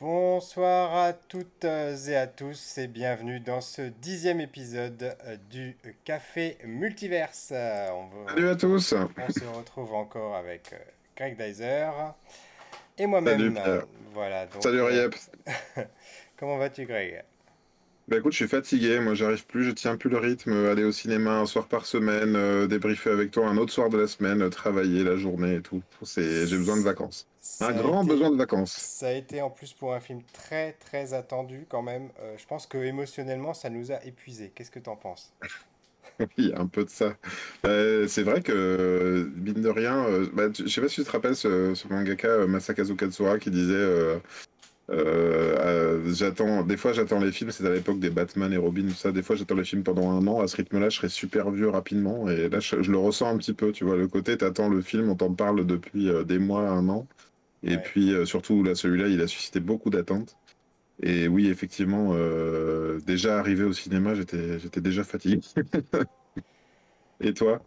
Bonsoir à toutes et à tous et bienvenue dans ce dixième épisode du Café Multiverse. Salut à tous. On se retrouve encore avec euh, Greg Dyser et moi-même. Salut, Voilà. Salut Riep. Comment vas-tu Greg Bah écoute, je suis fatigué, moi j'arrive plus, je tiens plus le rythme, aller au cinéma un soir par semaine, euh, débriefer avec toi un autre soir de la semaine, euh, travailler la journée et tout. C'est, j'ai besoin de vacances. Un grand été- besoin de vacances. Ça a été en plus pour un film très très attendu quand même. Euh, je pense que émotionnellement ça nous a épuisés. Qu'est-ce que t'en penses? Oui, un peu de ça. Euh, c'est vrai que, mine de rien, euh, bah, tu- je sais pas si tu te rappelles ce, ce mangaka euh, Masakazu Katsura qui disait j'attends, des fois j'attends les films, c'était à l'époque des Batman et Robin, tout ça, des fois j'attends les films pendant un an, à ce rythme-là je serais super vieux rapidement, et là je, je le ressens un petit peu, tu vois, le côté t'attends le film, on t'en parle depuis des mois, un an, et Ouais. puis euh, surtout là celui-là il a suscité beaucoup d'attentes. Et oui, effectivement, euh, déjà arrivé au cinéma, j'étais, déjà fatigué. Et toi?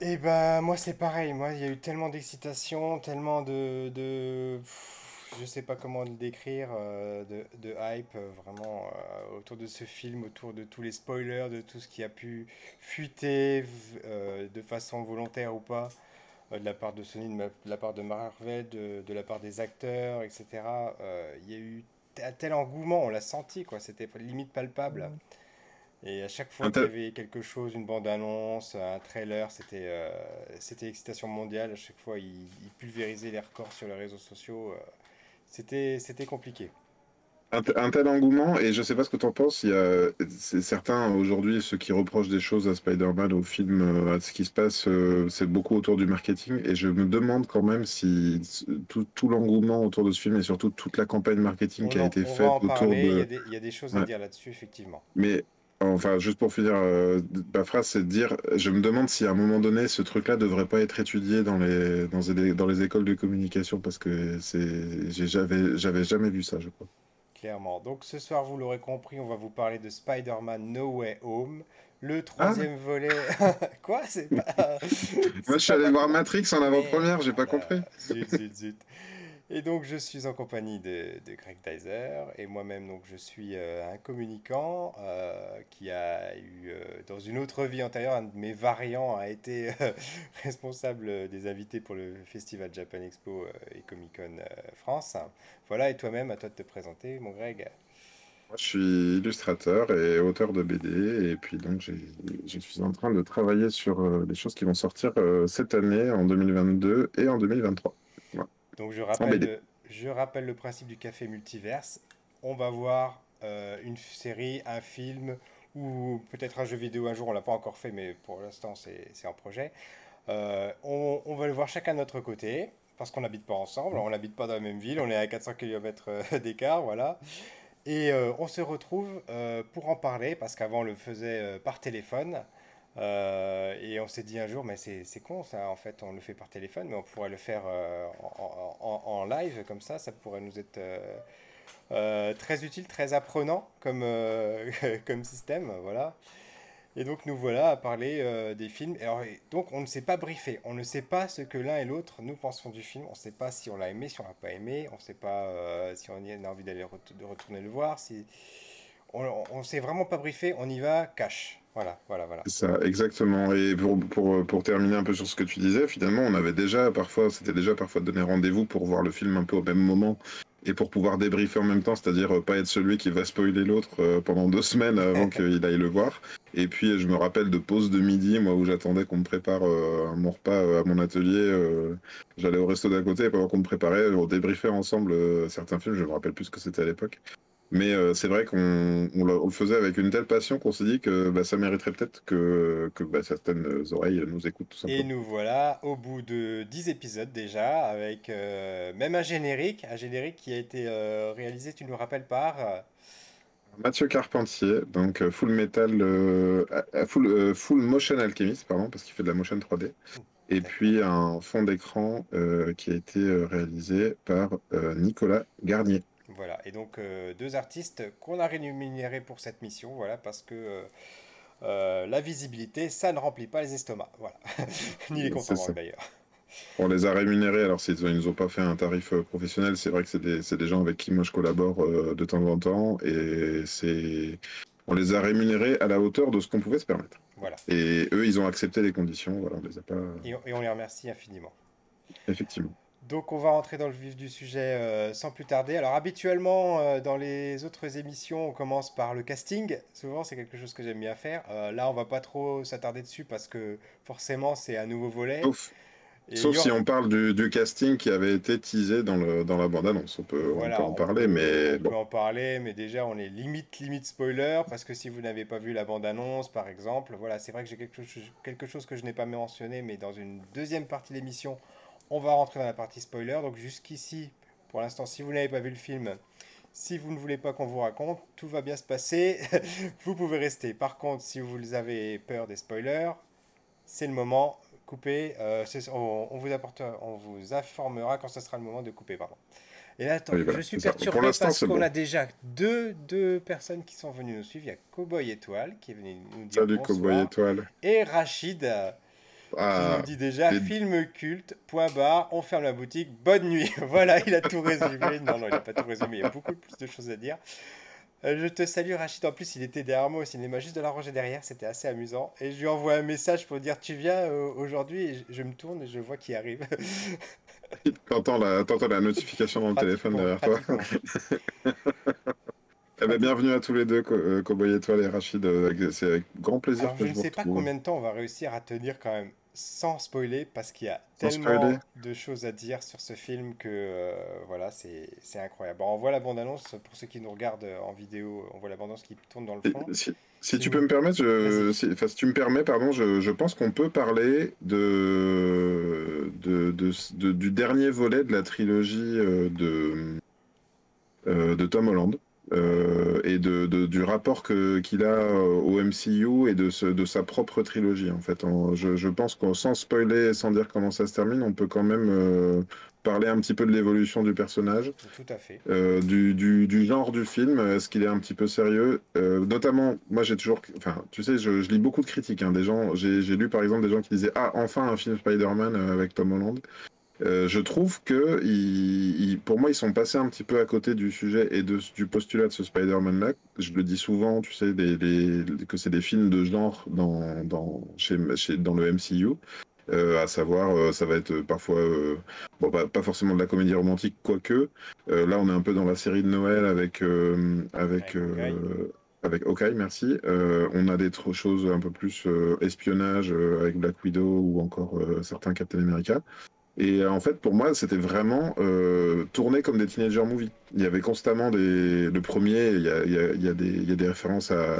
Eh ben moi c'est pareil. Moi il y a eu tellement d'excitation, tellement de, de pff, je sais pas comment le décrire, euh, de, de hype vraiment autour de ce film, autour de tous les spoilers, de tout ce qui a pu fuiter de façon volontaire ou pas. Euh, de la part de Sony, de, la part de Marvel, de, de la part des acteurs, etc. Euh, Il y a eu un tel engouement, on l'a senti, quoi. C'était limite palpable. Et à chaque fois Un qu'il y avait quelque chose, une bande-annonce, un trailer, c'était euh, c'était excitation mondiale. À chaque fois, ils, ils pulvérisaient les records sur les réseaux sociaux. euh, c'était c'était compliqué. Un, te- un tel engouement, et je sais pas ce que tu en penses, il y a certains aujourd'hui, ceux qui reprochent des choses à Spider-Man, au film, euh, à ce qui se passe, euh, c'est beaucoup autour du marketing, et je me demande quand même si tout, tout l'engouement autour de ce film, et surtout toute la campagne marketing On, qui a en- été faite autour parler. De... il y a des choses à dire là-dessus, effectivement. Mais enfin, juste pour finir euh, ma phrase, c'est de dire, je me demande si à un moment donné, ce truc-là devrait pas être étudié dans les, dans les, dans les écoles de communication, parce que c'est, j'avais jamais vu ça, je crois. Clairement. Donc ce soir, vous l'aurez compris, on va vous parler de Spider-Man No Way Home, le Ah, troisième volet. Quoi? C'est pas. Moi, je suis allé voir Matrix en avant-première, j'ai pas Merde. compris. Zut, zut, zut. Et donc, je suis en compagnie de, Greg Dyser et moi-même, donc, je suis euh, un communicant euh, qui a eu, euh, dans une autre vie antérieure, un de mes variants a été responsable des invités pour le festival Japan Expo et Comic Con France. Voilà, et toi-même, à toi de te présenter, mon Greg. Moi, je suis illustrateur et auteur de BD, et puis donc je suis en train de travailler sur des choses qui vont sortir cette année, en 2022 et en 2023. Donc je rappelle, le, je rappelle le principe du café multiverse. On va voir euh, une série, un film ou peut-être un jeu vidéo un jour. On l'a pas encore fait, mais pour l'instant c'est en projet. Euh, on, on va le voir chacun de notre côté parce qu'on n'habite pas ensemble, on n'habite pas dans la même ville, on est à 400 km d'écart, voilà. Et euh, on se retrouve euh, pour en parler parce qu'avant on le faisait euh, par téléphone. Euh, et on s'est dit un jour, mais c'est con ça, en fait, on le fait par téléphone, mais on pourrait le faire euh, en, live comme ça, ça pourrait nous être euh, très utile, très apprenant comme, comme système, voilà. Et donc nous voilà à parler des films. Et alors, donc on ne s'est pas briefé, on ne sait pas ce que l'un et l'autre nous pensons du film, on ne sait pas si on l'a aimé, si on l'a pas aimé, on ne sait pas si on a envie d'aller de retourner le voir, on, on s'est vraiment pas briefé, on y va cash. Voilà, voilà, voilà. C'est ça, exactement. Et pour, pour, pour terminer un peu sur ce que tu disais, finalement, on avait déjà parfois, c'était déjà parfois donné rendez-vous pour voir le film un peu au même moment et pour pouvoir débriefer en même temps, c'est-à-dire euh, pas être celui qui va spoiler l'autre euh, pendant deux semaines avant qu'il aille le voir. Et puis, je me rappelle de pause de midi, moi, où j'attendais qu'on me prépare euh, mon repas euh, à mon atelier. euh, J'allais au resto d'à côté et pendant qu'on me préparait, on débriefait ensemble euh, certains films. Je me rappelle plus ce que c'était à l'époque. Mais euh, c'est vrai qu'on on le, on le faisait avec une telle passion qu'on s'est dit que bah, ça mériterait peut-être que, que bah, certaines oreilles nous écoutent tout Et simplement. nous voilà au bout de 10 épisodes déjà, avec euh, même un générique, un générique qui a été euh, réalisé, tu nous rappelles par... Mathieu Carpentier, donc Full Metal, full, full Motion Alchemist, pardon, parce qu'il fait de la motion 3D. Et puis un fond d'écran qui a été réalisé par Nicolas Garnier. Voilà, et donc euh, deux artistes qu'on a rémunérés pour cette mission, voilà, parce que euh, euh, la visibilité, ça ne remplit pas les estomacs, voilà, ni les banque d'ailleurs. On les a rémunérés, alors s'ils ne nous ont pas fait un tarif professionnel, c'est vrai que c'est des, des, gens avec qui moi je collabore euh, de temps en temps, et c'est on les a rémunérés à la hauteur de ce qu'on pouvait se permettre. Voilà. Et eux, ils ont accepté les conditions, voilà, on les a pas... Et, et on les remercie infiniment. Effectivement. Donc on va rentrer dans le vif du sujet euh, sans plus tarder. Alors habituellement euh, dans les autres émissions on commence par le casting. Souvent c'est quelque chose que j'aime bien faire. Euh, là on va pas trop s'attarder dessus parce que forcément c'est un nouveau volet. Sauf, si on parle du, casting qui avait été teasé dans, le, dans la bande-annonce. On, peut, en parler mais... On peut en parler mais déjà on est limite limite spoiler parce que si vous n'avez pas vu la bande-annonce par exemple, voilà c'est vrai que j'ai quelque, quelque chose que je n'ai pas mentionné mais dans une deuxième partie de l'émission on va rentrer dans la partie spoiler. Donc jusqu'ici, pour l'instant, si vous n'avez pas vu le film, si vous ne voulez pas qu'on vous raconte, tout va bien se passer. vous pouvez rester. Par contre, si vous avez peur des spoilers, c'est le moment. Coupez. Euh, on, vous apporte, on vous informera quand ce sera le moment de couper. Pardon. Et là, attends, je suis perturbé parce qu'on a déjà deux, deux personnes qui sont venues nous suivre. Il y a Cowboy Étoile qui est venu nous dire Salut Cowboy Étoile. Et Rachid ah, nous dit déjà film culte, point barre, on ferme la boutique, bonne nuit. voilà, il a tout résumé. Non, non, il n'a pas tout résumé, il y a beaucoup plus de choses à dire. Euh, je te salue Rachid, en plus il était derrière moi au cinéma, juste de la rangée derrière, c'était assez amusant. Et je lui envoie un message pour dire tu viens euh, aujourd'hui, et je, me tourne et je vois qu'il arrive. T'entends la, la notification dans le téléphone derrière toi. Eh ben, bienvenue à tous les deux, euh, Cowboy Étoile et Rachid. C'est avec grand plaisir que je, je ne sais pas combien de temps on va réussir à tenir quand même sans spoiler parce qu'il y a tellement de choses à dire sur ce film que euh, voilà, c'est incroyable. on voit la bande-annonce, pour ceux qui nous regardent en vidéo, on voit la bande-annonce qui tourne dans le fond. Si, tu peux me permettre, je, si, si, tu me permets, pardon, je, je pense qu'on peut parler de, de, de, du dernier volet de la trilogie euh, de, euh, de Tom Holland. Euh, et de, du rapport qu'il a euh, au MCU et de, de sa propre trilogie. En fait, je, je, pense qu'on sans spoiler, sans dire comment ça se termine, on peut quand même euh, parler un petit peu de l'évolution du personnage, Tout à fait. du, du, du, genre du film. Est-ce qu'il est un petit peu sérieux Notamment, moi j'ai toujours, enfin, tu sais, je, je, lis beaucoup de critiques. Hein, des gens, j'ai lu par exemple des gens qui disaient ah enfin un film Spider-Man avec Tom Holland. Euh, je trouve que, pour moi, ils sont passés un petit peu à côté du sujet et de, du postulat de ce Spider-Man-là. Je le dis souvent, tu sais, que c'est des films de genre dans, dans, chez, dans le MCU. Euh, à savoir, euh, ça va être parfois, bon, pas, forcément de la comédie romantique, quoique. là, on est un peu dans la série de Noël avec, avec, avec Hawkeye, merci. on a des choses un peu plus espionnage avec Black Widow ou encore certains Captain America. Et euh, en fait, pour moi, c'était vraiment euh, tourné comme des teenager movies. Il y avait constamment des. Le premier, il y a, il y a, il y a, des, il y a des, références à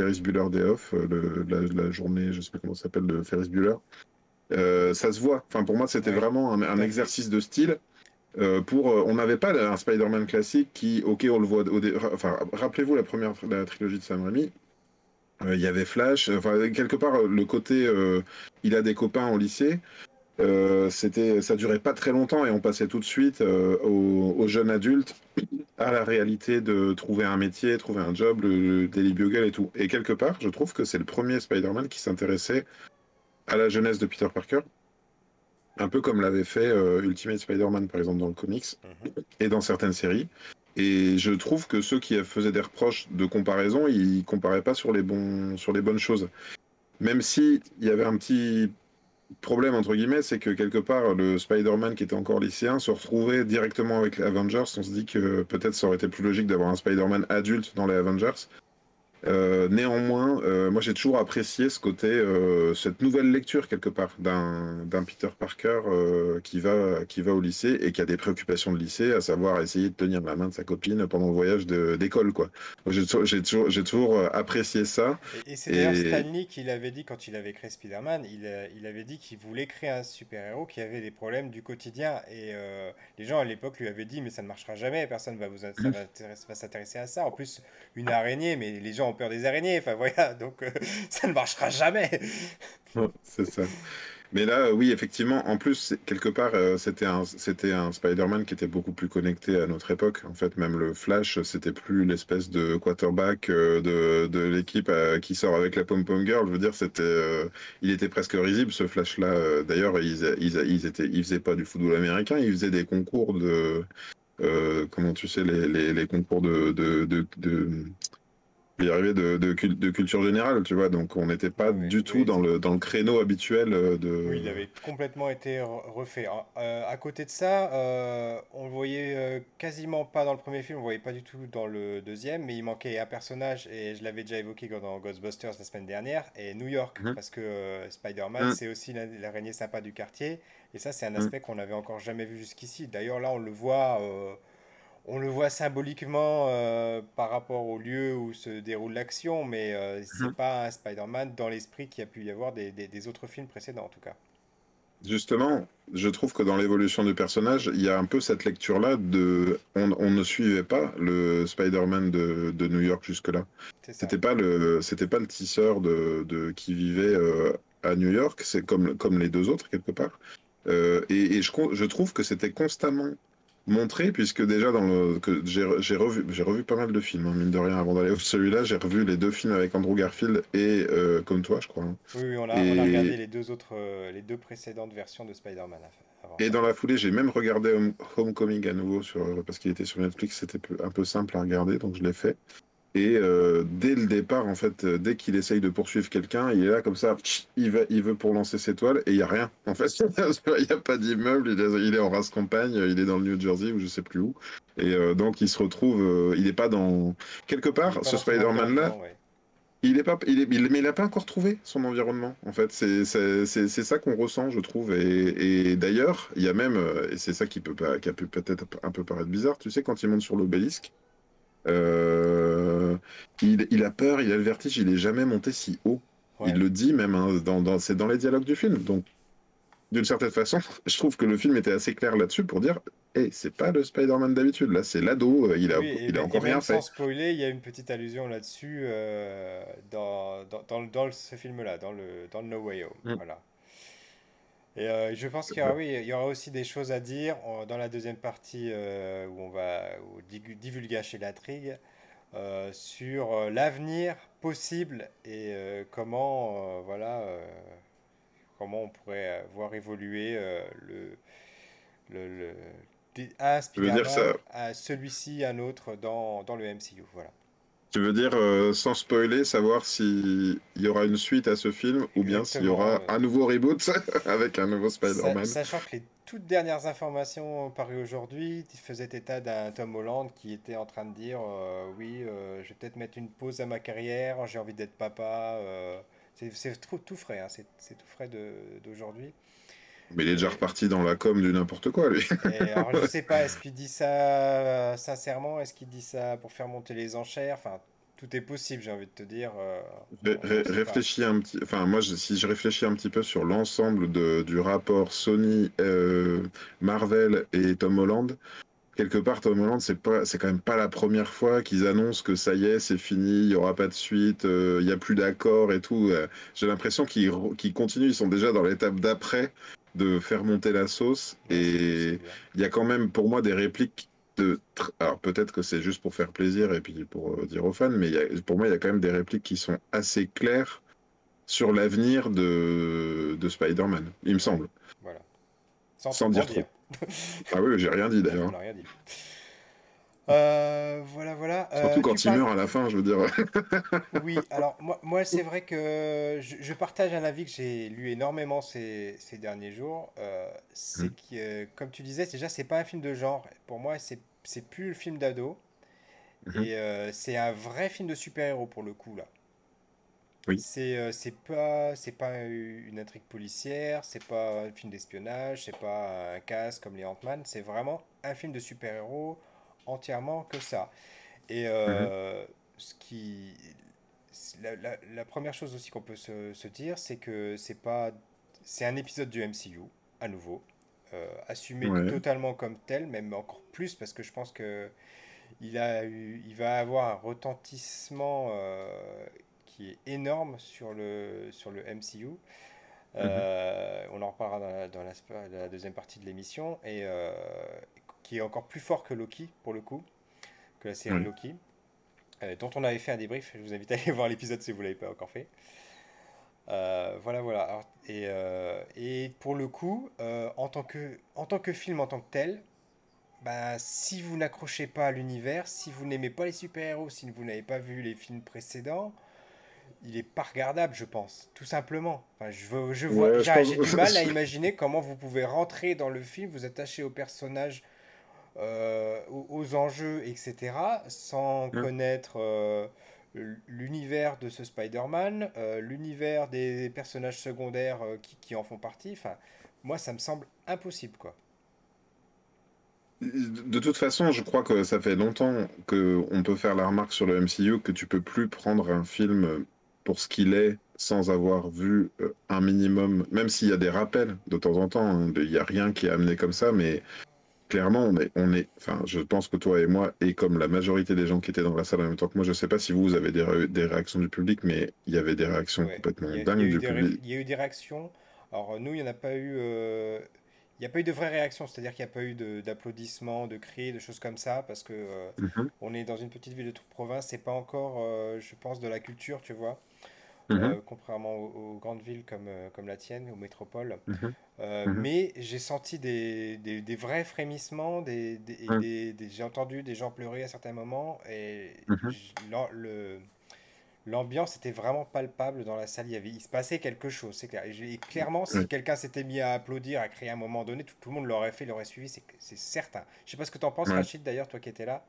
Ferris Bueller Day Off, euh, le, la, journée, je sais pas comment ça s'appelle, de Ferris Bueller. Euh, ça se voit. Enfin, pour moi, c'était vraiment un, un, exercice de style. Euh, pour, on n'avait pas un Spider-Man classique qui, ok, on le voit. Au enfin, rappelez-vous la première la trilogie de Sam Raimi. Il y avait Flash. Enfin, quelque part, le côté, il a des copains au lycée. Euh, c'était, ça durait pas très longtemps et on passait tout de suite euh, aux, jeunes adultes à la réalité de trouver un métier, trouver un job, le, Daily Bugle et tout. Et quelque part, je trouve que c'est le premier Spider-Man qui s'intéressait à la jeunesse de Peter Parker, un peu comme l'avait fait euh, Ultimate Spider-Man par exemple dans le comics mhm. et dans certaines séries. Et je trouve que ceux qui faisaient des reproches de comparaison, ils comparaient pas sur les bons, sur les bonnes choses. Même si il y avait un petit problème, entre guillemets, c'est que quelque part, le Spider-Man qui était encore lycéen se retrouvait directement avec les Avengers. On se dit que peut-être ça aurait été plus logique d'avoir un Spider-Man adulte dans les Avengers. Euh, néanmoins, euh, moi j'ai toujours apprécié ce côté, euh, cette nouvelle lecture quelque part d'un Peter Parker qui, va, qui va au lycée et qui a des préoccupations de lycée, à savoir essayer de tenir la main de sa copine pendant le voyage d'école. quoi. J'ai toujours, toujours apprécié ça. Et, c'est d'ailleurs Stanley qui l'avait dit quand il avait créé Spider-Man, il, il, avait dit qu'il voulait créer un super-héros qui avait des problèmes du quotidien. Et les gens à l'époque lui avaient dit mais ça ne marchera jamais, personne ne va, vous, va s'intéresser à ça. En plus, une araignée, mais les gens peur des araignées. Enfin voilà, donc euh, ça ne marchera jamais. c'est ça. Mais là, oui, effectivement, en plus, quelque part, euh, c'était un, un Spider-Man qui était beaucoup plus connecté à notre époque. En fait, même le Flash, c'était plus l'espèce de quarterback euh, de, l'équipe qui sort avec la pom-pom girl. Je veux dire, c'était, il était presque risible, ce Flash-là. D'ailleurs, ils, ils, ils, étaient, ils faisaient pas du football américain, ils faisaient des concours de, comment tu sais, les, les, concours de, de y arriver de, de, de, culture générale, tu vois. Donc on n'était pas du tout dans, le, dans le créneau habituel euh, de. Oui, il avait complètement été refait. Hein. Euh, à côté de ça, euh, on le voyait euh, quasiment pas dans le premier film, on le voyait pas du tout dans le deuxième, mais il manquait un personnage, et je l'avais déjà évoqué dans Ghostbusters la semaine dernière, et New York, mhm. parce que Spider-Man, mhm. c'est aussi l'araignée sympa du quartier, et ça, c'est un mhm. aspect qu'on n'avait encore jamais vu jusqu'ici. D'ailleurs, là, on le voit on le voit symboliquement euh, par rapport au lieu où se déroule l'action, mais euh, c'est mhm. pas un Spider-Man dans l'esprit qu'il y a pu y avoir des, autres films précédents en tout cas. Justement, je trouve que dans l'évolution du personnage, il y a un peu cette lecture-là de on, ne suivait pas le Spider-Man de, New York jusque-là. C'était pas le c'était pas le tisseur de, qui vivait euh, à New York, c'est comme comme les deux autres quelque part. et, je, je trouve que c'était constamment montré, puisque déjà dans le que j'ai revu j'ai revu pas mal de films hein, mine de rien avant d'aller celui-là j'ai revu les deux films avec Andrew Garfield et euh, comme toi je crois hein. oui, on, a, regardé les deux autres euh, les deux précédentes versions de Spider-Man et dans la foulée j'ai même regardé Homecoming à nouveau sur parce qu'il était sur Netflix c'était un peu simple à regarder donc je l'ai fait et euh, dès le départ, en fait, euh, dès qu'il essaye de poursuivre quelqu'un, il est là comme ça, il, va, il veut pour lancer ses toiles et il n'y a rien. En fait, il n'y a pas d'immeuble, il, il, est en race campagne, il est dans le New Jersey ou je sais plus où. Et euh, donc il se retrouve, il n'est pas dans. Quelque part, ce Spider-Man-là, il est pas, il est, mais il n'a pas encore trouvé son environnement. En fait, c'est ça qu'on ressent, je trouve. Et, et d'ailleurs, il y a même, et c'est ça qui peut, qui a pu peut-être un peu paraître bizarre, tu sais, quand il monte sur l'obélisque euh, il, a peur, il a le vertige, il est jamais monté si haut. Il le dit même, hein, dans, c'est dans les dialogues du film. Donc, d'une certaine façon, je trouve que le film était assez clair là-dessus pour dire hey, c'est pas le Spider-Man d'habitude, là c'est l'ado, euh, il a, il a encore rien fait. Sans spoiler, il y a une petite allusion là-dessus euh, dans, dans, dans, ce film-là, dans le, dans le No Way Home. Mm. Voilà. Et euh, je pense qu'il y, oui, il y aura aussi des choses à dire dans la deuxième partie euh, où on va divulguer chez l'intrigue euh, sur l'avenir possible et comment, voilà, comment on pourrait voir évoluer le, le, le, un spider à celui-ci, un autre dans, dans le MCU. Voilà. Tu veux dire, euh, sans spoiler, savoir s'il y aura une suite à ce film ou bien s'il y aura un nouveau reboot avec un nouveau Spider-Man Sachant que les toutes dernières informations parues aujourd'hui faisaient état d'un Tom Holland qui était en train de dire euh, Oui, euh, je vais peut-être mettre une pause à ma carrière, j'ai envie d'être papa. c'est tout, frais, hein, c'est tout frais d'aujourd'hui. Mais il est déjà reparti dans la com du n'importe quoi, lui. alors, je sais pas, est-ce qu'il dit ça euh, sincèrement? Est-ce qu'il dit ça pour faire monter les enchères? Enfin, tout est possible, j'ai envie de te dire. Euh, réfléchis un petit. Enfin, moi, si je réfléchis un petit peu sur l'ensemble du rapport Sony, euh, Marvel et Tom Holland, quelque part, Tom Holland, c'est pas, c'est quand même pas la première fois qu'ils annoncent que ça y est, c'est fini, il y aura pas de suite, il y a plus d'accord et tout. J'ai l'impression qu'ils, qu'ils continuent, ils sont déjà dans l'étape d'après de faire monter la sauce. Et il y a quand même pour moi des répliques de. Alors peut-être que c'est juste pour faire plaisir et puis pour euh, dire aux fans, mais pour moi il y a quand même des répliques qui sont assez claires sur l'avenir de, de Spider-Man, il me semble. Voilà. Sans, dire trop. ah oui, j'ai rien dit d'ailleurs. Euh, voilà, voilà. Euh, Surtout quand il meurt à la fin, je veux dire. oui, alors moi, moi c'est vrai que je, partage un avis que j'ai lu énormément ces, ces derniers jours. Euh, c'est mmh. que, comme tu disais, déjà, c'est pas un film de genre. Pour moi, c'est, plus le film d'ado. Mmh. Et c'est un vrai film de super-héros pour le coup, là. Oui. C'est, c'est pas pas une intrigue policière, c'est pas un film d'espionnage, c'est pas un casse comme les Ant-Man, c'est vraiment un film de super-héros entièrement que ça. Et euh, mhm. ce qui, la, la, première chose aussi qu'on peut se, se dire, c'est que c'est pas, c'est un épisode du MCU à nouveau, euh, assumé totalement comme tel, même encore plus parce que je pense que il a eu, il va avoir un retentissement euh, qui est énorme sur le sur le MCU. Euh, on en reparlera dans la, deuxième partie de l'émission, et qui est encore plus fort que Loki, pour le coup, que la série Loki, dont on avait fait un débrief. Je vous invite à aller voir l'épisode si vous ne l'avez pas encore fait. voilà, voilà. et, et, pour le coup, en, tant que, en tant que film en tant que tel, bah, si vous n'accrochez pas à l'univers, si vous n'aimez pas les super-héros, si vous n'avez pas vu les films précédents, il est pas regardable, je pense, tout simplement. Enfin, je, je vois, j'ai du mal à imaginer comment vous pouvez rentrer dans le film, vous attacher aux personnages, euh, aux, enjeux, etc., sans hein. connaître euh, l'univers de ce Spider-Man, euh, l'univers des personnages secondaires qui, qui, en font partie. Enfin, moi, ça me semble impossible, quoi. De toute façon, je crois que ça fait longtemps qu'on peut faire la remarque sur le MCU que tu peux plus prendre un film pour ce qu'il est sans avoir vu un minimum, même s'il y a des rappels de temps en temps, hein, il n'y a rien qui est amené comme ça, mais clairement, on est, on est, enfin, je pense que toi et moi, et comme la majorité des gens qui étaient dans la salle en même temps que moi, je ne sais pas si vous, avez des, des, réactions du public, mais il y avait des réactions complètement dingues du public. Il y a eu des réactions. Alors nous, il n'y en a pas eu. Euh, il n'y a pas eu de vraie réaction, c'est-à-dire qu'il n'y a pas eu d'applaudissements, de, cris, de choses comme ça, parce que euh, mhm. on est dans une petite ville de province, c'est pas encore, euh, je pense, de la culture, tu vois, mhm. euh, contrairement aux, grandes villes comme, comme la tienne, aux métropoles. Mhm. Mais j'ai senti des, des, des, vrais frémissements, des, des j'ai entendu des gens pleurer à certains moments, et le l'ambiance était vraiment palpable dans la salle. Il, y avait, il se passait quelque chose, c'est clair. Et, clairement, si quelqu'un s'était mis à applaudir, à crier à un moment donné, tout, le monde l'aurait fait, l'aurait suivi, c'est certain. Je sais pas ce que tu en penses, Rachid, d'ailleurs, toi qui étais là.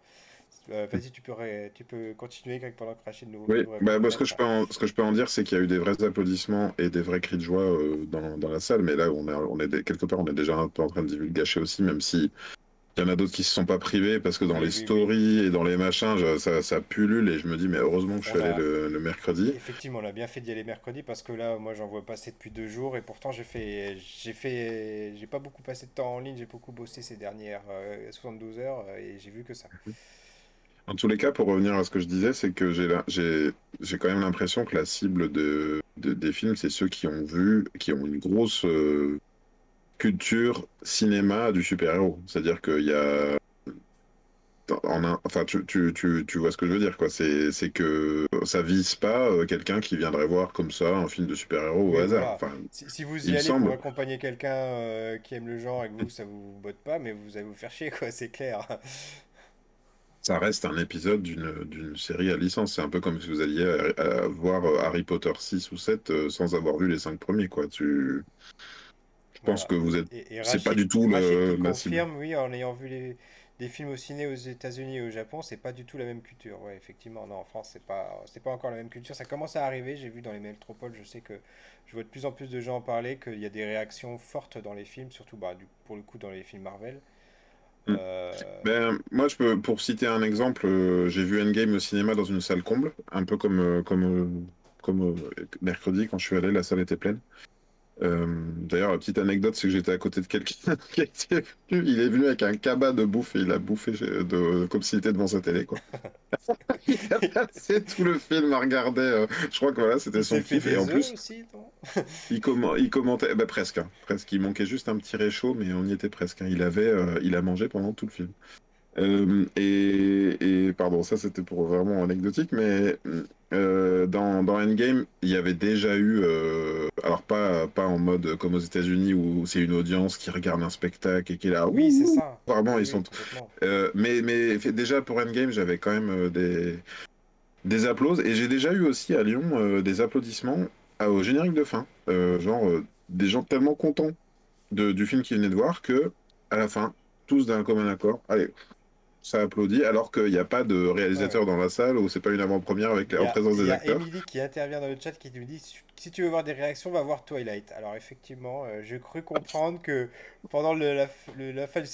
Euh, vas-y, tu peux, tu peux continuer pendant que Rachid nous. Oui, bah, ce, que je peux en, ce que je peux en dire, c'est qu'il y a eu des vrais applaudissements et des vrais cris de joie euh, dans, dans, la salle, mais là, on est, on est quelque part, on est déjà un peu en train de gâcher aussi, même si il y en a d'autres qui se sont pas privés parce que dans les stories et dans les machins, ça, ça, pullule et je me dis, mais heureusement que je suis allé le, mercredi. Effectivement, on a bien fait d'y aller mercredi parce que là, moi, j'en vois passer depuis deux jours et pourtant, j'ai fait, j'ai fait, j'ai pas beaucoup passé de temps en ligne, j'ai beaucoup bossé ces dernières 72 euh, heures et j'ai vu que ça. En tous les cas, pour revenir à ce que je disais, c'est que j'ai quand même l'impression que la cible de, des films, c'est ceux qui ont vu, qui ont une grosse. Euh, culture cinéma du super-héros. C'est-à-dire qu'il y a. En Enfin, tu, tu, tu, tu, vois ce que je veux dire, quoi. C'est que ça vise pas euh, quelqu'un qui viendrait voir comme ça un film de super-héros au hasard. Enfin, si, vous y allez semble... pour accompagner quelqu'un euh, qui aime le genre et que vous, ça vous botte pas, mais vous allez vous faire chier, quoi, c'est clair. Ça reste un épisode d'une série à licence. C'est un peu comme si vous alliez voir Harry Potter 6 ou 7 sans avoir vu les 5 premiers, quoi. Tu. Je pense que vous êtes. C'est pas du tout le. confirme, oui, en ayant vu les, des films au ciné aux États-Unis et au Japon, c'est pas du tout la même culture. Ouais, effectivement, non, en France, c'est pas, c'est pas encore la même culture. Ça commence à arriver. J'ai vu dans les métropoles, je sais que je vois de plus en plus de gens en parler, qu'il y a des réactions fortes dans les films, surtout bah, du, pour le coup dans les films Marvel. Hmm. Euh, ben, moi, je peux, pour citer un exemple, euh, j'ai vu Endgame au cinéma dans une salle comble, un peu comme, euh, comme, comme mercredi quand je suis allé, la salle était pleine. Euh, d'ailleurs, la petite anecdote, c'est que j'étais à côté de quelqu'un qui était venu. Il est venu avec un cabas de bouffe et il a bouffé de, comme s'il était devant sa télé. Quoi. il a passé tout le film à regarder. Euh, je crois que voilà, c'était son kiff. Et en plus, il, il, commentait bah, presque, hein, presque. Il manquait juste un petit réchaud, mais on y était presque. Hein. Il avait, euh, il a mangé pendant tout le film. Euh, et, pardon, ça c'était pour vraiment anecdotique, mais euh, dans, dans, Endgame, il y avait déjà eu, euh, alors pas, pas en mode comme aux États-Unis où c'est une audience qui regarde un spectacle et qui est là. Oui, c'est ça. Vraiment, ils sont. mais, mais déjà pour Endgame, j'avais quand même des, des applaudissements et j'ai déjà eu aussi à Lyon des applaudissements au générique de fin. genre des gens tellement contents de, du film qu'ils venaient de voir que à la fin, tous d'un commun accord, allez, ça applaudit, alors qu'il n'y a pas de réalisateur dans la salle ou c'est pas une avant-première avec la présence des acteurs. Il y a Emily qui intervient dans le chat qui nous dit si tu veux voir des réactions, va voir Twilight. Alors effectivement, euh, j'ai cru comprendre que pendant le, la, la, fin du,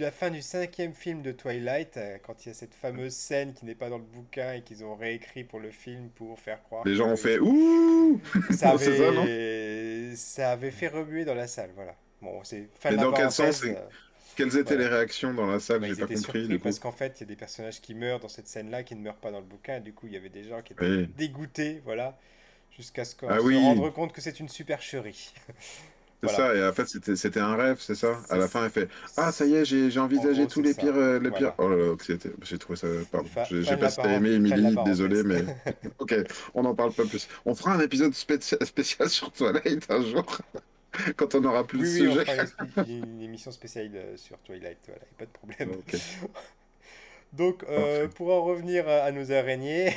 la, fin du, cinquième film de Twilight, euh, quand il y a cette fameuse scène qui n'est pas dans le bouquin et qu'ils ont réécrit pour le film pour faire croire. Les gens ont fait ouh ça avait, ça, avait fait remuer dans la salle, voilà. Bon, c'est. Mais dans quel sens quelles étaient les réactions dans la salle bah, J'ai pas compris. Parce qu'en fait, il y a des personnages qui meurent dans cette scène-là qui ne meurent pas dans le bouquin. Et du coup, il y avait des gens qui étaient dégoûtés. Voilà. jusqu'à ce qu'on Ah se oui. rende compte que c'est une supercherie. C'est Voilà. ça, et en fait, c'était un rêve, c'est ça? À la fin, elle fait Ah, ça y est, j'ai j'ai En envisagé gros, tous les ça. pires. euh, les Voilà. pires... Oh là là, j'ai trouvé ça. Pardon, j'ai pas si aimé, Émilie, désolé, mais. Ok, on n'en parle pas plus. On fera un épisode spécial, spécial sur Twilight un jour, quand on aura plus Oui, de oui, on sujets. fera une, émission spéciale euh, sur Twilight, voilà, pas de problème. Donc, euh, pour en revenir à, à nos araignées,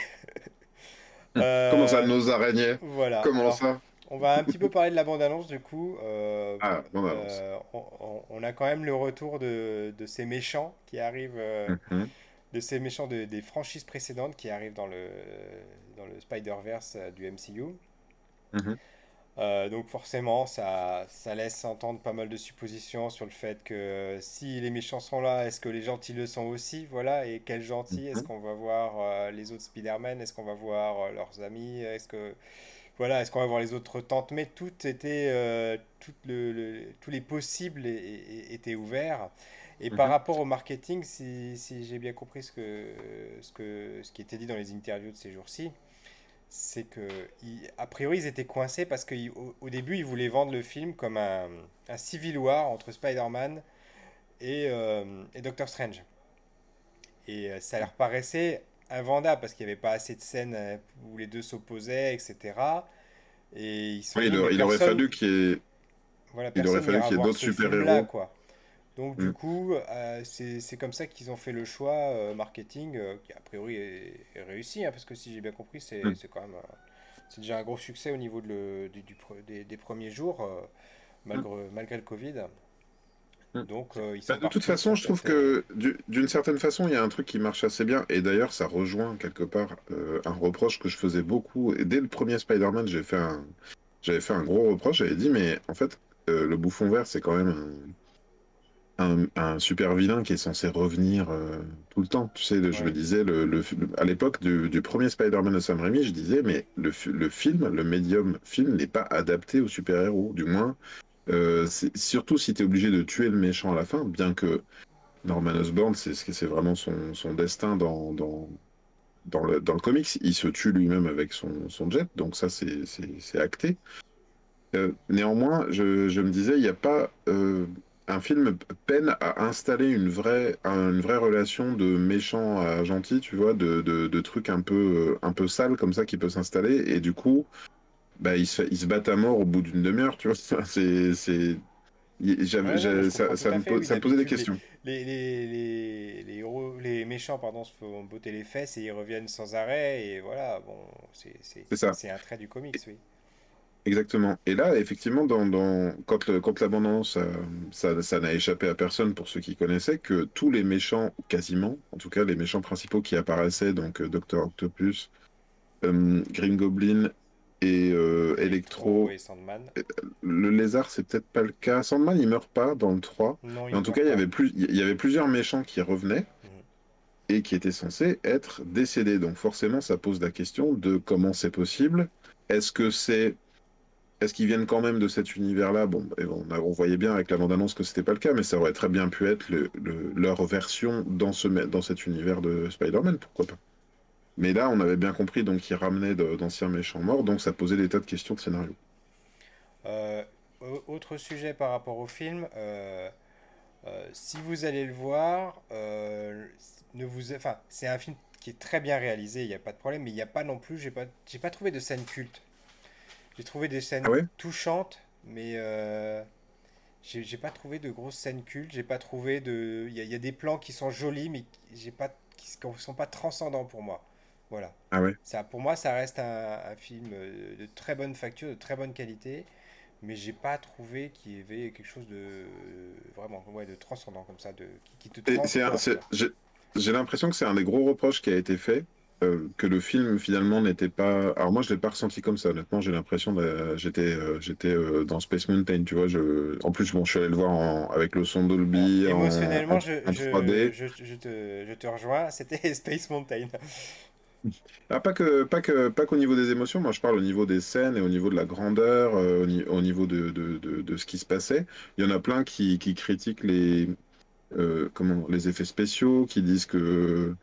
euh, Comment ça, nos araignées? voilà. Comment Alors, ça? on va un petit peu parler de la bande-annonce du coup. Euh, Ah, euh, on, on- on a quand même le retour de, de ces méchants qui arrivent, Mhm, de ces méchants de- des franchises précédentes qui arrivent dans le, dans le Spider-Verse du MCU. mhm. Euh, donc forcément, ça, ça laisse entendre pas mal de suppositions sur le fait que euh, si les méchants sont là, est-ce que les gentils le sont aussi? Voilà, et quels gentils? Est-ce Mhm. qu'on va voir euh, les autres Spider-Man? Est-ce qu'on va voir euh, leurs amis? Est-ce que voilà, est-ce qu'on va voir les autres tantes? Mais tout était, tout le, le- tous les possibles étaient ouverts. Et par Mhm. rapport au marketing, si, si j'ai bien compris ce que, ce que, ce qui était dit dans les interviews de ces jours-ci, c'est que, ils- a priori, ils étaient coincés parce qu'au au début, ils voulaient vendre le film comme un, un civil war entre Spider-Man et, euh, et Doctor Strange. Et euh, ça leur paraissait invendable parce qu'il n'y avait pas assez de scènes euh, où les deux s'opposaient, etc. Et ils sont Oui, il, dit, il aurait fallu qu'il y ait, voilà, il aurait fallu qu'il y ait d'autres super-héros. Donc du Mm. coup, euh, c'est comme ça qu'ils ont fait le choix euh, marketing euh, qui a priori est, est réussi, hein, parce que si j'ai bien compris, c'est Mm. c'est quand même c'est déjà un gros succès au niveau de le- du, du pre- des, des premiers jours, euh, malgré, malgré le Covid. Mm. Donc ils Bah, de toute façon, je trouve que du- d'une certaine façon, il y a un truc qui marche assez bien. Et d'ailleurs, ça rejoint quelque part un reproche que je faisais beaucoup. Et dès le premier Spider-Man, j'ai fait un, j'avais fait un gros reproche. J'avais dit, mais en fait, le bouffon vert, c'est quand même un, un- un super vilain qui est censé revenir euh, tout le temps. Tu sais, je me disais, le, le- à l'époque du, du premier Spider-Man de Sam Raimi, je disais, mais le, fi- le film, le médium film, n'est pas adapté aux super-héros. Du moins, euh, surtout si tu es obligé de tuer le méchant à la fin, bien que Norman Osborn, c'est vraiment son, son destin dans, dans, dans le, dans le comics. Il se tue lui-même avec son, son jet, donc ça, c'est acté. Euh, néanmoins, je, je me disais, il n'y a pas. Un film peine à installer une vraie, un- une vraie relation de méchant à gentil, tu vois, de, de, de trucs un peu, un peu sales comme ça qui peut s'installer, et du coup, bah, ils se, ils se battent à mort au bout d'une demi-heure, tu vois. C'est, j'avais, Ouais, ça, me, fait. po- Oui, ça me posait des questions. les, les, les, les, les héros, les méchants pardon, se font botter les fesses et ils reviennent sans arrêt. Et voilà, bon, c'est un trait du comics, oui. Exactement. Et là, effectivement, dans, dans- quand, le, quand l'abondance, ça, ça, ça n'a échappé à personne pour ceux qui connaissaient, que tous les méchants, quasiment, en tout cas les méchants principaux qui apparaissaient, donc euh, Docteur Octopus, euh, Green Goblin et euh, Electro Electro, et Sandman. le lézard, c'est peut-être pas le cas. Sandman, il meurt pas dans le 3. Non, Mais il en tout cas, il y avait, plus, il y avait plusieurs méchants qui revenaient Mhm. et qui étaient censés être décédés. Donc forcément, ça pose la question de comment c'est possible. Est-ce que c'est est-ce qu'ils viennent quand même de cet univers-là Bon, on, voyait bien avec la bande-annonce que c'était pas le cas, mais ça aurait très bien pu être le- le- leur version dans, ce, dans cet univers de Spider-Man, pourquoi pas. Mais là, on avait bien compris donc qu'ils ramenaient d'anciens méchants morts, donc ça posait des tas de questions de scénario. Euh, au- autre sujet par rapport au film, euh, euh, si vous allez le voir, ne vous, enfin, c'est un film qui est très bien réalisé, il n'y a pas de problème, mais il n'y a pas non plus, j'ai pas, j'ai pas trouvé de scène culte. J'ai trouvé des scènes Ah ouais touchantes, mais euh, j'ai pas trouvé de grosses scènes cultes. J'ai pas trouvé de, il y, a il y a des plans qui sont jolis, mais qui- j'ai pas, qui sont pas transcendants pour moi. Voilà. Ah ouais Ça, pour moi, ça reste un, un film euh, de très bonne facture, de très bonne qualité, mais j'ai pas trouvé qu'il y avait quelque chose de euh, vraiment ouais, de transcendant comme ça, de, qui, qui te j'ai l'impression que c'est un des gros reproches qui a été fait, euh, que le film finalement n'était pas. Alors moi, je l'ai pas ressenti comme ça. Honnêtement, j'ai l'impression de... j'étais euh, j'étais euh, dans Space Mountain, tu vois. Je... En plus, bon, je suis allé le voir en- avec le son Dolby en, émotionnellement, en, je, en je, 3D. je, je te, je te rejoins, c'était Space Mountain. Ah, pas que pas que pas qu'au niveau des émotions. Moi, je parle au niveau des scènes et au niveau de la grandeur, au, ni- au niveau de, de, de, de ce qui se passait. Il y en a plein qui, qui critiquent les comment les effets spéciaux, qui disent que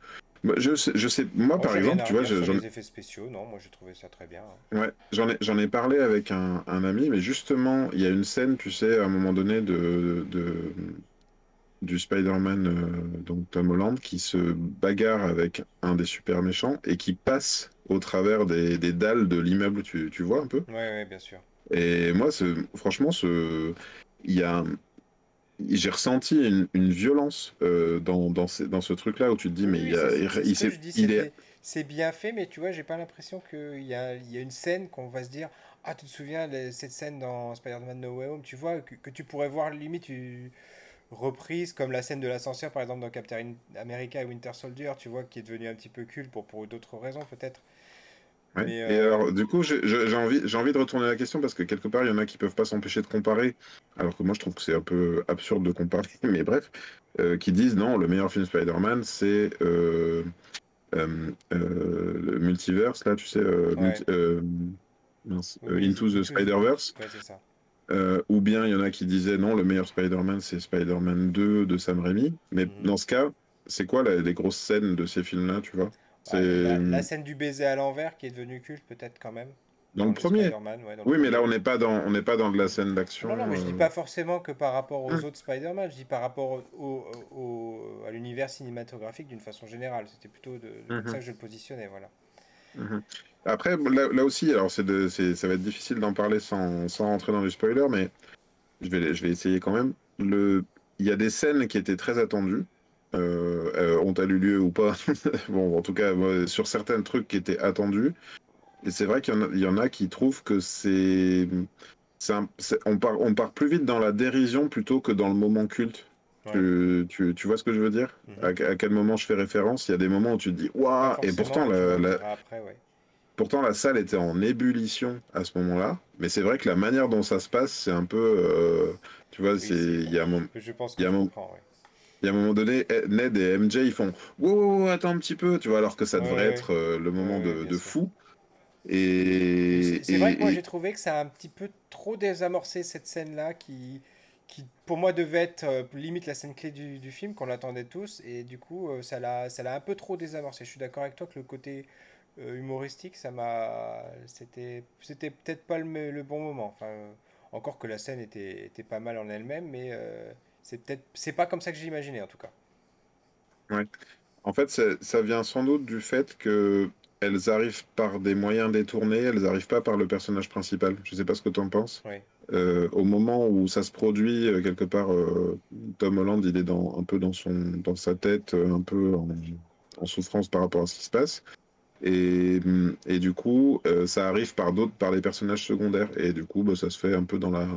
je, sais, je sais, moi par exemple, tu vois, j'en les effets spéciaux, non, moi j'ai trouvé ça très bien. Ouais, j'en ai, j'en ai parlé avec un, un, ami, mais justement, il y a une scène, tu sais, à un moment donné de, de du Spider-Man, euh, donc Tom Holland, qui se bagarre avec un des super méchants et qui passe au travers des, des dalles de l'immeuble, tu, tu, vois un peu? Ouais, ouais, bien sûr. Et moi, franchement, ce, il y a j'ai ressenti une, une violence euh, dans, dans, dans, ce truc-là où tu te dis, mais il, il, est. C'est bien fait, mais tu vois, j'ai pas l'impression qu'il y a, il y a une scène qu'on va se dire Ah, tu te souviens de cette scène dans Spider-Man No Way Home, tu vois, que, que tu pourrais voir limite une reprise, comme la scène de l'ascenseur par exemple dans Captain America et Winter Soldier, tu vois, qui est devenu un petit peu culte pour, pour d'autres raisons peut-être. Et euh, alors, du coup, j'ai envie, envie de retourner la question parce que quelque part, il y en a qui peuvent pas s'empêcher de comparer, alors que moi, je trouve que c'est un peu absurde de comparer, mais bref, euh, qui disent non, le meilleur film Spider-Man, c'est euh, le multiverse, là, tu sais, Into the Spider-Verse. ou bien il y en a qui disaient non, le meilleur Spider-Man, c'est Spider-Man 2 de Sam Raimi. Mais mhm. dans ce cas, c'est quoi les grosses scènes de ces films-là, tu vois? La, scène du baiser à l'envers qui est devenue culte peut-être quand même. Dans, le premier. oui, mais là on n'est pas dans on n'est pas dans de la scène d'action. Non, non, mais je dis euh. pas forcément que par rapport aux hum. autres Spider-Man. Je dis par rapport au, au, à l'univers cinématographique d'une façon générale. C'était plutôt de, hum, ça hum. que je le positionnais, voilà. Après, là, aussi, alors c'est ça va être difficile d'en parler sans, sans rentrer dans du spoiler, mais je vais, je vais essayer quand même. Le, il y a des scènes qui étaient très attendues euh, euh, ont eu lieu ou pas. bon, en tout cas, sur certains trucs qui étaient attendus. Et c'est vrai qu'il y, y, en a qui trouvent que c'est. On part, on part plus vite dans la dérision plutôt que dans le moment culte. Tu, tu, tu, vois ce que je veux dire mhm. à, quel moment je fais référence? Il y a des moments où tu te dis Waouh Et pourtant, la, pourtant, la salle était en ébullition à ce moment-là. Mais c'est vrai que la manière dont ça se passe, c'est un peu. Euh, tu vois, c'est il y a un Je pense que y a un moment. Et à un moment donné, eh, Ned et MJ, ils font wow, attends un petit peu, tu vois, alors que ça devrait être euh, le moment de, de fou. Et c'est vrai que moi j'ai trouvé que ça a un petit peu trop désamorcé cette scène-là qui, qui pour moi devait être euh, limite la scène clé du, du film, qu'on l'attendait tous, et du coup euh, ça l'a un peu trop désamorcé. Je suis d'accord avec toi que le côté humoristique, ça m'a, c'était c'était peut-être pas le, le, bon moment. Enfin, encore que la scène était, était pas mal en elle-même, mais c'est peut-être, c'est pas comme ça que j'imaginais en tout cas. Ouais. En fait, ça vient sans doute du fait que elles arrivent par des moyens détournés, elles n'arrivent pas par le personnage principal. Je sais pas ce que tu en penses. Euh, au moment où ça se produit, euh, quelque part, euh, Tom Holland, il est dans, un peu dans, son, dans sa tête, un peu en, souffrance par rapport à ce qui se passe. Et, et du coup, ça arrive par d'autres, par les personnages secondaires. Et du coup, bah, ça se fait un peu dans la,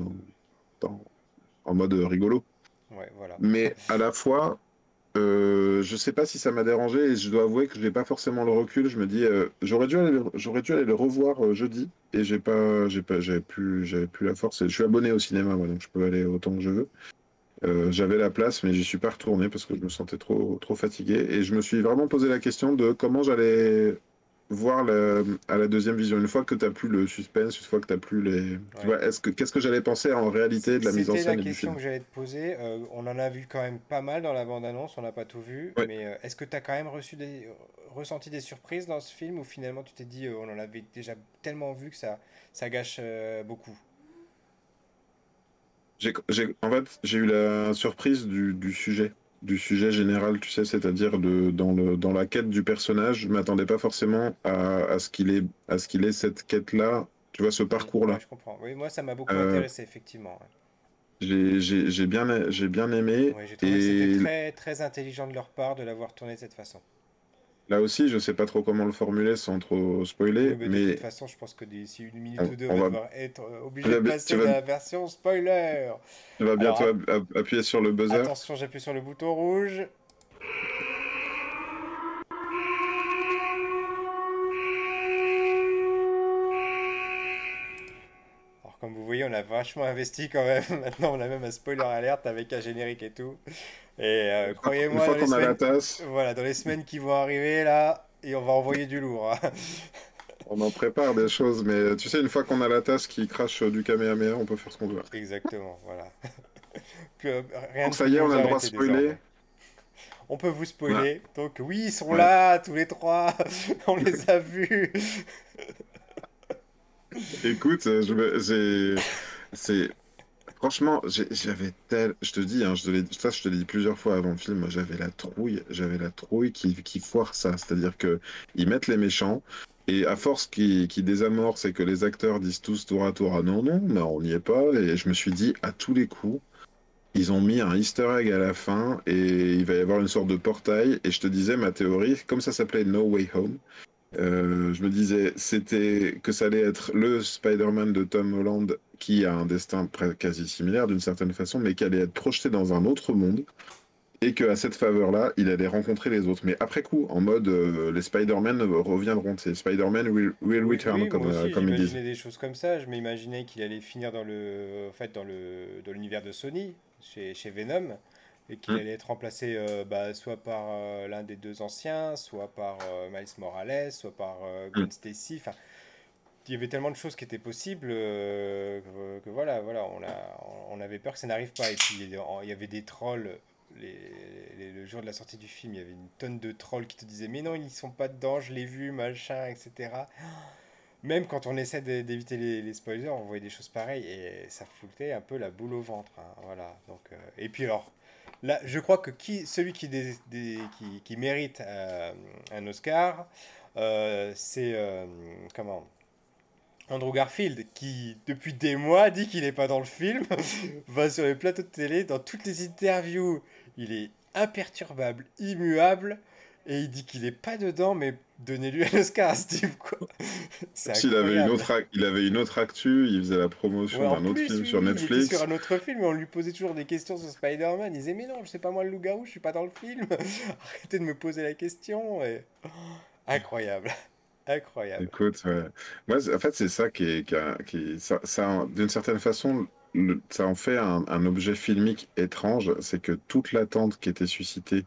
en mode rigolo. Mais à la fois, euh, je sais pas si ça m'a dérangé et je dois avouer que je n'ai pas forcément le recul. Je me dis, euh, j'aurais dû aller, dû aller le revoir euh, jeudi et j'ai pas, j'ai pas, j'avais plus, plus la force. je suis abonné au cinéma, donc je peux aller autant que je veux. Euh, j'avais la place, mais j'y suis pas retourné parce que je me sentais trop, trop fatigué et je me suis vraiment posé la question de comment j'allais voir à la deuxième vision, une fois que tu n'as plus le suspense, une fois que tu n'as plus les. Tu vois, est-ce que, qu'est-ce que j'allais penser en réalité de la mise en scène C'était la question que j'allais te poser. Euh, on en a vu quand même pas mal dans la bande-annonce, on n'a pas tout vu. Mais euh, est-ce que tu as quand même reçu des, ressenti des surprises dans ce film ou finalement tu t'es dit, euh, on en avait déjà tellement vu que ça, ça gâche beaucoup? J'ai, En fait, j'ai eu la surprise du, du sujet du sujet général, tu sais, c'est-à-dire de dans le dans la quête du personnage. Je m'attendais pas forcément à, à ce qu'il ait à ce qu'il ait cette quête-là, tu vois, ce parcours-là. je comprends. Oui, moi, ça m'a beaucoup euh, intéressé, effectivement. J'ai bien j'ai bien aimé. j'ai trouvé et... c'était très très intelligent de leur part de l'avoir tourné de cette façon. Là aussi, je sais pas trop comment le formuler sans trop spoiler. mais, De toute façon, je pense que d'ici une minute ou deux, on, va être euh, obligé de passer à la version spoiler. Tu vas bientôt appuyer sur le buzzer. Attention, j'appuie sur le bouton rouge. Alors, comme vous voyez, on a vachement investi quand même. Maintenant, on a même un spoiler alerte avec un générique et tout. Et euh, croyez-moi, dans, semaines... voilà, dans les semaines qui vont arriver, là, et on va envoyer du lourd. Hein. On en prépare des choses, mais tu sais, une fois qu'on a la tasse qui crache du Kamehameha, on peut faire ce qu'on veut. Exactement, voilà. que rien ça y est, on a le droit de spoiler. On peut vous spoiler. Donc oui, ils sont là, tous les trois. On les a vus. Écoute, je c'est franchement, j'avais tel, je te dis, hein, je ça je te l'ai dit plusieurs fois avant le film, j'avais la trouille, j'avais la trouille qui, foire ça, c'est-à-dire que ils mettent les méchants, et à force qui, qui désamorce et que les acteurs disent tous tour à tour ah non non mais on n'y est pas. Et je me suis dit à tous les coups ils ont mis un Easter egg à la fin et il va y avoir une sorte de portail. Et je te disais ma théorie comme ça s'appelait No Way Home euh, je me disais c'était que ça allait être le Spider-Man de Tom Holland qui a un destin quasi similaire d'une certaine façon mais qui allait être projeté dans un autre monde et qu'à cette faveur-là, il allait rencontrer les autres. Mais après coup, en mode euh, les Spider-Man reviendront, c'est Spider-Man will, return, comme, euh, comme ils disent. des choses comme ça. Je m'imaginais qu'il allait finir dans le, en fait, dans le, dans l'univers de Sony, chez, chez Venom, et qu'il hmm. allait être remplacé euh, bah, soit par l'un des deux anciens, soit par Miles Morales, soit par Gwen hmm. Stacy. Enfin, il y avait tellement de choses qui étaient possibles que, voilà, voilà, on, a, on avait peur que ça n'arrive pas. Et puis il y avait des trolls les, le jour de la sortie du film, il y avait une tonne de trolls qui te disaient Mais non, ils sont pas dedans, je l'ai vu, machin, etc. Même quand on essaie d'éviter les, spoilers, on voyait des choses pareilles et ça foutait un peu la boule au ventre. Hein, voilà. Donc, euh, et puis alors, là, je crois que qui, celui qui, qui, qui, mérite euh, un Oscar, euh, c'est. comment Andrew Garfield, qui depuis des mois dit qu'il n'est pas dans le film, va sur les plateaux de télé, dans toutes les interviews, il est imperturbable, immuable, et il dit qu'il n'est pas dedans, mais donnez-lui un Oscar à Steve, quoi. il, avait une autre il avait une autre actu, il faisait la promotion d'un autre film sur Netflix. sur un autre film, et on lui posait toujours des questions sur Spider-Man. Il disait, mais non, je sais pas moi le loup-garou, je suis pas dans le film. Arrêtez de me poser la question. Et... incroyable. Incroyable. Écoute, moi, en fait, c'est ça qui est, qui, ça, ça d'une certaine façon, ça en fait un, objet filmique étrange, c'est que toute l'attente qui était suscitée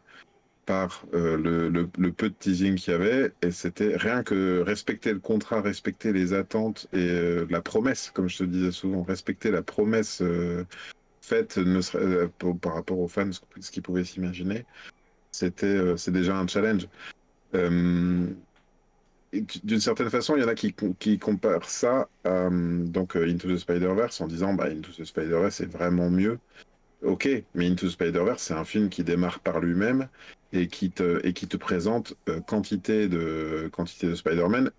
par euh, le, peu de teasing qu'il y avait, et c'était rien que respecter le contrat, respecter les attentes et euh, la promesse, comme je te disais souvent, respecter la promesse euh, faite par rapport aux fans, ce qu'ils pouvaient s'imaginer, c'était c'est déjà un challenge d'une certaine façon, il y en a qui, comparent ça à donc, Into the Spider-Verse en disant bah, Into the Spider-Verse est vraiment mieux. Ok, mais Into the Spider-Verse, c'est un film qui démarre par lui-même et qui te, et qui te présente euh, quantité de, quantité de Spider-Man,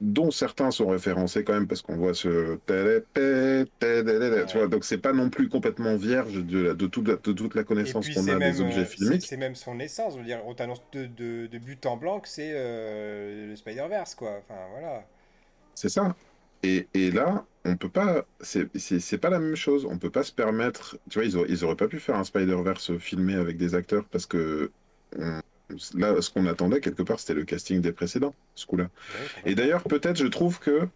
dont certains sont référencés quand même parce qu'on voit ce. Tu vois, donc c'est pas non plus complètement vierge de, de, toute, la, de toute la connaissance qu'on a des objets euh, filmiques. C'est même son essence, je veux dire, on t'annonce de, de, de, but en blanc que c'est euh, le Spider-Verse, quoi. Enfin, voilà. C'est ça. Et, et, là, on peut pas. C'est pas la même chose. On peut pas se permettre. Tu vois, ils, auraient, ils auraient pas pu faire un Spider-Verse filmé avec des acteurs parce que là, ce qu'on attendait quelque part, c'était le casting des précédents, ce coup-là. Et d'ailleurs, peut-être, je trouve que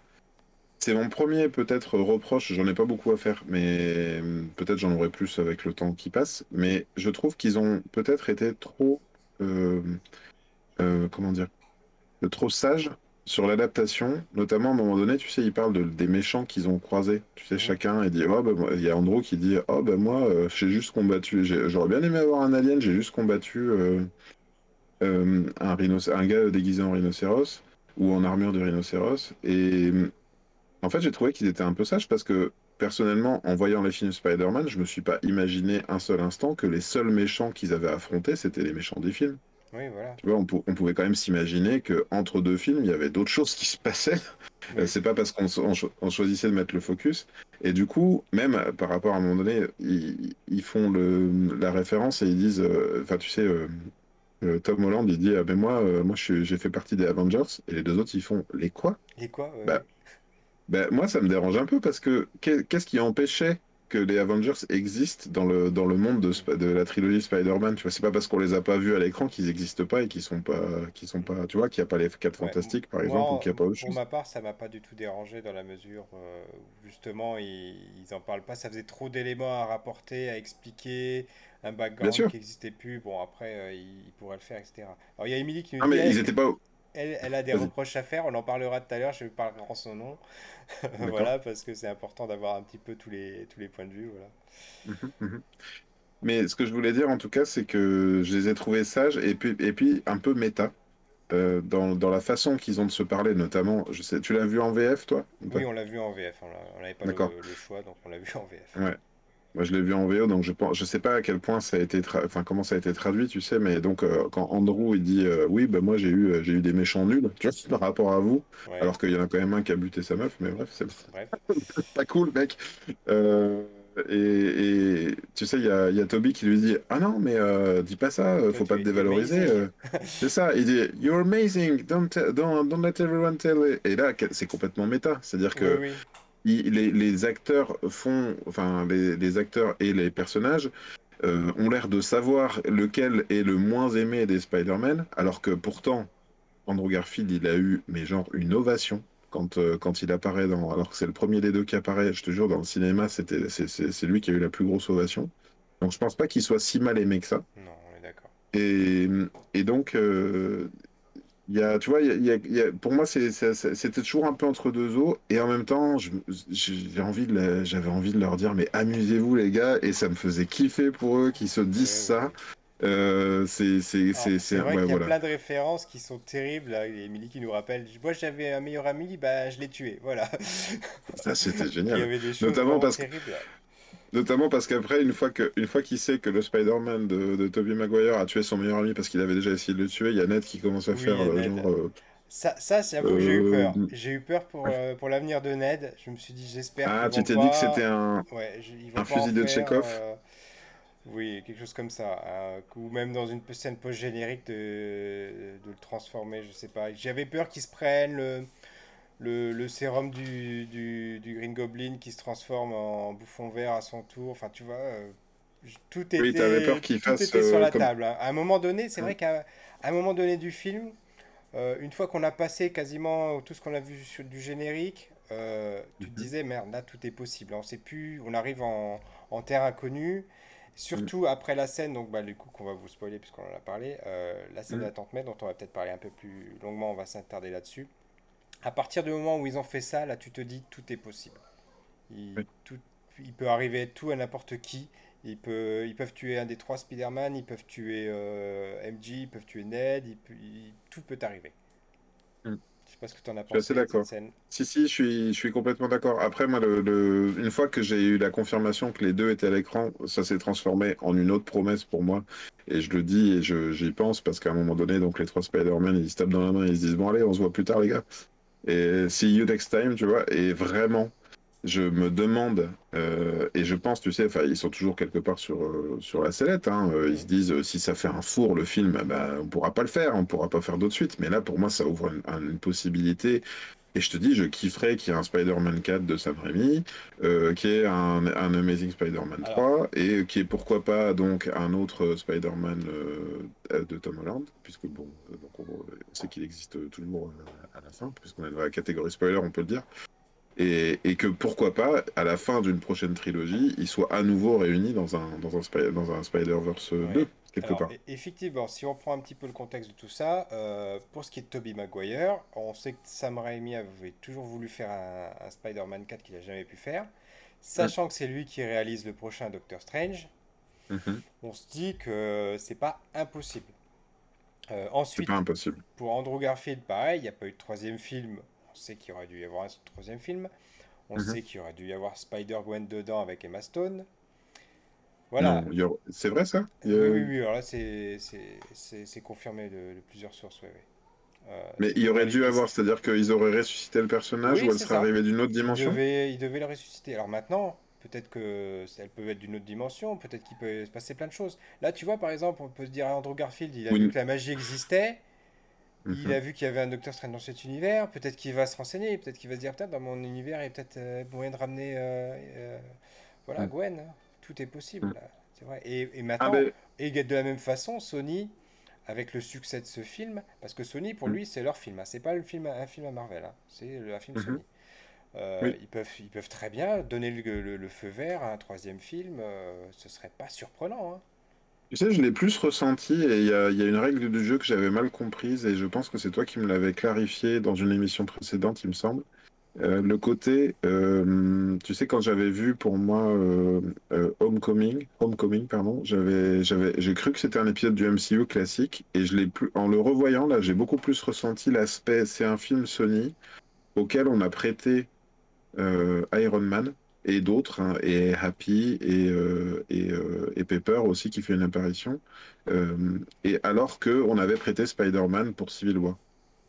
c'est mon premier peut-être reproche. J'en ai pas beaucoup à faire, mais peut-être j'en aurai plus avec le temps qui passe. Mais je trouve qu'ils ont peut-être été trop, euh, euh, comment dire, trop sages sur l'adaptation, notamment à un moment donné, tu sais, ils parlent de, des méchants qu'ils ont croisés. Tu sais, chacun, et dit, oh, bah, il y a Andrew qui dit, oh, ben moi, euh, j'ai juste combattu, j'aurais bien aimé avoir un alien, j'ai juste combattu euh, euh, un, un gars déguisé en rhinocéros, ou en armure de rhinocéros. Et en fait, j'ai trouvé qu'ils étaient un peu sages parce que, personnellement, en voyant les films Spider-Man, je me suis pas imaginé un seul instant que les seuls méchants qu'ils avaient affrontés, c'était les méchants des films. Oui, voilà. Tu vois, on, pouvait quand même s'imaginer qu'entre deux films, il y avait d'autres choses qui se passaient. Euh, c'est pas parce qu'on choisissait de mettre le focus. Et du coup, même euh, par rapport à un moment donné, ils, font le, la référence et ils disent, euh, enfin, tu sais, Tom Holland, il dit, ah ben moi, moi, j'ai fait partie des Avengers. Et les deux autres, ils font, les quoi? Les quoi bah, bah, moi, ça me dérange un peu parce que qu'est-ce qui empêchait que les Avengers existent dans le, dans le monde de, de la trilogie Spider-Man. Tu vois, c'est pas parce qu'on les a pas vus à l'écran qu'ils n'existent pas et qu'ils sont pas, qui sont pas, tu vois, qu'il n'y a pas les 4 fantastiques par exemple ou qu'il n'y a pas autre chose. Pour ma part, ça m'a pas du tout dérangé dans la mesure euh, où justement ils, ils en parlent pas. Ça faisait trop d'éléments à rapporter, à expliquer, un background qui n'existait plus. Bon, après, euh, ils, pourraient le faire, etc. Alors il y a Emily qui nous ah, mais ils étaient pas. Elle, elle, a des reproches à faire, on en parlera tout à l'heure, je parlerai en son nom. voilà, parce que c'est important d'avoir un petit peu tous les, tous les points de vue. Voilà. Mhm, mhm. Mais ce que je voulais dire en tout cas, c'est que je les ai trouvés sages et puis, et puis un peu méta. euh, dans, dans la façon qu'ils ont de se parler, notamment, je sais, tu l'as vu en VF, toi? Oui, on l'a vu en VF, on n'avait pas le, le choix, donc on l'a vu en VF. Ouais. Moi, je l'ai vu en VO, donc je pense, je sais pas à quel point ça a été, tra- enfin comment ça a été traduit, tu sais, mais donc euh, quand Andrew il dit, euh, oui, bah moi j'ai eu, euh, j'ai eu des méchants nuls, tu vois, par rapport à vous, Ouais, alors qu'il y en a quand même un qui a buté sa meuf, mais bref, c'est pas cool, mec. Euh, et, et tu sais, il y a, y a Toby qui lui dit, ah non, mais dis pas ça, faut pas te dévaloriser. C'est ça, il dit, you're amazing, don't, don't, don't let everyone tell it. Et là, c'est complètement méta, c'est-à-dire que Oui, oui. Il- les, les acteurs font, enfin, les, les acteurs et les personnages euh, ont l'air de savoir lequel est le moins aimé des Spider-Man, alors que pourtant, Andrew Garfield, il a eu, mais genre, une ovation quand, euh, quand il apparaît dans. Alors que c'est le premier des deux qui apparaît, je te jure, dans le cinéma, c'était, c'est lui qui a eu la plus grosse ovation. Donc je pense pas qu'il soit si mal aimé que ça. Non, on est d'accord. Et, et donc, euh, il y a, tu vois, il y a- il y a- pour moi, c'est- c'est- c'est- c'était toujours un peu entre deux eaux. Et en même temps, j'ai envie de, j'avais envie de leur dire, mais amusez-vous, les gars. Et ça me faisait kiffer pour eux qu'ils se disent ça. Euh, c'est, c'est, Alors, c'est, c'est c'est- vrai qu'il y a voilà. plein de références qui sont terribles. Là. Et Emily qui nous rappelle, moi j'avais un meilleur ami, bah je l'ai tué. Voilà. Ça, c'était Il y génial. avait des choses Notamment parce que- terribles. Notamment parce qu'après, une fois que, une fois qu'il sait que le Spider-Man de, de Tobey Maguire a tué son meilleur ami parce qu'il avait déjà essayé de le tuer, il y a Ned qui commence à Oui, faire euh, genre. euh, Ça, ça c'est j'avoue que j'ai eu Euh, peur. J'ai eu peur pour, pour l'avenir de Ned. Je me suis dit, j'espère Ah, tu t'es dit que c'était un. Ouais, je- un fusil de euh, Oui, quelque chose comme ça. euh, ou même dans une scène post-générique de, de le transformer, je sais pas. J'avais peur qu'ils se prennent le, le, le sérum du, du, du Green Goblin qui se transforme en bouffon vert à son tour. Enfin, tu vois, euh, tout était, Oui, t'avais peur qu'il tout fasse, était sur euh, la comme- table. hein. À un moment donné, c'est Mm. vrai qu'à à un moment donné du film, euh, une fois qu'on a passé quasiment tout ce qu'on a vu sur du générique, euh, tu te Mhm. disais, merde, là, tout est possible. On sait plus, on arrive en, en terre inconnue. Surtout après la scène, donc bah, du coup qu'on va vous spoiler puisqu'on en a parlé, euh, la scène Mhm. de la Tante May dont on va peut-être parler un peu plus longuement, on va s'attarder là-dessus. À partir du moment où ils ont fait ça, là tu te dis tout est possible. Il, Oui. tout- il peut arriver tout à n'importe qui. Ils peuvent tuer un des trois Spider-Man, ils peuvent tuer euh, MJ, ils peuvent tuer Ned, tout peut arriver. Mm. Je sais pas ce que tu en as suis pensé assez de cette d'accord. Si, si, je suis, je suis complètement d'accord. Après, moi, le, le- une fois que j'ai eu la confirmation que les deux étaient à l'écran, ça s'est transformé en une autre promesse pour moi. Et je le dis et je- j'y pense parce qu'à un moment donné, donc les trois Spider-Man, ils se tapent dans la main et ils se disent Bon, allez, on se voit plus tard, les gars. Et see you next time, tu vois. Et vraiment, je me demande, euh, et je pense, tu sais, ils sont toujours quelque part sur, euh, sur la sellette. hein. Euh, ils se disent Si ça fait un four, le film, ben, on pourra pas le faire, on pourra pas faire d'autres suites. Mais là, pour moi, ça ouvre une, une possibilité. Et je te dis, je kifferais qu'il y ait un Spider-Man 4 de Sam Raimi, qu'il y ait un, un Amazing Spider-Man 3, et qu'il y ait pourquoi pas donc un autre Spider-Man de Tom Holland, puisque bon, donc on, on sait qu'il existe toujours à la fin, puisqu'on est dans la catégorie spoiler, on peut le dire. Et, et que pourquoi pas, à la fin d'une prochaine trilogie, ils soient à nouveau réunis dans un, dans un, dans un Spider-Verse Ouais. 2, quelque Alors, part. e- effectivement, si on prend un petit peu le contexte de tout ça, euh, pour ce qui est de Tobey Maguire, on sait que Sam Raimi avait toujours voulu faire un, un Spider-Man 4 qu'il n'a jamais pu faire. Sachant que c'est lui qui réalise le prochain Doctor Strange, Mhm. on se dit que c'est pas impossible. Euh, C'est ensuite, pas impossible. pour Andrew Garfield, pareil, il n'y a pas eu de troisième film. On sait qu'il aurait dû y avoir un troisième film. On Mhm. sait qu'il aurait dû y avoir Spider-Gwen dedans avec Emma Stone. Voilà. Il y a- C'est vrai ça? Il y a- Oui, oui, oui, alors là, c'est confirmé de, de plusieurs sources, oui, oui. Euh, Mais il y aurait dû les- avoir, c'est-à-dire qu'ils auraient ressuscité le personnage Oui, ou elle serait ça. arrivée d'une autre Il dimension? devait, il devait le ressusciter. Alors maintenant, peut-être que elles peuvent être d'une autre dimension, peut-être qu'il peut se passer plein de choses. Là, tu vois, par exemple, on peut se dire à Andrew Garfield, il a Oui. vu que la magie existait, il Mhm. a vu qu'il y avait un Docteur Strange dans cet univers, peut-être qu'il va se renseigner, peut-être qu'il va se dire, peut-être dans mon univers, il y a peut-être euh, moyen de ramener euh, euh, voilà. Gwen. hein. Tout est possible, là. c'est vrai. Et, et Ah, maintenant, mais- et de la même façon, Sony, avec le succès de ce film, parce que Sony, pour Mm. lui, c'est leur film. hein. C'est pas le film, un film à Marvel, hein. c'est le- un film Mhm. Sony. Euh, Oui. ils peuvent, ils peuvent très bien donner le, le- le feu vert à un troisième film. euh, ce serait pas surprenant. hein. Tu sais, je l'ai plus ressenti et il y a, y a une règle du jeu que j'avais mal comprise et je pense que c'est toi qui me l'avais clarifié dans une émission précédente, il me semble. Euh, le côté, euh, tu sais, quand j'avais vu pour moi Homecoming, Homecoming, pardon, j'avais, j'avais, j'ai cru que c'était un épisode du MCU classique et je l'ai plus, en le revoyant là, j'ai beaucoup plus ressenti l'aspect, c'est un film Sony auquel on a prêté Iron Man et d'autres, hein, et Happy et, euh, et, euh, et Pepper aussi qui fait une apparition, Euh, et alors que on avait prêté Spider-Man pour Civil War.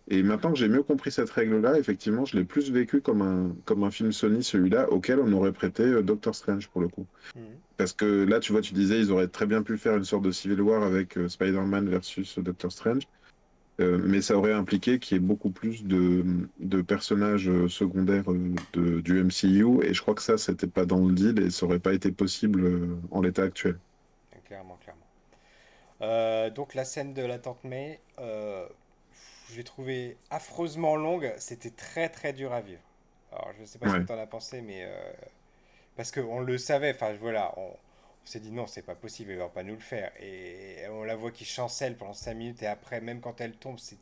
Et maintenant que j'ai mieux compris cette règle-là, effectivement, je l'ai plus vécu comme un, comme un film Sony, celui-là, auquel on aurait prêté euh, Doctor Strange pour le coup. Mhm. Parce que là, tu vois, tu disais, ils auraient très bien pu faire une sorte de Civil War avec euh, Spider-Man versus euh, Doctor Strange. Euh, mais ça aurait impliqué qu'il y ait beaucoup plus de, de personnages euh, secondaires euh, de- du MCU. Et je crois que ça, c'était pas dans le deal et ça aurait pas été possible en l'état actuel. Clairement, clairement. Euh, donc la scène de la tante May, euh, je l'ai trouvée affreusement longue. C'était très très dur à vivre. Alors je ne sais pas ce que Ouais. tu en as pensé, mais parce qu'on le savait. Enfin voilà, on, on s'est dit non, c'est pas possible, il va pas nous le faire. Et on la voit qui chancelle pendant 5 minutes et après, même quand elle tombe, c'est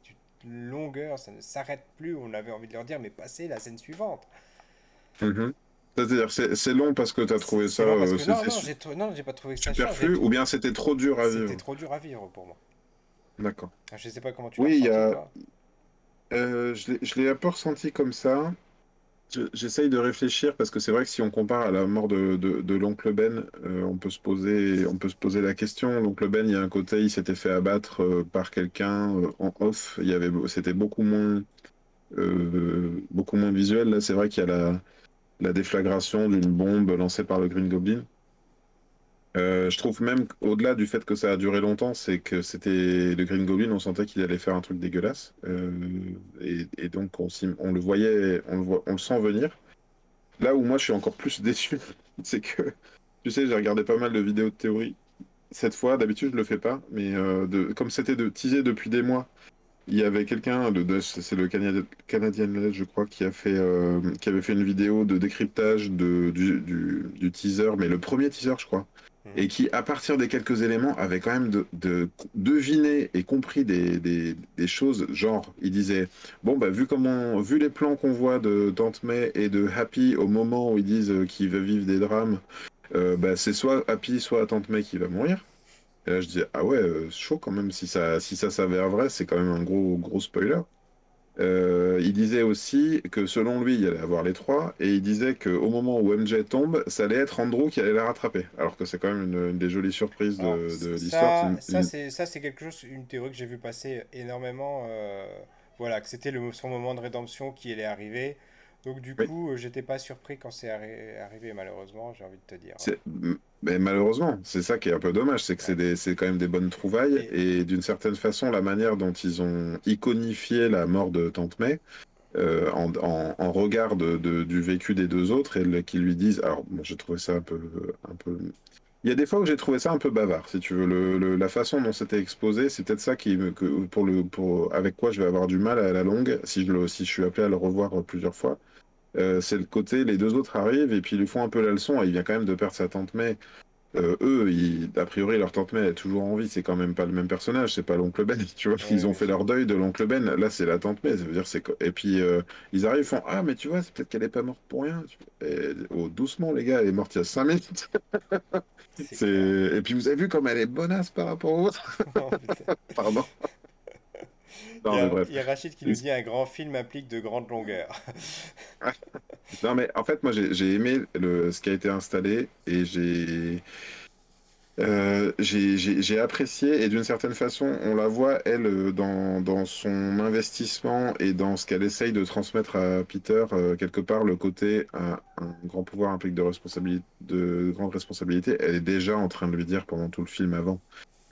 une longueur, ça ne s'arrête plus. On avait envie de leur dire, mais passez la scène suivante. Mhm. C'est-à-dire, c'est long parce que tu as trouvé ça C'est euh, que non, c'était non, su- j'ai trou- non, j'ai pas trouvé que ça superflu ou bien c'était trop dur à C'était vivre. trop dur à vivre pour moi. D'accord. Je sais pas comment tu l'as Oui, il y a, euh, je l'ai je l'ai un peu ressenti comme ça. Je- J'essaye de réfléchir parce que c'est vrai que si on compare à la mort de, de, l'oncle Ben, euh, on peut se poser, on peut se poser la question. L'oncle Ben, il y a un côté, il s'était fait abattre euh, par quelqu'un euh, en off. C'était beaucoup moins, beaucoup moins visuel. Là, c'est vrai qu'il y a la, la déflagration d'une bombe lancée par le Green Goblin. Euh, je trouve même qu'au-delà du fait que ça a duré longtemps, c'est que c'était le Green Goblin, on sentait qu'il allait faire un truc dégueulasse. Euh, et, donc on, le voyait, on le sent venir. Là où moi je suis encore plus déçu, c'est que, tu sais, j'ai regardé pas mal de vidéos de théorie. Cette fois, d'habitude je le fais pas, mais euh, comme c'était de teaser depuis des mois, il y avait quelqu'un, c'est le Canadi- Canadian Ledge, je crois, qui avait fait une vidéo de décryptage du, teaser, mais le premier teaser, je crois. Et qui, à partir des quelques éléments, avait quand même de, de deviné et compris des, choses. Genre, il disait Bon, bah, vu, vu les plans qu'on voit de Tante May et de Happy au moment où ils disent euh, qu'il va vivre des drames, euh, bah, c'est soit Happy, soit Tante May qui va mourir. Et là, je disais Ah ouais, euh, chaud quand même. Si ça si ça s'avère vrai, c'est quand même un gros, gros spoiler. Euh, il disait aussi que selon lui, il allait avoir les trois, et il disait qu'au moment où MJ tombe, ça allait être Andrew qui allait la rattraper. Alors que c'est quand même une, une des jolies surprises de, l'histoire. ça, C'est ça une- c'est ça c'est quelque chose, une théorie que j'ai vu passer énormément. euh, voilà, que c'était le, son moment de rédemption qui allait arriver. Donc du coup, euh, j'étais pas surpris quand c'est arri- arrivé, malheureusement, j'ai envie de te dire. Mais malheureusement, c'est ça qui est un peu dommage, c'est que c'est Ouais. des- c'est quand même des bonnes trouvailles, Et- et d'une certaine façon, la manière dont ils ont iconifié la mort de Tante May, euh, en, en- en regard de- de- du vécu des deux autres, et qui lui disent, alors bon, j'ai trouvé ça un peu, un peu... Il y a des fois où j'ai trouvé ça un peu bavard, si tu veux. Le, le- la façon dont c'était exposé, c'est peut-être ça qui, que, pour le, pour, avec quoi je vais avoir du mal à la longue, si je, le, si je suis appelé à le revoir plusieurs fois. Euh, c'est le côté, les deux autres arrivent et puis ils lui font un peu la leçon. et Il vient quand même de perdre sa tante May. Euh, eux, ils- a priori, leur tante May est toujours en vie. C'est quand même pas le même personnage. C'est pas l'oncle Ben. Tu vois, Ouais, ils ont fait leur deuil de l'oncle Ben. Là, c'est la tante May. Ça veut dire c'est et puis euh, ils arrivent, ils font ah mais tu vois, c'est peut-être qu'elle est pas morte pour rien. Et- oh, doucement les gars, elle est morte il y a 5 minutes. C'est et puis vous avez vu comme elle est bonasse par rapport aux autres. Oh, putain. Il y a, bref. il y a Rachid qui nous dit un grand film implique de grandes longueurs. Non, mais en fait, moi, j'ai aimé le, ce qui a été installé et j'ai euh, j'ai j'ai- apprécié. Et d'une certaine façon, on la voit, elle, euh, dans, dans son investissement et dans ce qu'elle essaye de transmettre à Peter, euh, quelque part, le côté un, un grand pouvoir implique de, responsabilité, de grande responsabilité. Elle est déjà en train de lui dire pendant tout le film avant.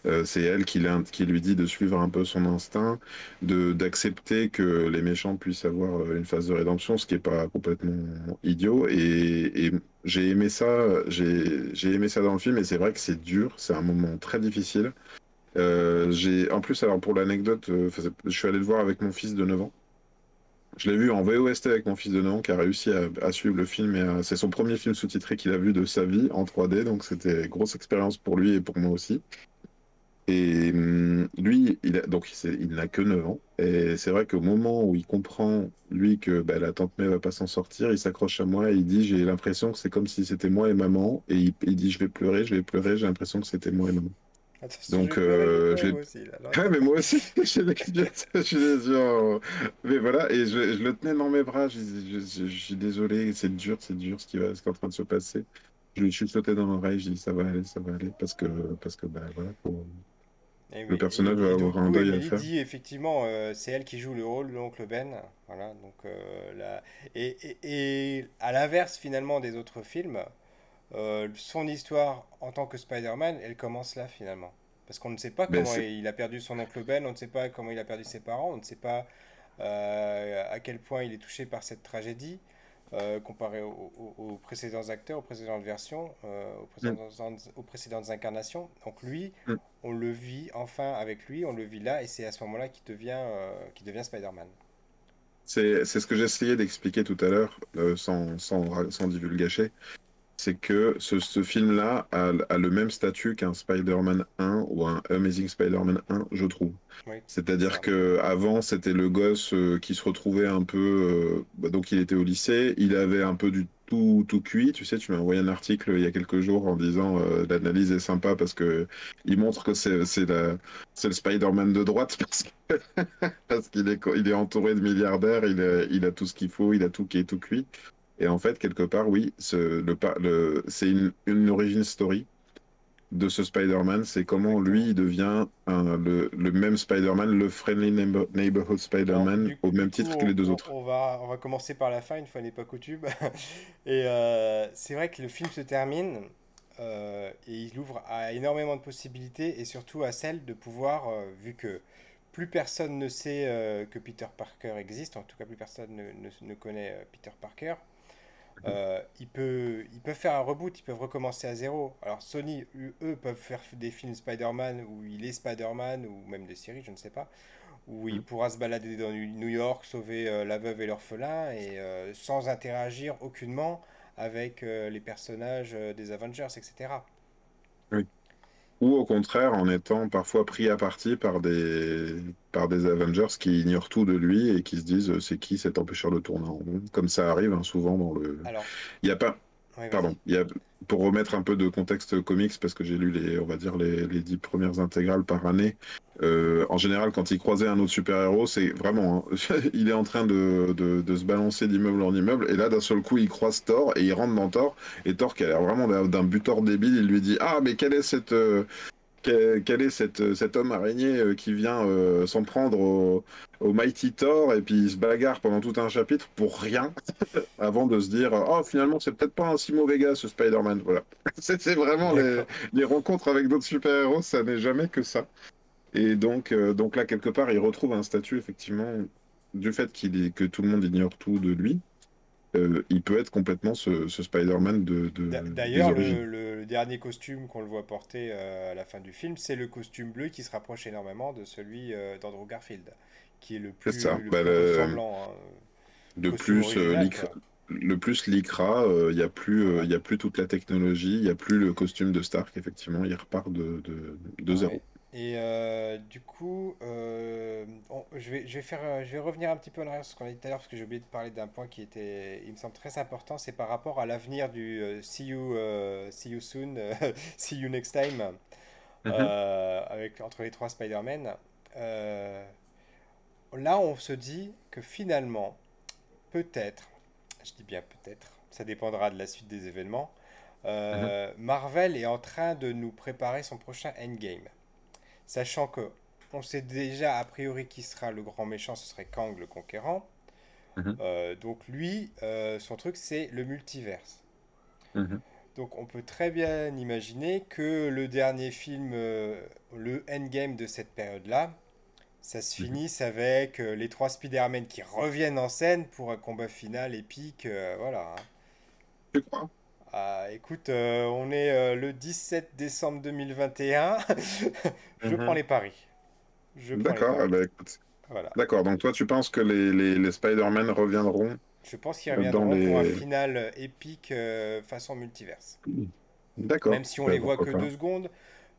Euh, c'est elle qui, lui dit de suivre un peu son instinct, d'accepter que les méchants puissent avoir euh, une phase de rédemption, ce qui est pas complètement idiot. Et, j'ai aimé ça, j'ai aimé ça dans le film. Et c'est vrai que c'est dur, c'est un moment très difficile. Euh, j'ai en plus alors pour l'anecdote, je suis allé le voir avec mon fils de 9 ans. Je l'ai vu en VOST avec mon fils de 9 ans qui a réussi à, à suivre le film et c'est son premier film sous-titré qu'il a vu de sa vie en 3D, donc c'était grosse expérience pour lui et pour moi aussi. Et hum, lui, il a, donc il, n'a que 9 ans. Et c'est vrai qu'au moment où il comprend, lui, que bah, la tante May va pas s'en sortir, il s'accroche à moi et il dit J'ai l'impression que c'est comme si c'était moi et maman. Et il, il dit Je vais pleurer, je vais pleurer, j'ai l'impression que c'était moi et maman. Attention, Donc, euh, je aussi, là. Ouais, mais moi aussi, je suis en- Mais voilà, et je, je le tenais dans mes bras. Je, je- je- suis désolé, c'est dur, c'est dur ce qui va, ce qui est en train de se passer. Je lui chuchotais dans l'oreille, je dis ça va aller, ça va aller, parce que, parce que bah, voilà, faut- Et le oui, personnage et, va et avoir un deuil à faire. dit effectivement, euh, c'est elle qui joue le rôle de l'oncle Ben. Voilà, donc euh, là, et, à l'inverse finalement des autres films, euh, son histoire en tant que Spider-Man, elle commence là finalement. Parce qu'on ne sait pas Ben, comment il a perdu son oncle Ben, on ne sait pas comment il a perdu ses parents, on ne sait pas à quel point il est touché par cette tragédie. Euh, comparé aux, aux- aux précédents acteurs, aux précédentes versions, euh, aux Mm, précédentes, aux précédentes incarnations. Donc lui, mm. on le vit enfin avec lui, on le vit là, et c'est à ce moment-là qu'il devient, euh, devient Spider-Man. C'est, ce que j'essayais d'expliquer tout à l'heure, sans, sans, ra- sans divulgacher. C'est que ce, ce film-là a, a le même statut qu'un Spider-Man 1 ou un Amazing Spider-Man 1, je trouve. Oui, C'est-à-dire que avant c'était le gosse euh, qui se retrouvait un peu, euh, bah, donc il était au lycée, il avait un peu du tout tout cuit. Tu sais, tu m'as envoyé un article il y a quelques jours en disant euh, l'analyse est sympa parce que il montre que c'est le Spider-Man de droite parce qu'il est co- il est entouré de milliardaires, il a, il a tout ce qu'il faut, il a tout qui est tout cuit. Et en fait quelque part oui, ce, le, pa- le c'est une, une origin story de ce Spider-Man, c'est comment lui il devient un- le, le même Spider-Man, le Friendly Neighbor- Neighborhood Spider-Man, au même titre que les deux on- autres. on va, on va commencer par la fin, une fois n'est pas coutume. Et euh, c'est vrai que le film se termine, euh, et il ouvre à énormément de possibilités, et surtout à celle de pouvoir, euh, vu que plus personne ne sait que Peter Parker existe, en tout cas plus personne ne, ne- ne connaît Peter Parker, euh, ils, peuvent, ils peuvent faire un reboot, ils peuvent recommencer à zéro. Alors Sony, eux, peuvent faire des films Spider-Man où il est Spider-Man, ou même des séries, je ne sais pas, où il Mhm. pourra se balader dans New York, sauver euh, la veuve et l'orphelin, et euh, sans interagir aucunement avec les personnages des Avengers, etc. Oui. Ou au contraire, en étant parfois pris à partie par des, par des Avengers qui ignorent tout de lui et qui se disent euh, c'est qui cet empêcheur de tourner en rond, comme ça arrive hein, souvent dans le. Alors, Il y a pas, Pardon, pour remettre un peu de contexte comics, parce que j'ai lu les, on va dire les, dix premières intégrales par année. euh, en général, quand il croisait un autre super-héros, c'est vraiment, hein, il est en train de, se balancer d'immeuble en immeuble, et là, d'un seul coup, il croise Thor et il rentre dans Thor, et Thor, qui a l'air vraiment d'un d'un butor débile, il lui dit, ah, mais quelle est cette, euh, quel, est cette, cet homme araignée euh, qui vient euh, s'en prendre au, au Mighty Thor, et puis il se bagarre pendant tout un chapitre pour rien avant de se dire oh finalement c'est peut-être pas un si mauvais gars ce Spider-Man. Voilà. C'est vraiment les, rencontres avec d'autres super-héros ça n'est jamais que ça. Et donc euh, donc là quelque part il retrouve un statut effectivement du fait qu'il est que tout le monde ignore tout de lui euh, il peut être complètement ce, ce Spider-Man de, de- D'ailleurs, le, le- le dernier costume qu'on le voit porter euh, à la fin du film, c'est le costume bleu qui se rapproche énormément de celui euh, d'Andrew Garfield, qui est le plus, ça le Bah, plus le, ressemblant. hein. de Costume plus original, lycra, quoi. le plus lycra euh, il y a plus euh, y a plus toute la technologie il y a plus le costume de Stark effectivement il repart de, de, de zéro. Et euh, du coup, euh, on- je vais, je vais faire, euh, je vais revenir un petit peu en arrière sur ce qu'on a dit tout à l'heure, parce que j'ai oublié de parler d'un point qui était, il me semble très important, c'est par rapport à l'avenir du euh, see you, see you soon, see you next time, Mhm. avec, entre les trois Spider-Man. Là, on se dit que finalement, peut-être, je dis bien peut-être, ça dépendra de la suite des événements, Mhm. Marvel est en train de nous préparer son prochain Endgame. Sachant que on sait déjà a priori qui sera le grand méchant, ce serait Kang le Conquérant. Mhm. Euh, donc lui, euh, son truc c'est le multiverse. Mhm. Donc on peut très bien imaginer que le dernier film, euh, le Endgame de cette période-là, ça se Mhm. finisse avec euh, les trois Spider-Man qui reviennent en scène pour un combat final épique. euh, voilà. hein. tu crois Ah, écoute, euh, on est euh, le 17 décembre 2021. Je prends les paris. Je prends les D'accord, paris. bah, écoute. Voilà. D'accord, donc toi tu penses que les, les, les Spider-Man reviendront Je pense qu'ils reviendront pour un les... final euh, épique euh, façon multiverse. D'accord, Même si on bah, les voit que deux secondes,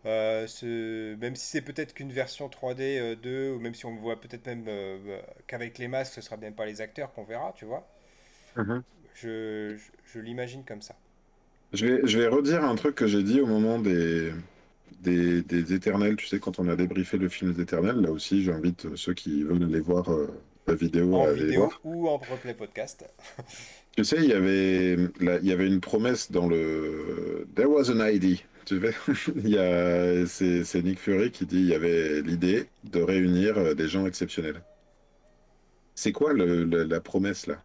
Même si c'est peut-être qu'une version 3D euh, 2, ou même si on voit peut-être même qu'avec les masques, ce sera bien pas les acteurs qu'on verra, tu vois. Mhm. Je, je, je l'imagine comme ça. Je vais, je vais redire un truc que j'ai dit au moment des, des, des Éternels. Tu sais, quand on a débriefé le film des Éternels, là aussi, j'invite ceux qui veulent aller voir euh, la vidéo En à aller vidéo voir. ou en replay podcast. Tu sais, il y avait, là, il y avait une promesse dans le There was an idea. Tu sais, il y a, c'est, c'est Nick Fury qui dit il y avait l'idée de réunir euh, des gens exceptionnels. C'est quoi le, le- la promesse là?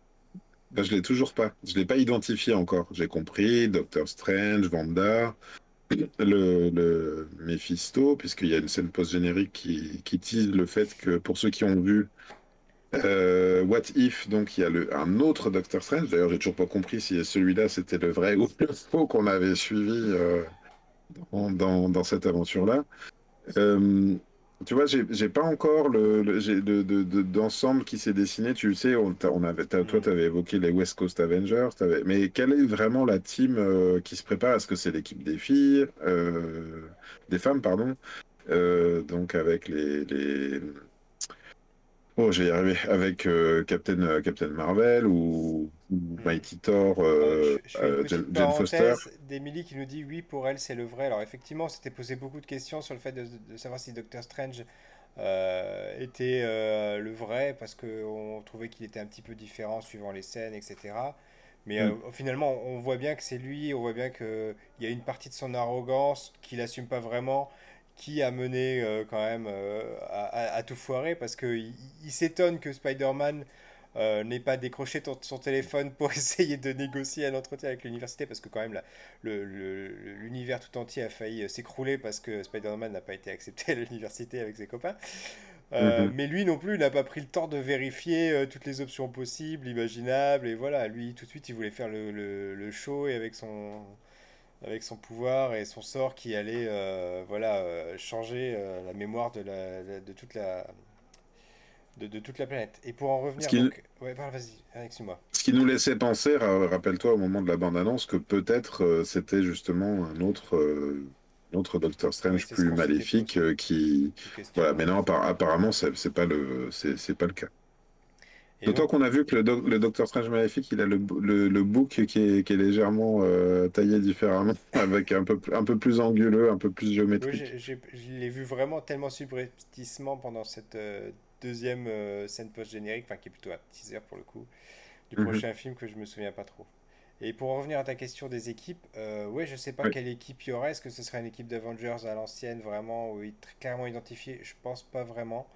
Ben, je l'ai toujours pas. Je l'ai pas identifié encore. J'ai compris Doctor Strange, Wanda, le, le Mephisto, puisqu'il y a une scène post-générique qui, qui tease le fait que pour ceux qui ont vu euh, What If, donc il y a le, un autre Doctor Strange. D'ailleurs, j'ai toujours pas compris si celui-là c'était le vrai ou le faux qu'on avait suivi euh, dans, dans, dans cette aventure-là. Euh, tu vois, j'ai pas encore le, de, de- d'ensemble qui s'est dessiné. Tu sais, on, avait, toi, Mm. tu avais évoqué les West Coast Avengers. mais quelle est vraiment la team euh, qui se prépare? Est-ce que c'est l'équipe des filles, euh, des femmes, pardon? Euh, donc avec les, les... Oh, je vais y arriver. Avec euh, Captain, euh, Captain Marvel ou, ou Mm. Mighty Thor, Euh, je, je petite Jane, Jane Foster. d'Emily qui nous dit oui, pour elle, c'est le vrai. Alors, effectivement, on s'était posé beaucoup de questions sur le fait de, de savoir si Doctor Strange était le vrai, parce qu'on trouvait qu'il était un petit peu différent suivant les scènes, etc. Mais euh, Mm. finalement, on voit bien que c'est lui, on voit bien qu'il y a une partie de son arrogance qu'il assume pas vraiment, qui a mené euh, quand même euh, à, tout foirer, parce qu'il il il s'étonne que Spider-Man euh, n'ait pas décroché ton- son téléphone pour essayer de négocier un entretien avec l'université, parce que quand même la- le- le- l'univers tout entier a failli s'écrouler parce que Spider-Man n'a pas été accepté à l'université avec ses copains. Mhm. mais lui non plus n'a pas pris le temps de vérifier toutes les options possibles, imaginables, et voilà, lui tout de suite il voulait faire le, le- le show et avec son, avec son pouvoir et son sort qui allait euh, voilà, euh, changer euh, la mémoire de, la, la- de toute la, de, de toute la planète. Et pour en Ce revenir qui, donc... Ouais, parle, vas-y, excuse-moi. ce qui nous laissait penser, ra- rappelle-toi au moment de la bande-annonce, que peut-être c'était justement un autre, un autre Doctor Strange ce plus maléfique qui... Voilà, mais non, appar- apparemment, c'est c'est pas le, c'est c'est pas le cas. D'autant qu'on a vu que le, doc- le Docteur Strange Maléfique, il a le, le, le bouc qui est, qui est légèrement euh, taillé différemment, avec un peu, un peu plus anguleux, un peu plus oui, géométrique. j'ai- je l'ai vu vraiment tellement subrepticement pendant cette euh, deuxième euh, scène post-générique, enfin qui est plutôt un teaser pour le coup, du Mhm. prochain film que je me souviens pas trop. Et pour en revenir à ta question des équipes, ouais, je sais pas Oui. quelle équipe il y aurait. Est-ce que ce serait une équipe d'Avengers à l'ancienne, vraiment, ou très clairement identifiée? Je pense pas vraiment.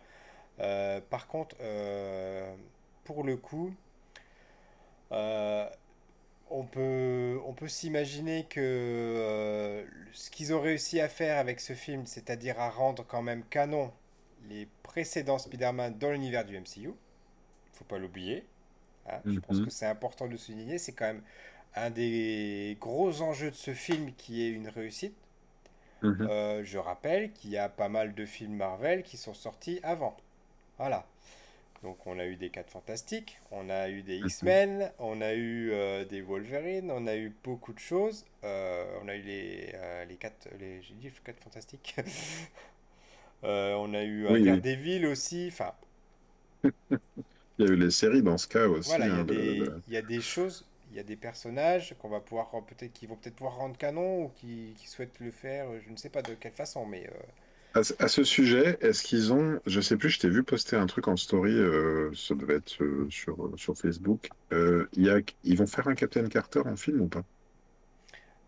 Par contre, pour le coup, euh, on peut, on peut s'imaginer que euh, ce qu'ils ont réussi à faire avec ce film, c'est-à-dire à rendre quand même canon les précédents Spider-Man dans l'univers du MCU, faut pas l'oublier. hein, je pense que Mhm. c'est important de souligner. C'est quand même un des gros enjeux de ce film qui est une réussite. Mhm. Euh, je rappelle qu'il y a pas mal de films Marvel qui sont sortis avant. Voilà. Donc on a eu des 4 Fantastiques, on a eu des. X-Men, on a eu euh, des Wolverine, on a eu beaucoup de choses. Euh, on a eu les, euh, les 4, les, j'ai dit 4 Fantastiques. On a eu Oui, oui. Daredevil aussi. Enfin, Il y a eu les séries dans ce cas aussi. voilà, il y a hein, des, il y a des choses, il y a des personnages qu'on va pouvoir peut-être, qui vont peut-être pouvoir rendre canon ou qui, qui souhaitent le faire. Je ne sais pas de quelle façon, mais À, ce à ce sujet, est-ce qu'ils ont, je sais plus, je t'ai vu poster un truc en story, euh, ça devait être euh, sur, euh, sur Facebook. Euh, il y a, ils vont faire un Captain Carter en film ou pas?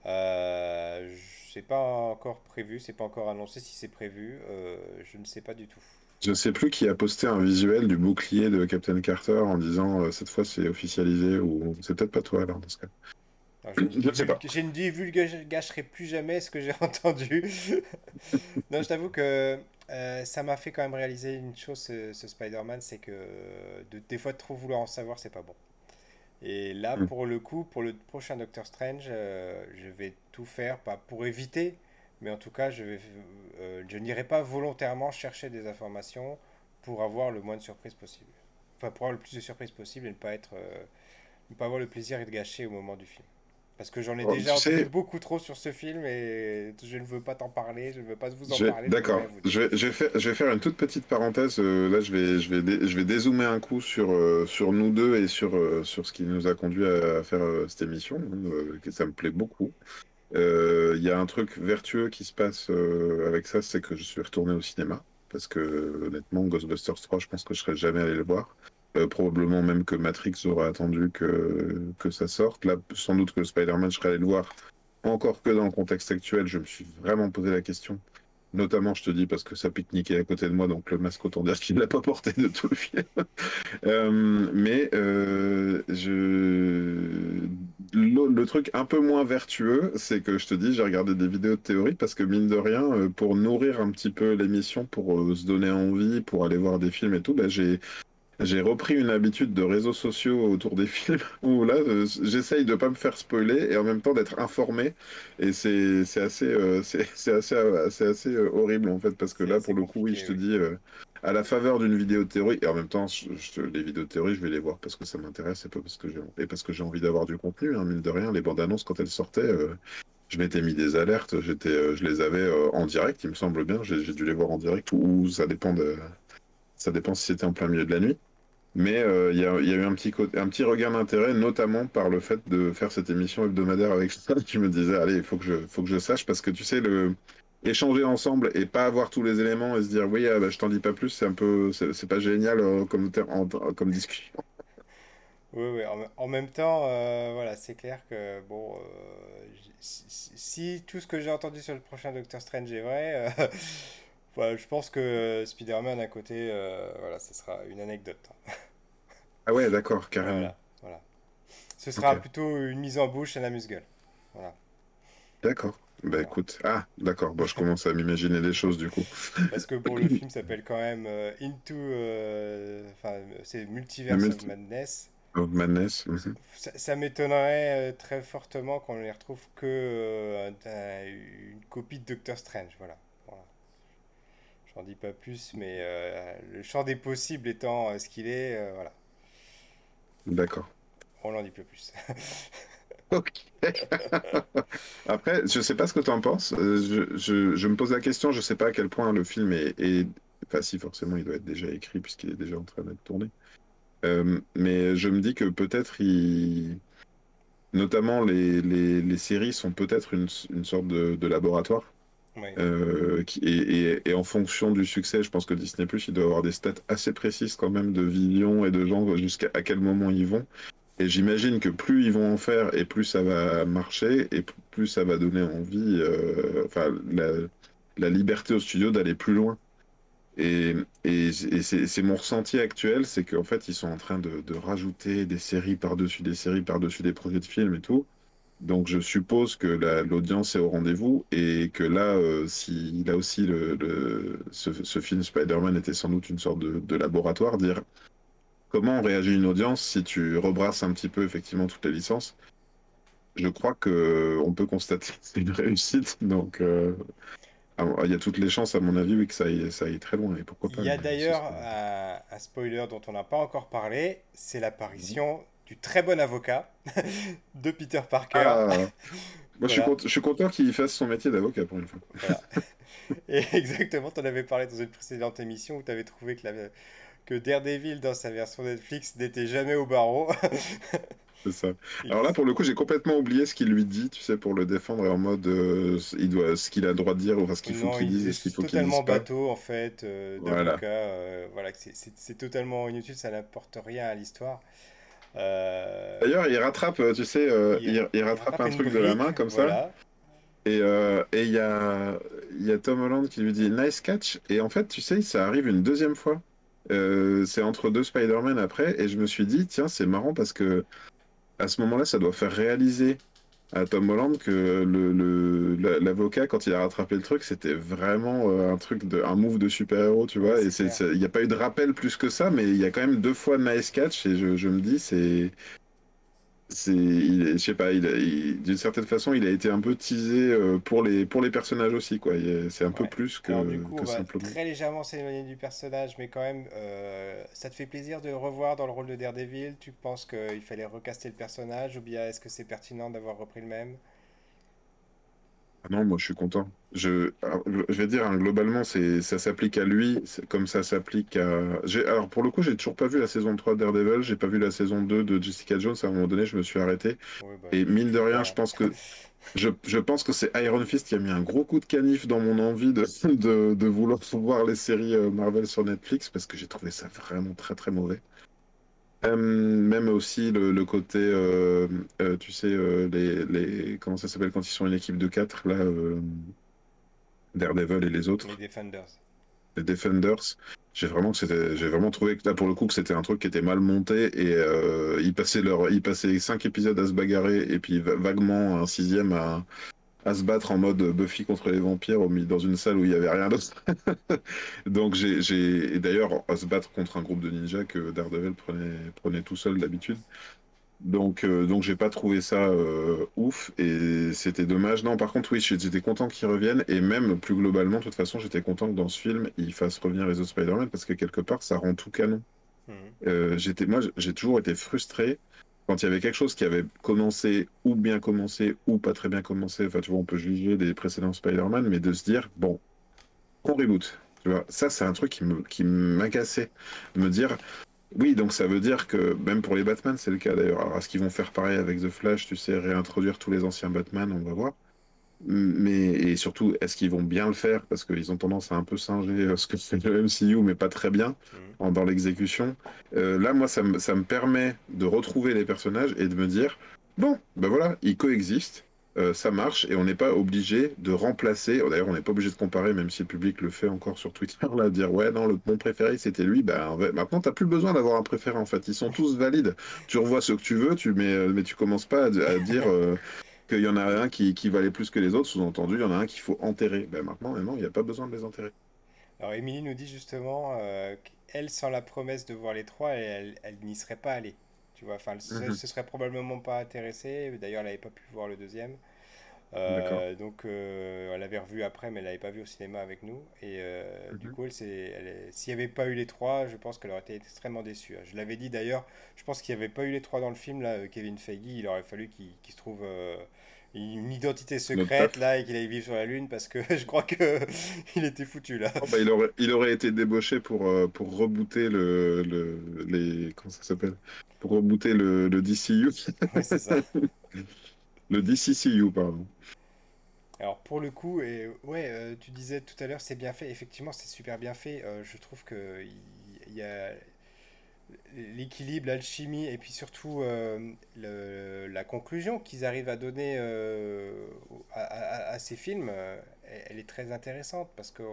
Euh, sais pas encore prévu, c'est pas encore annoncé si c'est prévu, euh, je ne sais pas du tout. Je sais plus qui a posté un visuel du bouclier de Captain Carter en disant euh, cette fois c'est officialisé ou c'est peut-être pas toi alors dans ce cas. Alors, je, Je ne sais pas. je ne divulgacherai plus jamais ce que j'ai entendu. Non, je t'avoue que euh, ça m'a fait quand même réaliser une chose, ce, ce Spider-Man, c'est que de, des fois, trop vouloir en savoir, c'est pas bon. Et là, Mm. pour le coup, pour le prochain Doctor Strange, euh, je vais tout faire, pas pour éviter, mais en tout cas, je vais, euh, je n'irai pas volontairement chercher des informations pour avoir le moins de surprises possible. Enfin, pour avoir le plus de surprises possible et ne pas être, euh, ne pas avoir le plaisir de gâcher au moment du film. Parce que j'en ai Oh, déjà entendu sais, beaucoup trop sur ce film et je ne veux pas t'en parler, je ne veux pas vous en je- parler. d'accord. Je vais, je faire, je vais faire une toute petite parenthèse. euh, là, je vais, je vais, dé- je vais dézoomer un coup sur, euh, sur nous deux et sur, euh, sur ce qui nous a conduit à, faire cette émission. hein, que ça me plaît beaucoup. Il y a un truc vertueux qui se passe avec ça, c'est que je suis retourné au cinéma. Parce que honnêtement, Ghostbusters 3, je pense que je serais jamais allé le voir. Euh, probablement même que Matrix aurait attendu que, que ça sorte. Là, sans doute que Spider-Man, je serais allé le voir. Encore que dans le contexte actuel, je me suis vraiment posé la question. Notamment, je te dis, parce que ça pique-niquait à côté de moi, donc le masque, autant dire qu'il ne l'a pas porté de tout le film. Euh, mais euh, je... le, truc un peu moins vertueux, c'est que je te dis, j'ai regardé des vidéos de théorie parce que mine de rien, pour nourrir un petit peu l'émission, pour se donner envie, pour aller voir des films et tout, bah, j'ai j'ai repris une habitude de réseaux sociaux autour des films où là, euh, j'essaye de pas me faire spoiler et en même temps d'être informé. Et c'est c'est assez, euh, c'est c'est assez, euh, c'est assez euh, horrible en fait parce que C'est là, assez pour le coup, oui, compliqué, je te oui. dis, euh, à la faveur d'une vidéo de théorie, et en même temps, je- je- les vidéos de théorie, je vais les voir parce que ça m'intéresse et pas parce que j'ai et parce que j'ai envie d'avoir du contenu. Hein, mine de rien, les bandes annonces quand elles sortaient. euh, je m'étais mis des alertes, j'étais, euh, je les avais euh, en direct, il me semble bien. J'ai j'ai dû les voir en direct ou, ou ça dépend de, ça dépend si c'était en plein milieu de la nuit. Mais euh, il y a, eu un petit, un regain d'intérêt, notamment par le fait de faire cette émission hebdomadaire avec ça. Je me disais, allez, il faut que je, sache, parce que tu sais, le, échanger ensemble et pas avoir tous les éléments et se dire, oui, ah, bah, je t'en dis pas plus, c'est un peu, c'est pas génial euh, comme, comme discussion. Oui, oui, en, même temps, euh, voilà, c'est clair que, bon, si, si- tout ce que j'ai entendu sur le prochain Doctor Strange est vrai, voilà, je pense que Spider-Man à côté, euh, voilà, ce sera une anecdote. Ah ouais, d'accord, carrément. Voilà, voilà. Ce sera plutôt une mise en bouche à la musgueule. Voilà. D'accord. Bah Voilà. écoute, ah, d'accord, bon, je commence à m'imaginer des choses du coup. Parce que bon, le film s'appelle quand même euh, Into, euh, enfin, c'est Multiverse of Madness. Madness. mhm. Ça, ça m'étonnerait euh, très fortement qu'on ne les retrouve que un- une copie de Doctor Strange. Voilà. J'en dis pas plus, mais euh, le champ des possibles étant euh, ce qu'il est, euh, voilà. D'accord. On n'en dit pas plus. Ok. Après, je sais pas ce que tu en penses. Je, je- je me pose la question, je sais pas à quel point le film est, est- Enfin, si, forcément, il doit être déjà écrit puisqu'il est déjà en train d'être tourné. Euh, mais je me dis que peut-être il... Notamment, les, les, les séries sont peut-être une, une sorte de, de laboratoire. Euh, et, en fonction du succès, je pense que Disney+, il doit avoir des stats assez précises quand même de vision et de gens jusqu'à à quel moment ils vont. Et j'imagine que plus ils vont en faire et plus ça va marcher et plus ça va donner envie, euh, enfin, la, liberté au studio d'aller plus loin. Et, c'est mon ressenti actuel, c'est qu'en fait, ils sont en train de, de rajouter des séries par-dessus des séries, par-dessus des projets de films et tout. Donc je suppose que la- l'audience est au rendez-vous et que là, euh, si, là aussi, le, le- ce, ce film Spider-Man était sans doute une sorte de, de laboratoire, dire comment réagit une audience si tu rebrasses un petit peu effectivement toutes les licences? Je crois que on peut constater que c'est une réussite. Donc euh, alors, il y a toutes les chances, à mon avis, oui, que ça aille, ça aille très loin. Et pourquoi pas Il y a d'ailleurs un, un spoiler dont on n'a pas encore parlé, c'est l'apparition du très bon avocat de Peter Parker. Ah, moi je suis content, je suis content qu'il fasse son métier d'avocat pour une fois. Voilà. Et exactement, tu en avais parlé dans une précédente émission où tu avais trouvé que, la- que Daredevil, dans sa version Netflix, n'était jamais au barreau. C'est ça. Alors là, pour le coup, j'ai complètement oublié ce qu'il lui dit, tu sais, pour le défendre en mode euh, il doit, ce qu'il a le droit de dire, enfin ce qu'il faut qu'il il dise et est ce qu'il faut qu'il totalement bateau en fait, euh, Voilà. d'avocat. euh, voilà, c'est- c'est c'est totalement inutile, ça n'apporte rien à l'histoire. Euh, D'ailleurs, il rattrape, euh, tu sais, euh, il- il, il rattrape un truc de la main comme ça, et euh, et il y a, y a Tom Holland qui lui dit nice catch, et en fait, tu sais, ça arrive une deuxième fois. Euh, c'est entre deux Spider-Man après, et je me suis dit, tiens, c'est marrant parce que à ce moment-là, ça doit faire réaliser à Tom Holland que le, le- la- l'avocat, quand il a rattrapé le truc, c'était vraiment euh, un truc de, un move de super-héros, tu vois. Et c'est- il n'y a pas eu de rappel plus que ça, mais il y a quand même deux fois nice catch, et je, je me dis, c'est, c'est, je sais pas, il, d'une certaine façon, il a été un peu teasé euh, pour les pour les personnages aussi, quoi. C'est un peu plus que, Alors du coup, que on va simplement. très légèrement s'éloigner du personnage, mais quand même, euh, ça te fait plaisir de le revoir dans le rôle de Daredevil? Tu penses qu'il fallait recaster le personnage, ou bien est-ce que c'est pertinent d'avoir repris le même? Ah non, moi je suis content. Je, alors, je vais dire, hein, globalement, c'est, ça s'applique à lui, comme ça s'applique à. J'ai, alors pour le coup, j'ai toujours pas vu la saison 3 de Daredevil, j'ai pas vu la saison 2 de Jessica Jones, à un moment donné, je me suis arrêté. Bah, Et mine de rien, je voilà. pense que je, je pense que c'est Iron Fist qui a mis un gros coup de canif dans mon envie de, de, de vouloir voir les séries euh, Marvel sur Netflix, parce que j'ai trouvé ça vraiment très très mauvais. Euh, même aussi le, le côté, euh, euh, tu sais, euh, les, les, comment ça s'appelle quand ils sont une équipe de quatre, là, Daredevil et les Les autres, Defenders. les Defenders. J'ai vraiment, j'ai vraiment trouvé que là, pour le coup, que c'était un truc qui était mal monté et ils passaient leur, ils passaient cinq épisodes à se bagarrer et puis va- vaguement un sixième à, à se battre en mode Buffy contre les vampires dans une salle où il y avait rien d'autre. Donc j'ai, d'ailleurs à se battre contre un groupe de ninjas que Daredevil prenait, prenait tout seul d'habitude. Donc, euh, donc j'ai pas trouvé ça euh, ouf et c'était dommage. Non, par contre, oui, j'étais content qu'ils reviennent et même plus globalement, de toute façon, j'étais content que dans ce film, ils fassent revenir les autres Spider-Man parce que quelque part, ça rend tout canon. Mhm. Euh, j'étais, moi, j'ai toujours été frustré quand il y avait quelque chose qui avait commencé ou bien commencé ou pas très bien commencé. Enfin, tu vois, on peut juger des précédents Spider-Man, mais de se dire, bon, on reboot. Tu vois, ça, c'est un truc qui me, qui m'agaçait. Me dire, oui, donc ça veut dire que, même pour les Batman, c'est le cas d'ailleurs. Alors, est-ce qu'ils vont faire pareil avec The Flash, tu sais, réintroduire tous les anciens Batman, on va voir. Mais, et surtout, est-ce qu'ils vont bien le faire? Parce qu'ils ont tendance à un peu singer euh, ce que fait le MCU, mais pas très bien Mhm. en- dans l'exécution. Euh, là, moi, ça me, ça me permet de retrouver les personnages et de me dire, bon, ben voilà, ils coexistent, euh, ça marche, et on n'est pas obligé de remplacer. D'ailleurs, on n'est pas obligé de comparer, même si le public le fait encore sur Twitter, là, dire, ouais, non, le, mon préféré, c'était lui. Ben, maintenant, t'as plus besoin d'avoir un préféré, en fait. Ils sont tous valides. Tu revois ce que tu veux, tu, mais, mais tu commences pas à, à dire euh, qu'il y en a un qui, qui valait plus que les autres. Sous-entendu, il y en a un qu'il faut enterrer. Ben, maintenant, maintenant, il n'y a pas besoin de les enterrer. Alors, Émilie nous dit justement euh, qu'elle, sans la promesse de voir les trois, elle, elle n'y serait pas allée. Tu vois, enfin, elle se, Mhm. se serait probablement pas intéressée. D'ailleurs, elle n'avait pas pu voir le deuxième. Euh, donc, euh, elle l'avait revu après, mais elle l'avait pas vu au cinéma avec nous. Et euh, du Mhm. coup, elle, s'il n'y avait pas eu les trois, je pense qu'elle aurait été extrêmement déçue. Je l'avais dit d'ailleurs, je pense qu'il n'y avait pas eu les trois dans le film, là, Kevin Feige, il aurait fallu qu'il se trouve une identité secrète, là, et qu'il aille vivre sur la Lune, parce que je crois que il était foutu, là. Oh, bah, il aurait, il aurait été débauché pour, euh, pour rebooter le, le, les, comment ça s'appelle? Pour rebooter le, le DCU. Oui, c'est ça. Le DCCU, pardon. Alors pour le coup, et ouais, euh, tu disais tout à l'heure, c'est bien fait. Effectivement, c'est super bien fait. Euh, je trouve que il il y a l'équilibre, l'alchimie, et puis surtout euh, le- la conclusion qu'ils arrivent à donner euh, à, à- à ces films, euh, elle, est très intéressante parce que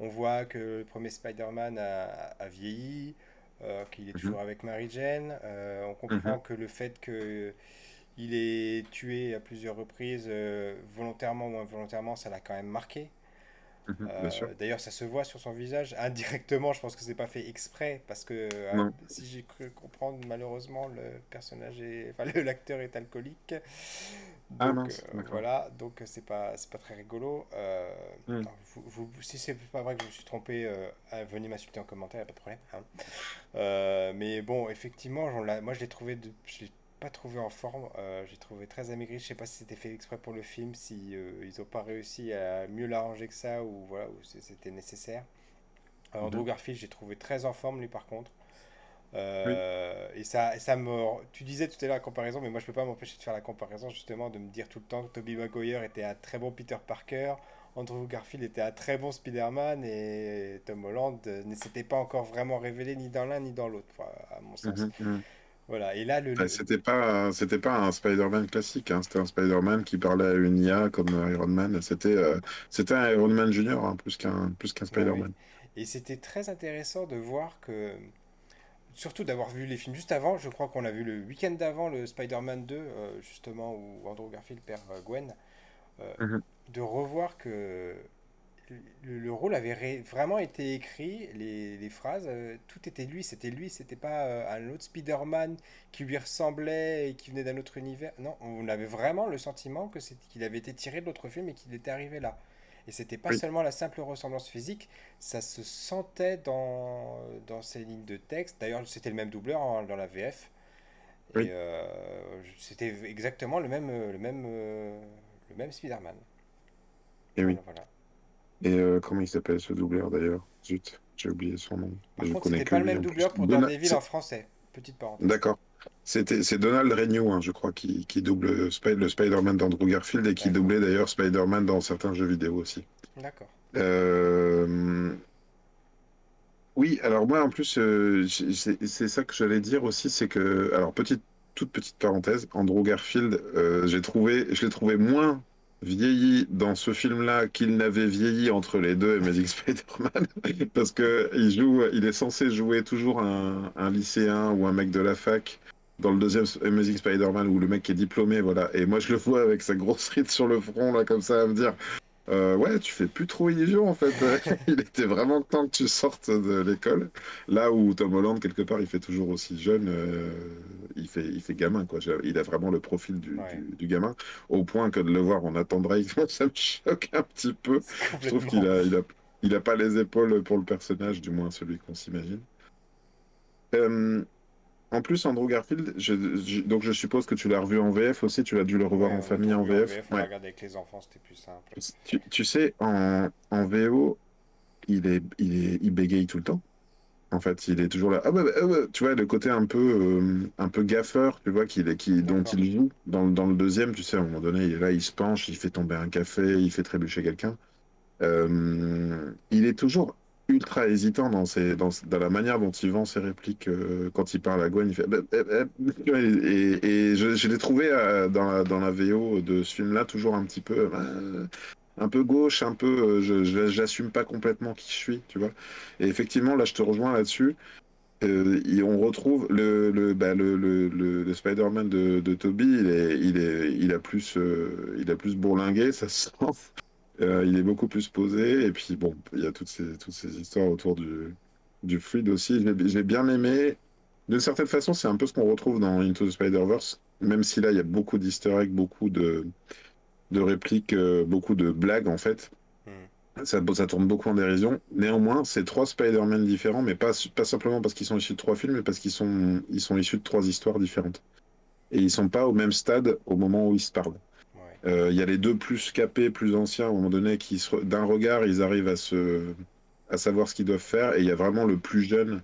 on voit que le premier Spider-Man a, a vieilli, qu'il est Mhm, toujours avec Mary Jane. On comprend mhm, que le fait que il est tué à plusieurs reprises, volontairement ou involontairement, ça l'a quand même marqué. Mhm. Euh, d'ailleurs, ça se voit sur son visage. Indirectement, je pense que c'est pas fait exprès, parce que euh, Non. si j'ai cru comprendre, malheureusement, le personnage est, enfin, l'acteur est alcoolique. Ah Donc mince, euh, voilà, donc c'est pas, c'est pas très rigolo. Euh, Hmm. vous, vous- si c'est pas vrai que je me suis trompé, euh, ah, venez m'insulter en commentaire, y a pas de problème. hein. Euh, mais bon, effectivement, moi je l'ai trouvé, de, pas trouvé en forme. euh, j'ai trouvé très amaigri. Je sais pas si c'était fait exprès pour le film, si euh, ils ont pas réussi à mieux l'arranger que ça ou voilà, ou c'était nécessaire. Euh, Andrew. Garfield, j'ai trouvé très en forme lui par contre. Oui. Euh, et ça, ça me. Tu disais tout à l'heure la comparaison, mais moi je peux pas m'empêcher de faire la comparaison justement, de me dire tout le temps que Tobey Maguire était un très bon Peter Parker, Andrew Garfield était un très bon Spider-Man et Tom Holland ne s'était pas encore vraiment révélé ni dans l'un ni dans l'autre, à mon sens. Mhm. Voilà, et là le. Le- c'était pas, c'était pas un Spider-Man classique, hein. C'était un Spider-Man qui parlait à une IA comme Iron Man. C'était, euh, c'était un Iron Man Junior, hein, plus qu'un, plus qu'un oui. Spider-Man. Et c'était très intéressant de voir que. Surtout d'avoir vu les films juste avant, je crois qu'on a vu le week-end d'avant le Spider-Man 2, euh, justement, où Andrew Garfield perd euh, Gwen. euh, Mhm. de revoir que le, le rôle avait ré- vraiment été écrit, les, les phrases, euh, tout était lui, c'était lui, c'était pas euh, un autre Spider-Man qui lui ressemblait et qui venait d'un autre univers. Non, on avait vraiment le sentiment que c'est qu'il avait été tiré de l'autre film et qu'il était arrivé là. Et c'était pas Oui, seulement la simple ressemblance physique, ça se sentait dans, dans ses lignes de texte. D'ailleurs, c'était le même doubleur hein, dans la VF. Et euh, c'était exactement le même, le même, le même Spider-Man. et oui. Voilà. Et euh, comment il s'appelle ce doubleur d'ailleurs? Zut, j'ai oublié son nom. Par Je contre, c'était pas le même doubleur pour Dona- Daredevil en français. Petite parenthèse. D'accord. C'est Donald Renew, hein, je crois, qui, qui double Spi- le Spider-Man d'Andrew Garfield et qui doublait d'ailleurs Spider-Man dans certains jeux vidéo aussi. D'accord. Euh, Oui, alors moi en plus, euh, c'est c'est ça que j'allais dire aussi, c'est que, alors petite, toute petite parenthèse, Andrew Garfield, euh, j'ai trouvé, je l'ai trouvé moins vieilli dans ce film-là qu'il n'avait vieilli entre les deux Amazing Spider-Man, parce que il joue, il est censé jouer toujours un, lycéen ou un mec de la fac dans le deuxième Amazing Spider-Man où le mec est diplômé, voilà, et moi je le vois avec sa grosse ride sur le front là comme ça à me dire. Euh, ouais, tu fais plus trop illusion en fait. Il était vraiment temps que tu sortes de l'école. Là où Tom Holland, quelque part, il fait toujours aussi jeune, euh, il fait, il fait gamin quoi. Il a vraiment le profil du, Ouais. du, du gamin, au point que de le voir en Nathan Drake, ça me choque un petit peu. Je trouve qu'il a, il a, il a pas les épaules pour le personnage, du moins celui qu'on s'imagine. Euh, en plus, Andrew Garfield, je, je- donc je suppose que tu l'as revu en VF aussi, tu l'as dû le revoir Ouais, en famille en VF. VF, Ouais. regardé avec les enfants, c'était plus simple. Tu, tu sais, en, en VO, il est, il est, il bégaye tout le temps. En fait, il est toujours là. Ah ouais. Tu vois, le côté un peu, euh, un peu gaffeur, tu vois, qu'il est, qui, dont il joue. Dans, dans le deuxième, tu sais, à un moment donné, il est là, il se penche, il fait tomber un café, il fait trébucher quelqu'un. Euh, il est toujours ultra hésitant dans, la manière dont il vend ses répliques euh, quand il parle à Gwen. Bah, bah, bah, Et, je, l'ai trouvé euh, dans, la, VO de ce film-là toujours un petit peu... euh, un peu gauche, un peu... j'assume pas complètement qui je suis, tu vois. Et effectivement, là, je te rejoins là-dessus. On retrouve le, Spider-Man de, de Toby, il, a plus, il a plus bourlingué, ça se sent. Euh, il est beaucoup plus posé. Et puis, bon, il y a toutes ces, toutes ces histoires autour du, du fluide aussi. Je l'ai je l'ai bien aimé. D'une certaine façon, c'est un peu ce qu'on retrouve dans Into the Spider-Verse, même si là, il y a beaucoup d'easter eggs, beaucoup de, de répliques, euh, beaucoup de blagues, en fait. Hmm. Ça, ça tourne beaucoup en dérision. Néanmoins, c'est trois Spider-Man différents, mais pas, pas simplement parce qu'ils sont issus de trois films, mais parce qu'ils sont, ils sont issus de trois histoires différentes. Et ils sont pas au même stade au moment où ils se parlent. Euh, Il y a les deux plus capés, plus anciens, à un moment donné, qui d'un regard, ils arrivent à se, à savoir ce qu'ils doivent faire. Et il y a vraiment le plus jeune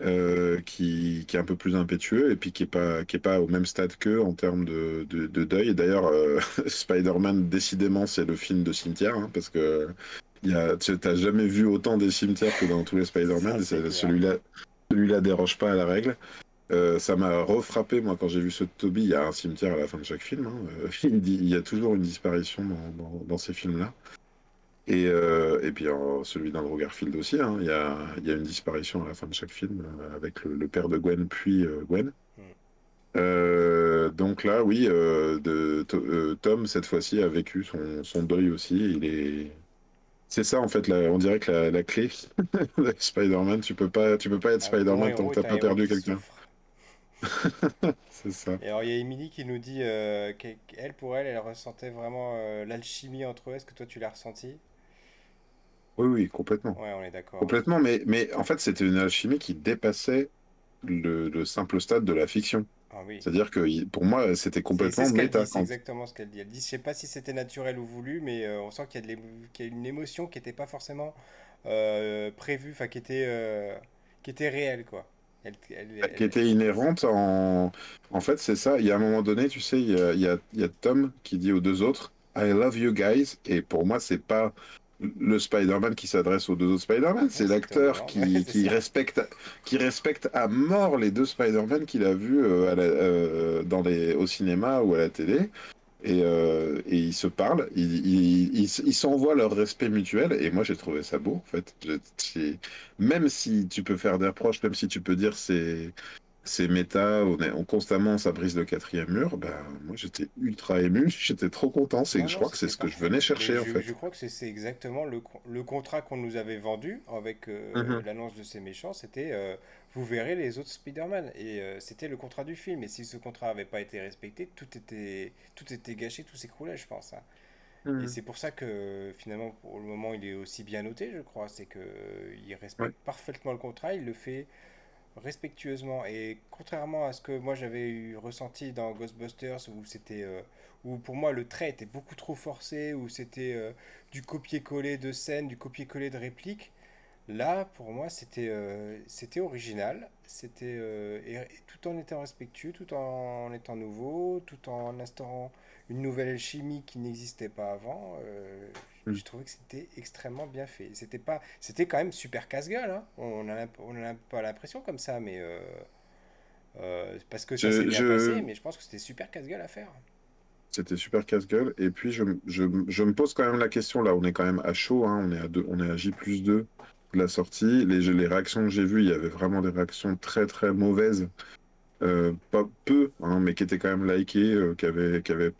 euh, qui, qui est un peu plus impétueux et puis qui est pas, qui est pas au même stade qu'eux en termes de, de, de deuil. Et d'ailleurs, euh, Spider-Man, décidément, c'est le film de cimetière, hein, parce que tu n'as jamais vu autant des cimetières que dans tous les Spider-Man. Celui-là, celui-là déroge pas à la règle. Euh, ça m'a refrappé, moi, quand j'ai vu ce Toby. Il y a un cimetière à la fin de chaque film. hein. Il, y a toujours une disparition dans, dans, dans ces films-là. Et, euh, et puis celui d'Andrew Garfield aussi. hein. Il y a, il y a une disparition à la fin de chaque film euh, avec le, le père de Gwen, puis euh, Gwen. Mm. Euh, donc là, oui, de, to- Tom, cette fois-ci, a vécu son, son deuil aussi. Il est... C'est ça, en fait, la- on dirait que la, la clé de Spider-Man, tu peux pas, tu peux pas être bon Spider-Man tant que t'as pas perdu quelqu'un. C'est ça. Et alors, il y a Émilie qui nous dit euh, qu'elle, pour elle, elle ressentait vraiment euh, l'alchimie entre eux. Est-ce que toi, tu l'as ressenti? Oui, oui, complètement. Ouais, on est d'accord. Complètement, mais, mais en fait, c'était une alchimie qui dépassait le, le simple stade de la fiction. Ah oui. C'est-à-dire que pour moi, c'était C'est c'est complètement ce qu'elle méta. dit, c'est exactement ce qu'elle dit. Elle dit, je sais pas si c'était naturel ou voulu, mais euh, on sent qu'il y a de qu'il y a une émotion qui n'était pas forcément prévue, enfin qui était, qui était réelle, quoi. Elle, elle- qui était inhérente en... En fait, c'est ça. Il y a un moment donné, tu sais, il y a, il y a- il y a Tom qui dit aux deux autres, I love you guys. Et pour moi, c'est pas le Spider-Man qui s'adresse aux deux autres Spider-Man, c'est l'acteur qui, qui respecte, qui respecte à mort les deux Spider-Man qu'il a vus euh, à la- euh, dans les, au cinéma ou à la télé. Et, euh, et ils se parlent, ils s'envoient leur respect mutuel, et moi j'ai trouvé ça beau en fait. Même si tu peux faire des reproches, même si tu peux dire c'est c'est méta, on, est, on constamment ça brise le quatrième mur. Ben, moi j'étais ultra ému, j'étais trop content. C'est, je crois que c'est ce que je venais chercher en je, je fait. crois que c'est exactement le, con- le contrat qu'on nous avait vendu avec euh, Mhm. l'annonce de ces méchants. C'était euh, vous verrez les autres Spider-Man. Et euh, c'était le contrat du film. Et si ce contrat n'avait pas été respecté, tout était, tout était gâché, tout s'écroulait, je pense. hein. Et Mhm. c'est pour ça que finalement, pour le moment, il est aussi bien noté, je crois. C'est que euh, Ouais. respecte parfaitement le contrat, il le fait respectueusement. Et contrairement à ce que moi j'avais eu ressenti dans Ghostbusters, où c'était, euh, où pour moi le trait était beaucoup trop forcé, où c'était euh, du copier-coller de scènes, du copier-coller de répliques. Là, pour moi, c'était euh, c'était original, c'était euh, et, et tout en étant respectueux, tout en étant nouveau, tout en instaurant une nouvelle alchimie qui n'existait pas avant. euh, Mhm. j'ai trouvé que c'était extrêmement bien fait. C'était pas, c'était quand même super casse-gueule, hein. On a, on n'a pas l'impression comme ça, mais parce que ça s'est bien je, passé, mais je pense que c'était super casse-gueule à faire. C'était super casse-gueule. Et puis, je, je, je me pose quand même la question, là, on est quand même à chaud, hein, on est à deux, on est à J plus 2 de la sortie. Les, les réactions que j'ai vues, il y avait vraiment des réactions très, très mauvaises. Euh, pas peu, hein, mais qui étaient quand même likées, euh, qui avaient, qui avaient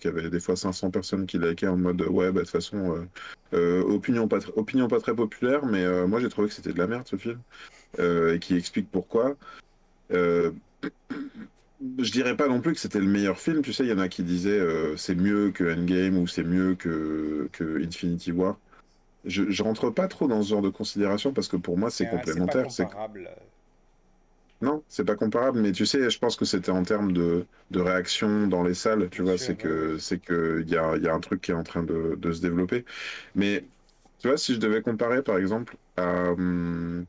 qui avaient des fois 500 personnes qui likaient en mode, ouais, bah, de toute façon, euh, opinion pas, opinion pas très populaire, mais moi, j'ai trouvé que c'était de la merde, ce film, et qui explique pourquoi. Je dirais pas non plus que c'était le meilleur film. Tu sais, il y en a qui disaient c'est mieux que Endgame ou c'est mieux que, que Infinity War. Je, je rentre pas trop dans ce genre de considération parce que pour moi c'est complémentaire. C'est comparable. non, c'est pas comparable. Mais tu sais, je pense que c'était en termes de, de réaction dans les salles. Tu vois, c'est que c'est que il y a, y a un truc qui est en train de, de se développer. Mais tu vois, si je devais comparer par exemple à hum,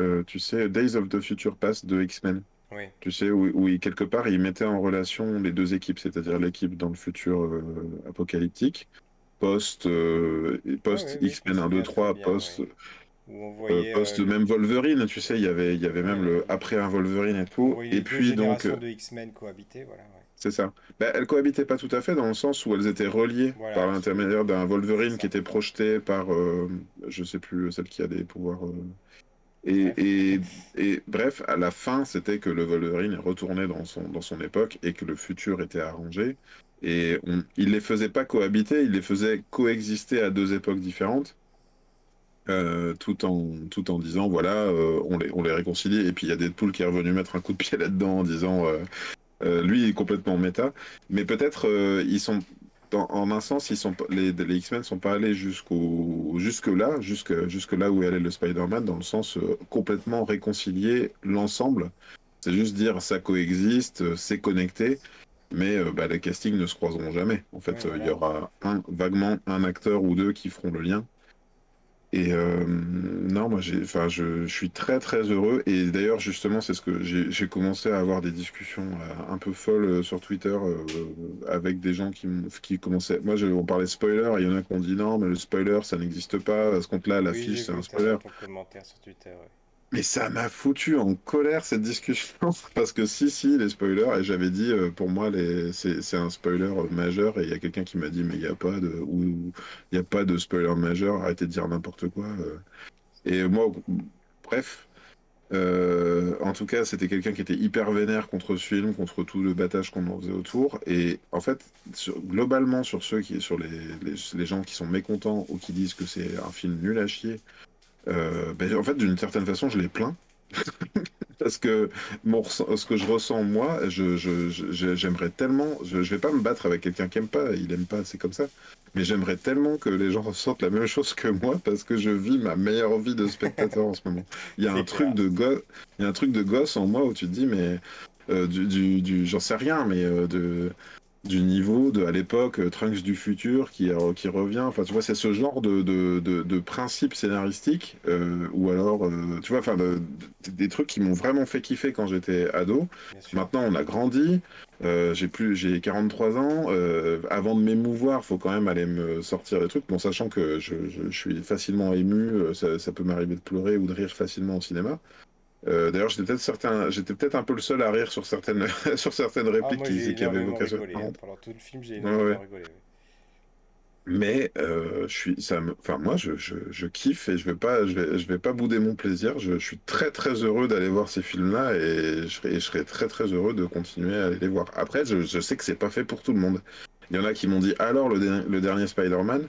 euh, tu sais Days of the Future Past de X-Men. Oui, Tu sais, où, où il- quelque part, il mettait en relation les deux équipes, c'est-à-dire l'équipe dans le futur euh, apocalyptique, post, euh, post X-Men 1, 2, souviens très 3, bien, post, post même Wolverine, tu sais, il y avait, il y avait même le après un Wolverine et tout. Et puis donc, euh, de X-Men cohabiter, voilà, c'est ça. Bah, elles cohabitaient pas tout à fait dans le sens où elles étaient reliées Voilà, par l'intermédiaire d'un Wolverine qui était projeté par, euh, je sais plus, celle qui a des pouvoirs. euh, Et, Bref. et, et bref, à la fin, c'était que le Wolverine est retourné dans son, dans son époque et que le futur était arrangé. Et on, il les faisait pas cohabiter, il les faisait coexister à deux époques différentes, euh, tout en, tout en disant, voilà, euh, on les, on les réconcilie. Et puis il y a Deadpool qui est revenu mettre un coup de pied là-dedans en disant, euh, lui, il est complètement méta. Mais peut-être, ils sont, dans- en un sens, ils sont, les, les X-Men sont pas allés jusqu'au, jusque-là, jusque, jusque là où est allé le Spider-Man, dans le sens complètement réconcilier l'ensemble. C'est juste dire, ça coexiste, c'est connecté. Mais euh, bah, les castings ne se croiseront jamais. En fait, Ouais, euh, il y aura un, vaguement un acteur ou deux qui feront le lien. Et euh, non, moi, enfin, je, je suis très très heureux. Et d'ailleurs, justement, c'est ce que j'ai commencé à avoir des discussions un peu folles sur Twitter avec des gens qui, qui commençaient. Moi, je, on parlait spoiler. et Il y en a qui ont dit non, mais le spoiler, ça n'existe pas. À ce compte-là, Oui, l'affiche, j'ai c'est un spoiler. sur Twitter, ouais. Mais ça m'a foutu en colère cette discussion parce que si si les spoilers et j'avais dit euh, pour moi les c'est un spoiler majeur et il y a quelqu'un qui m'a dit mais il y a pas de ou a pas de spoiler majeur arrêtez de dire n'importe quoi euh. et moi bref euh, en tout cas c'était quelqu'un qui était hyper vénère contre ce film contre tout le battage qu'on en faisait autour et en fait globalement sur ceux qui sur les les gens qui sont mécontents ou qui disent que c'est un film nul à chier euh, ben, en fait, d'une certaine façon, je les plains. Parce que mon, ce que je ressens moi, je, je- je- j'aimerais tellement, je, je vais pas me battre avec quelqu'un qui aime pas, il aime pas, c'est comme ça. Mais j'aimerais tellement que les gens ressentent la même chose que moi parce que je vis ma meilleure vie de spectateur en ce moment. Il y a un truc de gosse, il y a un truc de gosse en moi où tu te dis mais euh, du, du, du- j'en sais rien, mais euh, de du niveau de à l'époque euh, Trunks du futur qui, euh, qui revient. Enfin, tu vois, c'est ce genre de, de, de, de principe scénaristique euh, ou alors, euh, tu vois, enfin, de- de- des trucs qui m'ont vraiment fait kiffer quand j'étais ado. Maintenant, on a grandi. euh, j'ai plus, j'ai 43 ans. euh, avant de m'émouvoir, faut quand même aller me sortir des trucs. Bon, sachant que je, je, je suis facilement ému, ça, ça peut m'arriver de pleurer ou de rire facilement au cinéma. Euh, D'ailleurs, j'étais peut-être certain, j'étais peut-être un peu le seul à rire sur certaines, sur certaines Ah, répliques moi qui, avaient vocation. rigolé. hein. Pendant tout le film, j'ai Ouais, énormément ouais. rigolé. ouais. Mais euh, je suis, ça me, enfin moi je, je, je kiffe et je vais pas, je vais, je vais pas bouder mon plaisir. Je, suis très très heureux d'aller voir ces films-là et je serais très très heureux de continuer à aller les voir. Après, je, sais que c'est pas fait pour tout le monde. Il y en a qui m'ont dit alors le dernier Spider-Man,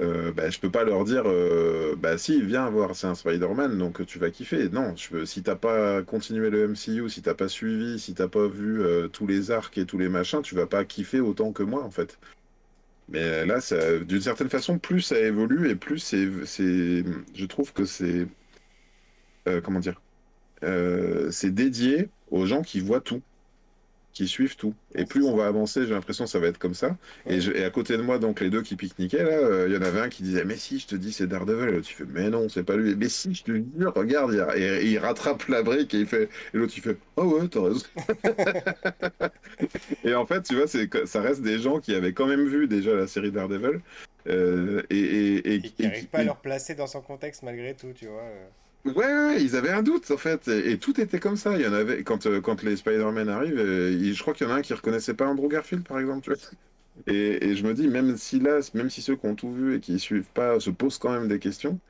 euh, bah, je peux pas leur dire euh, bah si viens voir c'est un Spider-Man donc tu vas kiffer. Non, je peux, si t'as pas continué le MCU, si t'as pas suivi, si t'as pas vu euh, tous les arcs et tous les machins, tu vas pas kiffer autant que moi en fait. Mais là, ça- d'une certaine façon, plus ça évolue et plus c'est, je trouve que c'est, euh, comment dire, Euh, c'est dédié aux gens qui voient tout, qui suivent tout. Et plus on va avancer, j'ai l'impression que ça va être comme ça. Et, je- et à côté de moi, donc les deux qui pique-niquaient là, euh, il y en avait un qui disait mais si, je te dis c'est Daredevil. Et l'autre il fait mais non, c'est pas lui. Mais si, je te jure, regarde, il, et, et il rattrape la brique et il fait et l'autre il fait oh ouais, t'as raison. Et en fait, tu vois, c'est ça reste des gens qui avaient quand même vu déjà la série Daredevil. euh, et, et, qui et n'arrive pas à le replacer dans son contexte malgré tout, tu vois. Ouais, ils avaient un doute en fait, et, tout était comme ça. Il y en avait quand euh, les Spider-Man arrivent, euh, je crois qu'il y en a un qui reconnaissait pas Andrew Garfield par exemple. Et, et je me dis même si là, même si ceux qui ont tout vu et qui suivent pas se posent quand même des questions.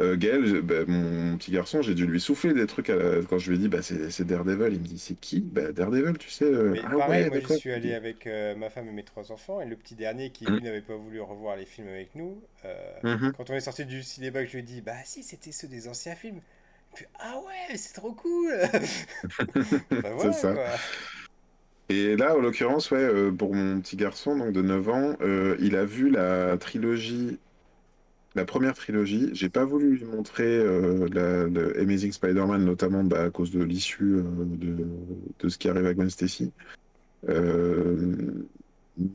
Euh, Gaël, je- bah, mon petit garçon, j'ai dû lui souffler des trucs à la- quand je lui ai dit bah c'est Daredevil. Il me dit c'est qui? Bah Daredevil, tu sais. euh, Mais ah pareil, ouais, moi d'accord. suis allé avec euh, ma femme et mes trois enfants, et le petit dernier qui lui n'avait pas voulu revoir les films avec nous, euh, Mhm. quand on est sorti du cinéma, je lui ai dit, bah si, c'était ceux des anciens films. Ah ouais, c'est trop cool! Bah voilà, C'est ça. quoi. Et là, en l'occurrence, ouais, euh, pour mon petit garçon, donc de 9 ans, euh, il a vu la trilogie, la première trilogie. J'ai pas voulu lui montrer euh, la, Amazing Spider-Man, notamment bah, à cause de l'issue euh, de, de ce qui arrive à Gwen Stacy. Euh,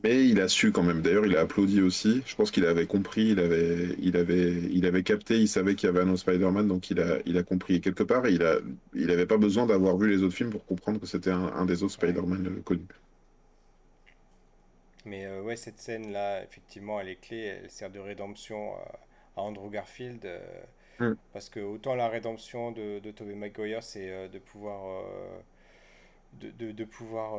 mais il a su quand même. D'ailleurs, il a applaudi aussi. Je pense qu'il avait compris, il avait, il avait, il avait capté, il savait qu'il y avait un autre Spider-Man, donc il a, il a compris. Et quelque part, il a, il avait pas besoin d'avoir vu les autres films pour comprendre que c'était un, un des autres. Spider-Man connus. Mais euh, ouais, cette scène-là, effectivement, elle est clé, elle sert de rédemption à, Andrew Garfield. euh, Mm. parce que autant la rédemption de, de Tobey Maguire, c'est euh, de pouvoir, euh, de, de- de pouvoir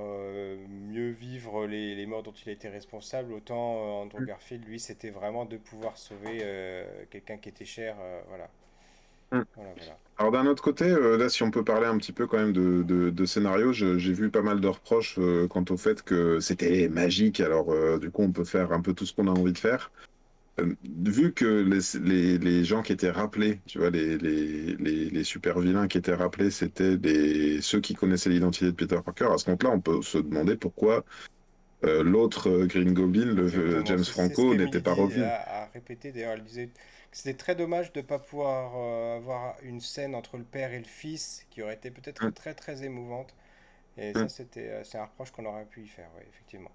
mieux vivre les, les morts dont il a été responsable, autant Andrew Mm. Garfield, lui, c'était vraiment de pouvoir sauver quelqu'un qui était cher. voilà. Mm. Voilà, voilà. Alors d'un autre côté, euh, là, si on peut parler un petit peu quand même de, de, de scénario, j'ai vu pas mal de reproches euh, quant au fait que c'était magique. Alors euh, du coup, on peut faire un peu tout ce qu'on a envie de faire. Euh, vu que les, les, les gens qui étaient rappelés, tu vois, les, super vilains qui étaient rappelés, c'était ceux qui connaissaient l'identité de Peter Parker. À ce compte-là, on peut se demander pourquoi euh, l'autre euh, Green Goblin, le Exactement, James Franco, n'était pas revenu. a, a répété. D'ailleurs, elle disait que c'était très dommage de ne pas pouvoir euh, avoir une scène entre le père et le fils qui aurait été peut-être Mm. très très émouvante. Et Mm. ça, c'était, c'est un reproche qu'on aurait pu y faire, oui, effectivement.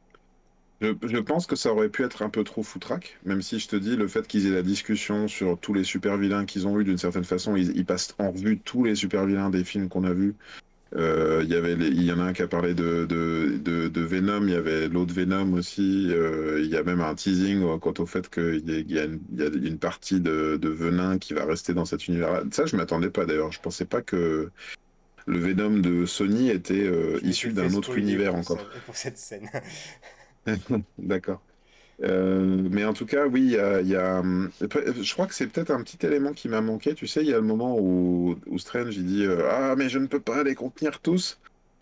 Je, je pense que ça aurait pu être un peu trop foutraque, même si je te dis, le fait qu'ils aient la discussion sur tous les super vilains qu'ils ont eu, d'une certaine façon, ils, ils passent en revue tous les super vilains des films qu'on a vus. Euh, Il y avait il y en a un qui a parlé de, de, de, de Venom, il y avait l'autre Venom aussi. euh, il y a même un teasing euh, quant au fait qu'il y, a- il y a une, partie de, de venin qui va rester dans cet univers. Ça, je m'attendais pas d'ailleurs. Je pensais pas que le Venom de Sony était euh, issu d'un autre univers pour encore. ça- pour cette scène. D'accord. Euh, mais en tout cas, oui, il y a, hum, je crois que c'est peut-être un petit élément qui m'a manqué. Tu sais, il y a le moment où, où Strange il dit euh, Ah, mais je ne peux pas les contenir tous.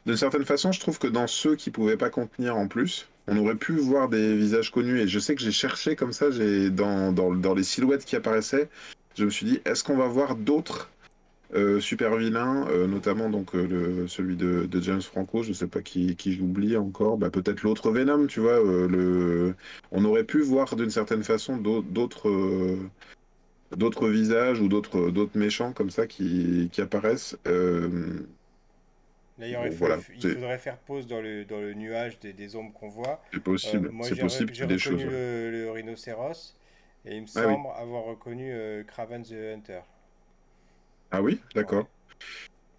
D'une certaine façon, je trouve que dans ceux qui pouvaient pas contenir en plus, on aurait pu voir des visages connus. Et je sais que j'ai cherché comme ça, j'ai dans, dans, dans les silhouettes qui apparaissaient, je me suis dit Est-ce qu'on va voir d'autres euh, super vilain, euh, notamment donc euh, le, celui de, de James Franco, je sais pas qui, qui j'oublie encore, bah, peut-être l'autre Venom, tu vois, le... on aurait pu voir d'une certaine façon d'au- d'autres d'autres visages ou d'autres d'autres méchants comme ça qui, qui apparaissent. Là, il, Bon, voilà, faudrait faire pause dans le, dans le nuage des, des ombres qu'on voit. c'est possible, c'est possible j'ai choses. reconnu ouais. le, le rhinocéros et il me Ah oui. semble avoir reconnu Kraven the Hunter. Ah oui, d'accord.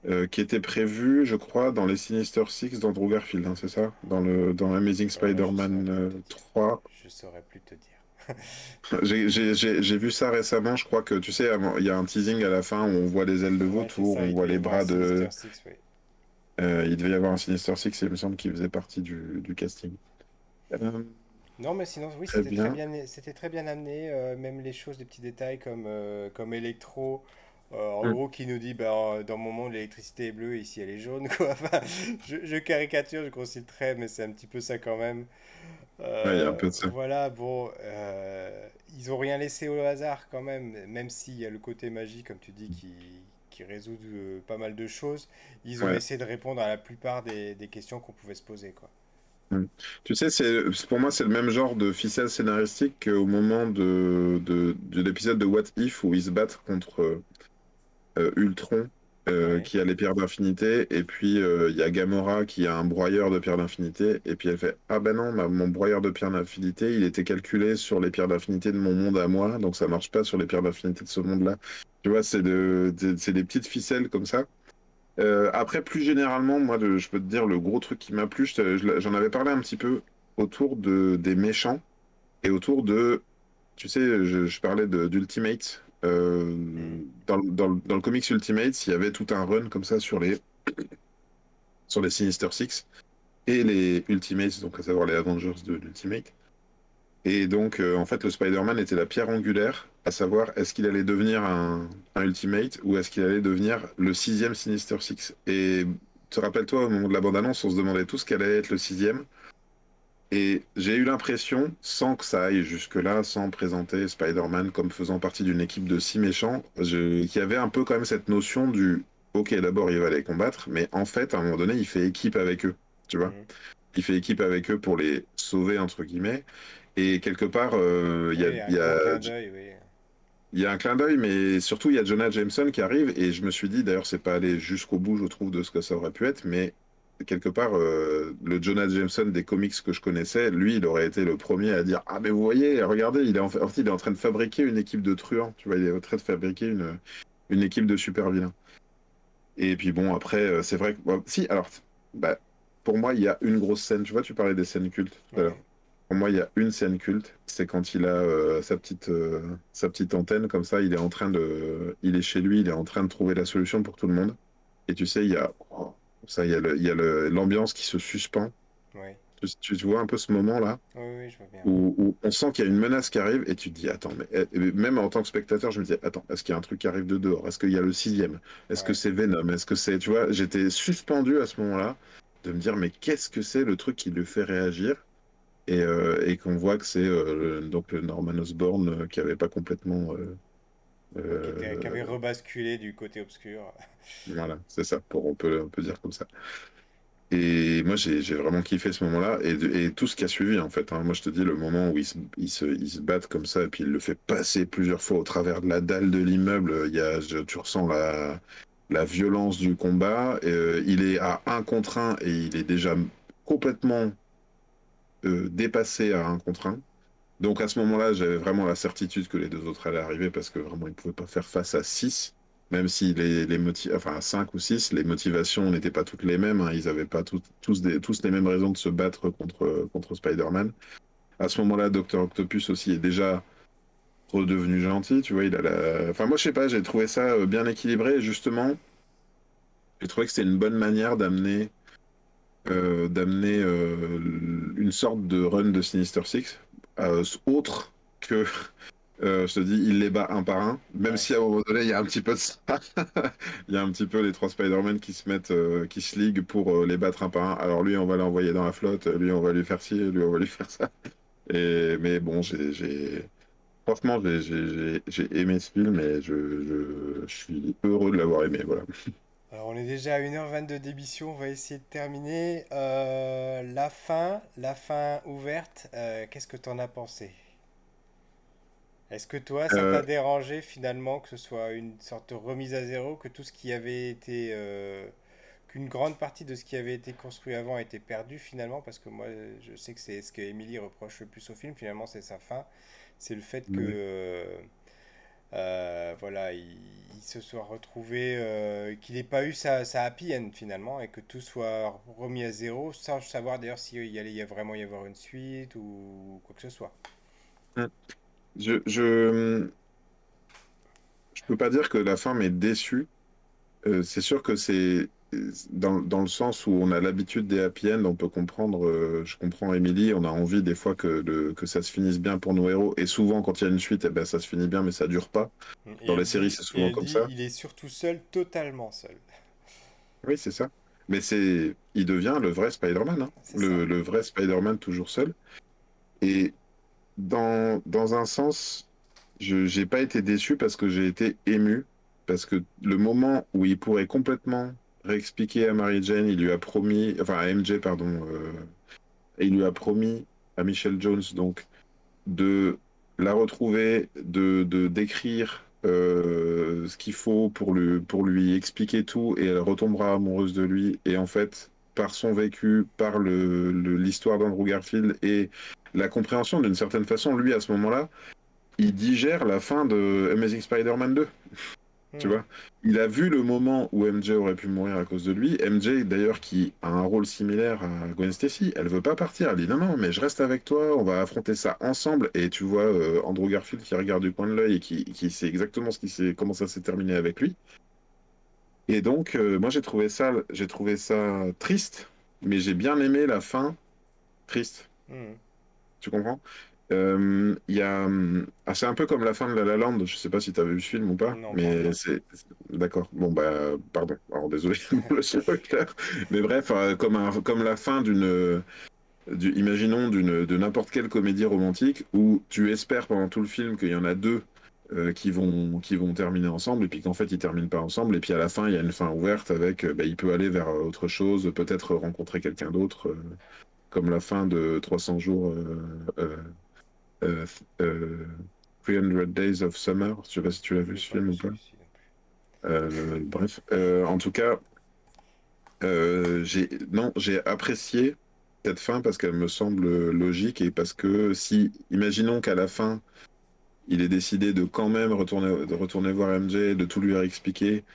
Euh, qui était prévu, je crois, dans les Sinister Six d'Andrew Garfield, hein, c'est ça? Dans le dans Amazing Spider-Man euh, 3. Je saurais plus te dire. J'ai vu ça récemment, je crois que tu sais, il y a un teasing à la fin où on voit les ailes de Ouais, vautour, ça, on voit les bras de. Sinister Six, oui. Euh, il devait y avoir un Sinister Six, il me semble qu'il faisait partie du, du casting. Euh, Non, mais sinon, oui, c'était très bien. bien, c'était très bien amené. même les choses, des petits détails comme, comme Electro, euh, en Mm. gros, qui nous dit, bah, dans mon monde, l'électricité est bleue, ici elle est jaune, quoi. Enfin, je, je caricature, je grossis le trait, mais c'est un petit peu ça quand même. Ouais, y a un Euh, peu de ça. voilà, bon, euh, ils ont rien laissé au hasard quand même, même s'il y a le côté magie, comme tu dis, qui, qui résout euh, pas mal de choses. Ils ont Ouais. essayé de répondre à la plupart des, des questions qu'on pouvait se poser, quoi. Mm. Tu sais, c'est pour moi, c'est le même genre de ficelle scénaristique qu'au moment de, de, de l'épisode de What If où ils se battent contre euh, Ultron euh, Ouais. qui a les pierres d'infinité, et puis euh, il y a Gamora qui a un broyeur de pierres d'infinité, et puis elle fait Ah ben non, mon broyeur de pierres d'infinité, il était calculé sur les pierres d'infinité de mon monde à moi, donc ça marche pas sur les pierres d'infinité de ce monde-là. Tu vois, c'est de, des petites ficelles comme ça. Euh, après, plus généralement, moi, je peux te dire, le gros truc qui m'a plu, je je j'en avais parlé un petit peu autour de, des méchants et autour de, tu sais, je, je parlais de- d'Ultimate. Euh, Mhm. dans, le- dans, le- dans le comics Ultimate, il y avait tout un run comme ça sur les, sur les Sinister Six et les Ultimates, donc à savoir les Avengers de l'Ultimate. Et donc, euh, en fait, le Spider-Man était la pierre angulaire, à savoir est-ce qu'il allait devenir un, un Ultimate ou est-ce qu'il allait devenir le sixième Sinister Six? Et te rappelles-toi, au moment de la bande-annonce, on se demandait tous quel allait être le sixième. Et j'ai eu l'impression, sans que ça aille jusque-là, sans présenter Spider-Man comme faisant partie d'une équipe de six méchants, qu'il y avait un peu quand même cette notion du OK, d'abord il va les combattre, mais en fait, à un moment donné, il fait équipe avec eux. Tu vois? Mhm. Il fait équipe avec eux pour les sauver, entre guillemets. Et quelque part, euh, il y Oui, oui. y a un clin d'œil, mais surtout, il y a Jonah Jameson qui arrive. Et je me suis dit, d'ailleurs, c'est pas allé jusqu'au bout, je trouve, de ce que ça aurait pu être. Mais quelque part, euh, le Jonah Jameson des comics que je connaissais, lui, il aurait été le premier à dire, Ah, mais vous voyez, regardez, il est en fait, il est en train de fabriquer une équipe de truands. Tu vois, il est en train de fabriquer une, une équipe de super vilains. Et puis bon, après, euh, c'est vrai que. si, alors, bah, pour moi, il y a une grosse scène. Tu vois, tu parlais des scènes cultes tout à l'heure. Pour moi, il y a une scène culte, c'est quand il a euh, sa petite, euh, sa petite antenne, comme ça, il est en train de. Il est chez lui, il est en train de trouver la solution pour tout le monde. Et tu sais, il y a. oh, ça, il y a l'ambiance qui se suspend. Ouais. Tu, tu vois un peu ce moment-là Oui, oui, je vois bien. où, où on sent qu'il y a une menace qui arrive et tu te dis, attends, mais eh, eh, même en tant que spectateur, je me disais, attends, est-ce qu'il y a un truc qui arrive de dehors? Est-ce qu'il y a le sixième? Est-ce que c'est Venom? Est-ce que c'est, tu vois, j'étais suspendu à ce moment-là de me dire, mais qu'est-ce que c'est le truc qui le fait réagir? Et, euh, et qu'on voit que c'est euh, donc le Norman Osborn euh, qui avait pas complètement, euh, qui était- qui avait rebasculé du côté obscur. voilà, c'est ça, pour, on peut, on peut dire comme ça. Et moi, j'ai vraiment kiffé ce moment-là et, et tout ce qui a suivi, en fait. hein. Moi, je te dis, le moment où ils se, ils se, ils se battent comme ça, et puis il le fait passer plusieurs fois au travers de la dalle de l'immeuble, tu ressens la, la violence du combat. Euh, il est à un contre un et il est déjà complètement euh, dépassé à un contre un. Donc à ce moment-là, j'avais vraiment la certitude que les deux autres allaient arriver parce que vraiment, ils ne pouvaient pas faire face à 6. Même si les, les motiv... enfin, à 5 ou 6, les motivations n'étaient pas toutes les mêmes. hein. Ils n'avaient pas tout- tous, des, tous les mêmes raisons de se battre contre, contre Spider-Man. À ce moment-là, Docteur Octopus aussi est déjà redevenu gentil. Tu vois, il a la... Enfin, moi, je sais pas, j'ai trouvé ça euh, bien équilibré. Justement, j'ai trouvé que c'était une bonne manière d'amener euh, d'amener euh, une sorte de run de Sinister Six, autre que, euh, je te dis, il les bat un par un, même Ouais. si à un moment donné, il y a un petit peu de ça. Il y a un petit peu les trois Spider-Man qui se mettent, euh, qui se liguent pour euh, les battre un par un. Alors lui, on va l'envoyer dans la flotte, lui, on va lui faire ci, lui, on va lui faire ça. Et, mais bon, j'ai. Franchement, j'ai, aimé ce film et je, je, je suis heureux de l'avoir aimé, voilà. Alors, on est déjà à 1h22 d'émission, on va essayer de terminer. Euh, la fin, la fin ouverte, euh, qu'est-ce que t'en as pensé? Est-ce que toi, ça t'a Euh, dérangé finalement que ce soit une sorte de remise à zéro, que tout ce qui avait été, euh, qu'une grande partie de ce qui avait été construit avant a été perdu finalement? Parce que moi, je sais que c'est ce que Emily reproche le plus au film, finalement, c'est sa fin. C'est le fait que. Euh, euh, voilà, il, se soit retrouvé, euh, qu'il n'ait pas eu sa, sa happy end finalement, et que tout soit remis à zéro, sans savoir d'ailleurs s'il allait y vraiment y avoir une suite ou quoi que ce soit. Je, je, je peux pas dire que la fin m'est déçue. Euh, c'est sûr que c'est dans, dans, le sens où on a l'habitude des happy end, on peut comprendre, euh, je comprends Emily, on a envie des fois que, le, que ça se finisse bien pour nos héros, et souvent quand il y a une suite, eh ben, ça se finit bien, mais ça dure pas. dans les séries, c'est souvent comme ça. Il est surtout seul, totalement seul. Oui, c'est ça. Mais c'est, il devient le vrai Spider-Man, hein. le, le, vrai Spider-Man toujours seul. Et dans, dans un sens, je n'ai pas été déçu parce que j'ai été ému, parce que le moment où il pourrait complètement réexpliquer à Mary Jane, il lui a promis, enfin à MJ, pardon, euh, il lui a promis à Michelle Jones, donc, de la retrouver, de d'écrire euh, ce qu'il faut pour lui, pour lui expliquer tout, et elle retombera amoureuse de lui. Et en fait, par son vécu, par l'histoire le, d'Andrew Garfield et la compréhension d'une certaine façon, lui à ce moment-là, il digère la fin de Amazing Spider-Man 2. Tu hmm. vois Il a vu le moment où MJ aurait pu mourir à cause de lui. MJ, d'ailleurs, qui a un rôle similaire à Gwen Stacy, elle veut pas partir. Elle dit non, non, mais je reste avec toi, on va affronter ça ensemble. Et tu vois euh, Andrew Garfield qui regarde du coin de l'œil et qui, qui sait exactement ce qui comment ça s'est terminé avec lui. Et donc, euh, moi, j'ai trouvé ça, j'ai trouvé ça triste, mais j'ai bien aimé la fin triste. Hmm. Tu comprends? Euh, y a, ah, c'est un peu comme la fin de La La Land. Je sais pas si tu as vu ce film ou pas, mais c'est d'accord. Bon bah pardon. Alors désolé le mais bref, euh, comme un, comme la fin d'une, du, imaginons d'une de n'importe quelle comédie romantique où tu espères pendant tout le film qu'il y en a deux euh, qui vont qui vont terminer ensemble et puis qu'en fait ils terminent pas ensemble et puis à la fin il y a une fin ouverte avec bah, il peut aller vers autre chose, peut-être rencontrer quelqu'un d'autre, comme la fin de 300 jours. 300 euh, euh, Days of Summer. Je sais pas si tu l'as vu ce film ou pas. Euh, bref, en tout cas, j'ai non, j'ai apprécié cette fin parce qu'elle me semble logique et parce que si, imaginons qu'à la fin, il est décidé de quand même retourner, de retourner voir MJ, de tout lui expliquer,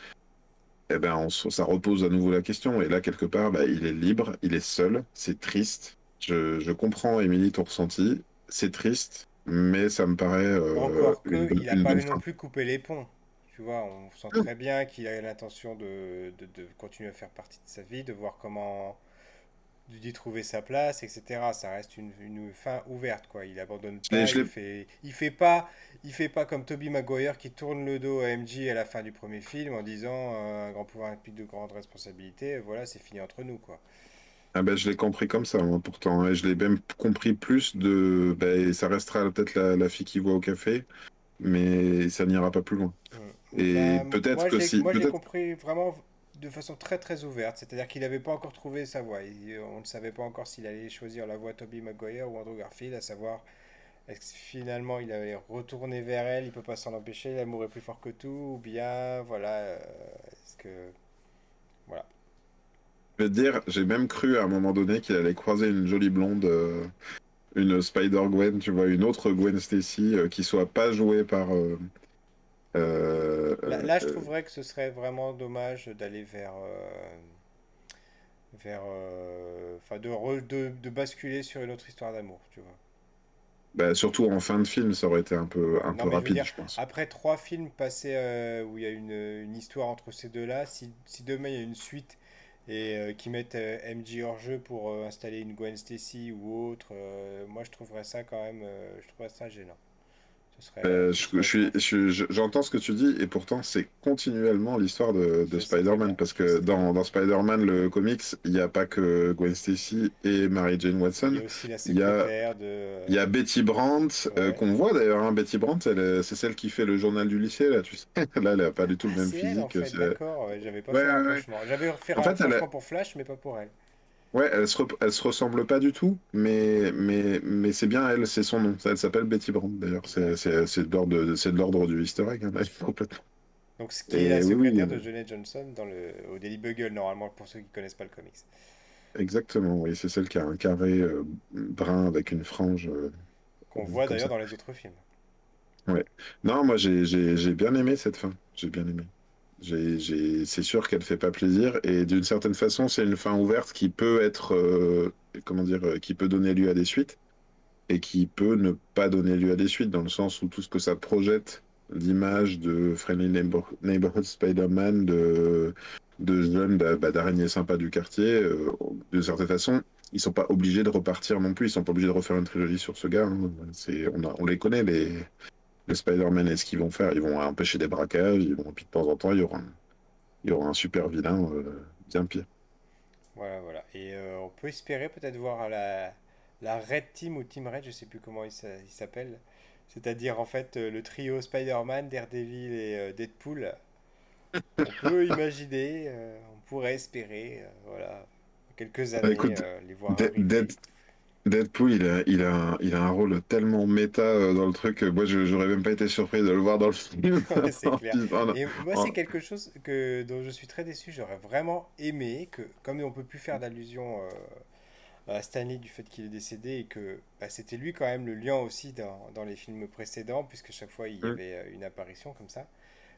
eh ben, ça repose à nouveau la question. Et là, quelque part, bah, il est libre, il est seul, c'est triste. Je, je comprends, Émilie, ton ressenti c'est triste, mais ça me paraît. Euh, Encore que, il n'a pas non plus coupé les ponts. Tu vois, on sent ah. très bien qu'il a l'intention de, de, continuer à faire partie de sa vie, de voir comment d'y trouver sa place, etc. Ça reste une, une fin ouverte, quoi. Il abandonne pas, il fait, il fait pas, il fait pas comme Toby Maguire qui tourne le dos à MJ à la fin du premier film en disant euh, un grand pouvoir implique de grandes responsabilités. Voilà, c'est fini entre nous, quoi. Ah ben, je l'ai compris comme ça, moi, pourtant. Et je l'ai même compris plus de. Ben, ça restera peut-être la, fille qui voit au café, mais ça n'ira pas plus loin. Et bah, peut-être que si. Moi, je l'ai compris vraiment de façon très très ouverte. C'est-à-dire qu'il n'avait pas encore trouvé sa voie. on ne savait pas encore s'il allait choisir la voie Toby Maguire ou Andrew Garfield, à savoir est-ce que finalement il allait retourner vers elle, il peut pas s'en empêcher, l'amour est plus fort que tout, ou bien voilà, euh, est-ce que voilà. Vais te dire, j'ai même cru à un moment donné qu'il allait croiser une jolie blonde, euh, une Spider-Gwen, tu vois, une autre Gwen Stacy, euh, qui soit pas jouée par. Euh, là, je trouverais que ce serait vraiment dommage d'aller vers. vers. Enfin, de, de, de, basculer sur une autre histoire d'amour, tu vois. Bah, surtout en fin de film, ça aurait été un peu, un peu rapide, je, pense. Après trois films passés où il y a une, une histoire entre ces deux-là, si, si demain il y a une suite et euh, qui mettent euh, MJ hors jeu pour euh, installer une Gwen Stacy ou autre, moi je trouverais ça quand même, je trouverais ça gênant. Euh, je, j'entends ce que tu dis, et pourtant, c'est continuellement l'histoire de, Spider-Man. Parce que dans, dans Spider-Man, le comics, il n'y a pas que Gwen Stacy et Mary Jane Watson. Il y a, il y a, Betty Brandt, euh, qu'on voit d'ailleurs. Hein. Betty Brandt, c'est celle qui fait le journal du lycée, là, tu sais. là, elle n'a pas du tout le ah, même physique. D'accord, j'avais pas fait J'avais fait un fait, pour Flash, mais pas pour elle. Ouais, elle se, elle se ressemble pas du tout, mais, mais, mais c'est bien elle, c'est son nom. Elle s'appelle Betty Brand d'ailleurs. C'est de l'ordre du easter egg, hein, complètement. Donc, ce qui est la secrétaire de Johnny Johnson dans le, au Daily Bugle, normalement, pour ceux qui connaissent pas le comics. Exactement, oui, c'est celle qui a un carré euh, brun avec une frange. Euh, Qu'on voit d'ailleurs dans les autres films. Ouais. Non, moi j'ai bien aimé cette fin. J'ai bien aimé c'est sûr qu'elle fait pas plaisir et d'une certaine façon, c'est une fin ouverte qui peut être, euh, comment dire, euh, qui peut donner lieu à des suites et qui peut ne pas donner lieu à des suites dans le sens où tout ce que ça projette, l'image de Friendly Neighborhood Spider-Man, de, de jeunes bah, d'araignées sympas du quartier, euh, de certaine façon, ils sont pas obligés de repartir non plus. Ils sont pas obligés de refaire une trilogie sur ce gars. Hein. On, on les connaît, les, les Spider-Man et ce qu'ils vont faire. Ils vont empêcher des braquages. Ils vont, puis de temps en temps, il y aura un, il y aura un super vilain euh, bien pire. Voilà, voilà. Et euh, on peut espérer peut-être voir la, la Red Team ou Team Red, je sais plus comment il s'appelle. C'est-à-dire en fait le trio Spider-Man, Daredevil et Deadpool. On peut imaginer, on pourrait espérer, voilà, quelques années, euh, les voir Deadpool, il a, il, a, il a un rôle tellement méta euh, dans le truc, moi j'aurais même pas été surpris de le voir dans le film. c'est clair. Et moi, c'est quelque chose que, dont je suis très déçu. J'aurais vraiment aimé que, comme on peut plus faire d'allusion euh, à Stanley du fait qu'il est décédé et que bah, c'était lui quand même le lien aussi dans, dans, les films précédents, puisque chaque fois il y mm. avait une apparition comme ça.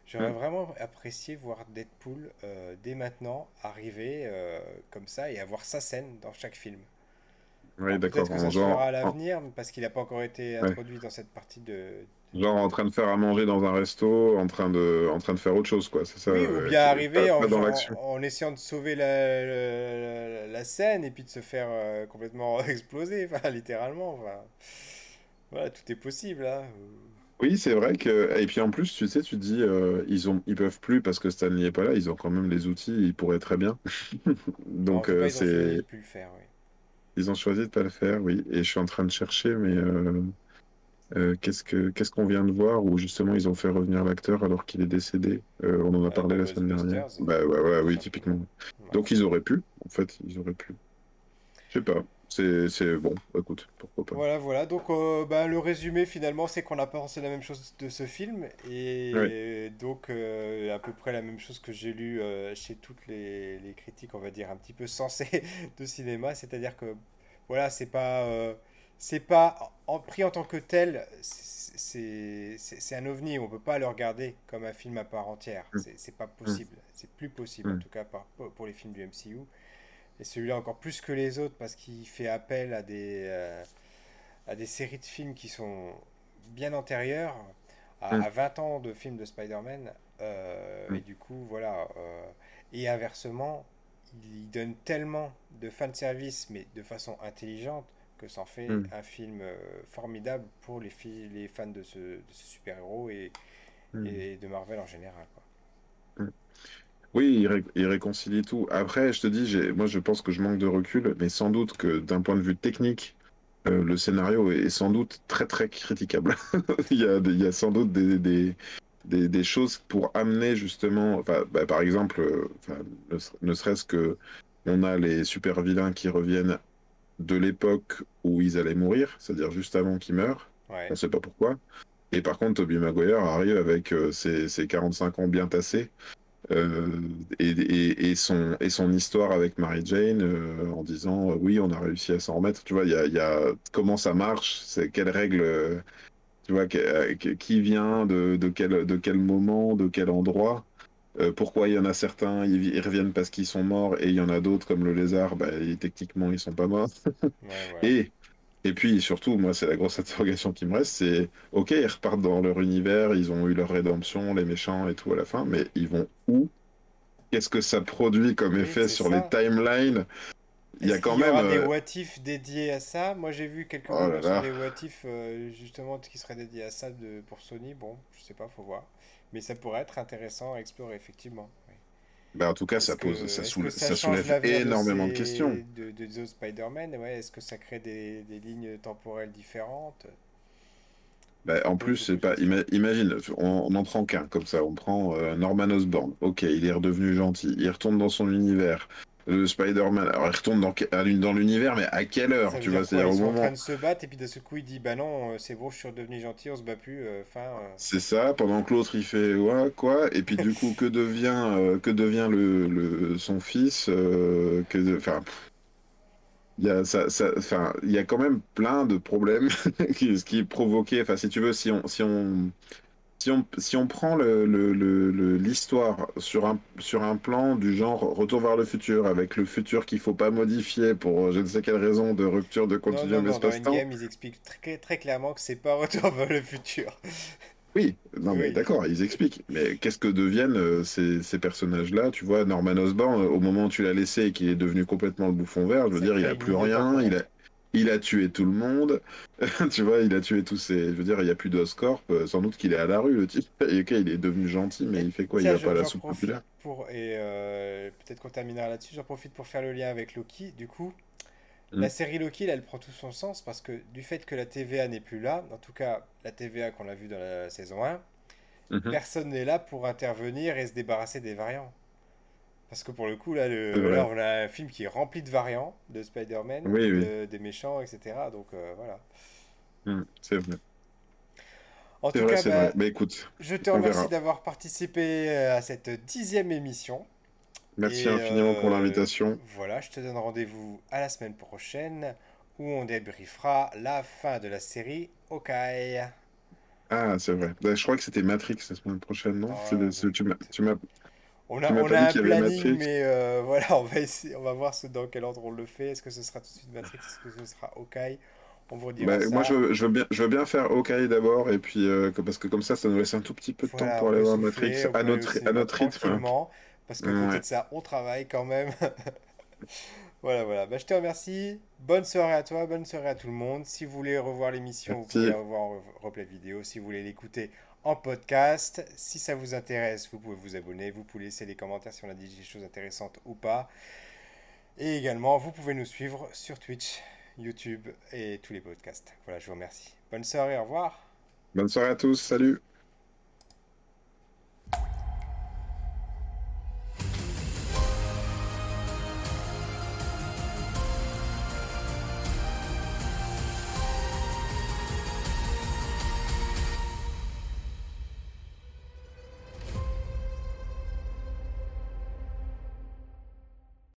J'aurais mm. vraiment apprécié voir Deadpool euh, dès maintenant arriver euh, comme ça et avoir sa scène dans chaque film. Oui, d'accord. Peut-être que ça se fera à l'avenir parce qu'il n'a pas encore été introduit dans cette partie de. Genre en train de faire à manger dans un resto, en train de, en train de faire autre chose, quoi. C'est ça. Oui, ou bien arriver en, en, essayant de sauver la, la, scène et puis de se faire euh, complètement exploser, enfin, littéralement. Enfin, voilà, tout est possible. Hein. Oui, c'est vrai que. Et puis en plus, tu sais, tu dis, euh, ils ont, ils peuvent plus parce que Stan n'est pas là. Ils ont quand même les outils. Ils pourraient très bien. Donc euh, c'est. Ils ont choisi de pas le faire, oui. Et je suis en train de chercher, mais euh, qu'est-ce que qu'est-ce qu'on vient de voir où justement ils ont fait revenir l'acteur alors qu'il est décédé. on en a parlé la semaine dernière. Bah ouais, ouais, oui, typiquement. Donc ils auraient pu, en fait, ils auraient pu. Je sais pas. C'est bon, écoute, pourquoi pas. Voilà, voilà. Donc, euh, bah, le résumé finalement, c'est qu'on a pensé la même chose de ce film. Et donc, euh, à peu près la même chose que j'ai lu euh, chez toutes les, les, critiques, on va dire, un petit peu sensées de cinéma. C'est-à-dire que, voilà, c'est pas. c'est pas en, pris en tant que tel, c'est un ovni. On peut pas le regarder comme un film à part entière. Mm. C'est pas possible. Mm. C'est plus possible, en mm. tout cas, pour les films du MCU. Et celui-là encore plus que les autres parce qu'il fait appel à des, euh, à des séries de films qui sont bien antérieures à, 20 mm. ans de films de Spider-Man. Euh, et du coup, voilà. Euh, et inversement, il donne tellement de fanservice, mais de façon intelligente, que ça en fait mm. un film formidable pour les, les fans de ce, super-héros et, mm. et, de Marvel en général. Quoi. Oui, il, réconcilie tout. Après, je te dis, moi je pense que je manque de recul, mais sans doute que d'un point de vue technique, euh, le scénario est sans doute très très critiquable. il, y a, il, y a, sans doute des, des, des, choses pour amener justement, bah, par exemple, euh, ne, serait-ce que on a les super vilains qui reviennent de l'époque où ils allaient mourir, c'est-à-dire juste avant qu'ils meurent. On ne sait pas pourquoi. Et par contre, Toby Maguire arrive avec euh, ses, ses 45 ans bien tassés. Euh, et, et, son, et son histoire avec Mary Jane euh, en disant euh, oui, on a réussi à s'en remettre. Tu vois, il y a, y a, comment ça marche, c'est quelles règles, tu vois, qui vient de, de, quel, de quel moment, de quel endroit. pourquoi il y en a certains, ils, reviennent parce qu'ils sont morts, et il y en a d'autres, comme le lézard, bah, techniquement, ils sont pas morts. Et et puis surtout, moi, c'est la grosse interrogation qui me reste, c'est ok, ils repartent dans leur univers, ils ont eu leur rédemption, les méchants et tout à la fin, mais ils vont où? Qu'est-ce que ça produit comme effet sur les timelines? Il y a quand même. Il y aura des euh, what dédiés à ça? Moi, j'ai vu quelques oh sur des what euh, justement qui seraient dédiés à ça de, pour Sony. Bon, je sais pas, faut voir. Mais ça pourrait être intéressant à explorer effectivement. Bah, en tout cas, ça, pose, ça, soulève, énormément de, questions. De, de, Spider-Man, ouais, est-ce que ça crée des, des lignes temporelles différentes? Bah, en plus, c'est pas. Imagine, on, on, en prend qu'un comme ça. On prend euh, Norman Osborn. Ok, il est redevenu gentil. Il retourne dans son univers le Spider-Man. Alors il retourne dans, dans l'univers, mais à quelle heure Tu vois, c'est au moment. en train de se battre et puis de ce coup il dit bah non, euh, c'est bon, je suis redevenu gentil, on se bat plus. Euh, enfin. Euh. C'est ça. Pendant que l'autre il fait ouais quoi Et puis du coup que devient que devient le, le son fils que enfin. Il y, a, ça, ça, il y a quand même plein de problèmes qui, qui est provoqué. Enfin, si tu veux, si on, si on, si on, si on prend l'histoire le, le, sur, un, sur un plan du genre Retour vers le futur, avec le futur qu'il ne faut pas modifier pour je ne sais quelle raison de rupture de continuum espace-temps. Dans ils expliquent très, très clairement que c'est pas Retour vers le futur. Oui, non mais d'accord, ils expliquent. Mais qu'est-ce que deviennent euh, ces, ces personnages-là? Tu vois, Norman Osborn, euh, au moment où tu l'as laissé et qu'il est devenu complètement le bouffon vert, je veux dire, il clair, a il plus rien, il a, il a tué tout le monde. Tu vois, il a tué tous ces. Je veux dire, il n'y a plus d'Oscorp, euh, sans doute qu'il est à la rue, le type. Et ok, il est devenu gentil, mais il fait quoi? Il tiens, va pas je- à la j'en soupe profite populaire? pour, et euh, peut-être qu'on terminera là-dessus, j'en profite pour faire le lien avec Loki. Du coup, la Hmm. série Loki, là, elle prend tout son sens parce que du fait que la TVA n'est plus là, en tout cas la TVA qu'on a vue dans la saison 1, Mhm. personne n'est là pour intervenir et se débarrasser des variants. Parce que pour le coup, là, le, là vrai. on a un film qui est rempli de variants, de Spider-Man, Oui, oui. de- des méchants, etc. Donc euh, voilà. Hmm, C'est vrai. En tout vrai, cas, bah. Mais écoute, je te remercie d'avoir participé euh, à cette dixième émission. Merci Et infiniment pour euh, l'invitation. voilà, je te donne rendez-vous à la semaine prochaine où on débriefera la fin de la série Hawkeye. Ah, c'est vrai. Bah, Je crois que c'était Matrix la semaine prochaine, non? Oh, bah, tu m'as, On a, on a un planning, mais euh, voilà, on va essayer, on va voir ce, dans quel ordre on le fait. Est-ce que ce sera tout de suite Matrix? Est-ce que ce sera Hawkeye? On vous Bah, moi, je ça. veux, je veux bien, je veux bien faire Hawkeye d'abord, et puis euh, que- parce que comme ça, ça nous laisse un tout petit peu de temps pour aller voir Matrix à notre, à notre rythme. parce côté Ouais. de ça, on travaille quand même. Voilà, voilà. Bah, je te remercie. Bonne soirée à toi, bonne soirée à tout le monde. Si vous voulez revoir l'émission, vous pouvez la revoir en re- replay vidéo. Si vous voulez l'écouter en podcast, si ça vous intéresse, vous pouvez vous abonner. Vous pouvez laisser les commentaires si on a dit des choses intéressantes ou pas. Et également, vous pouvez nous suivre sur Twitch, YouTube et tous les podcasts. Voilà, je vous remercie. Bonne soirée, au revoir. Bonne soirée à tous, salut!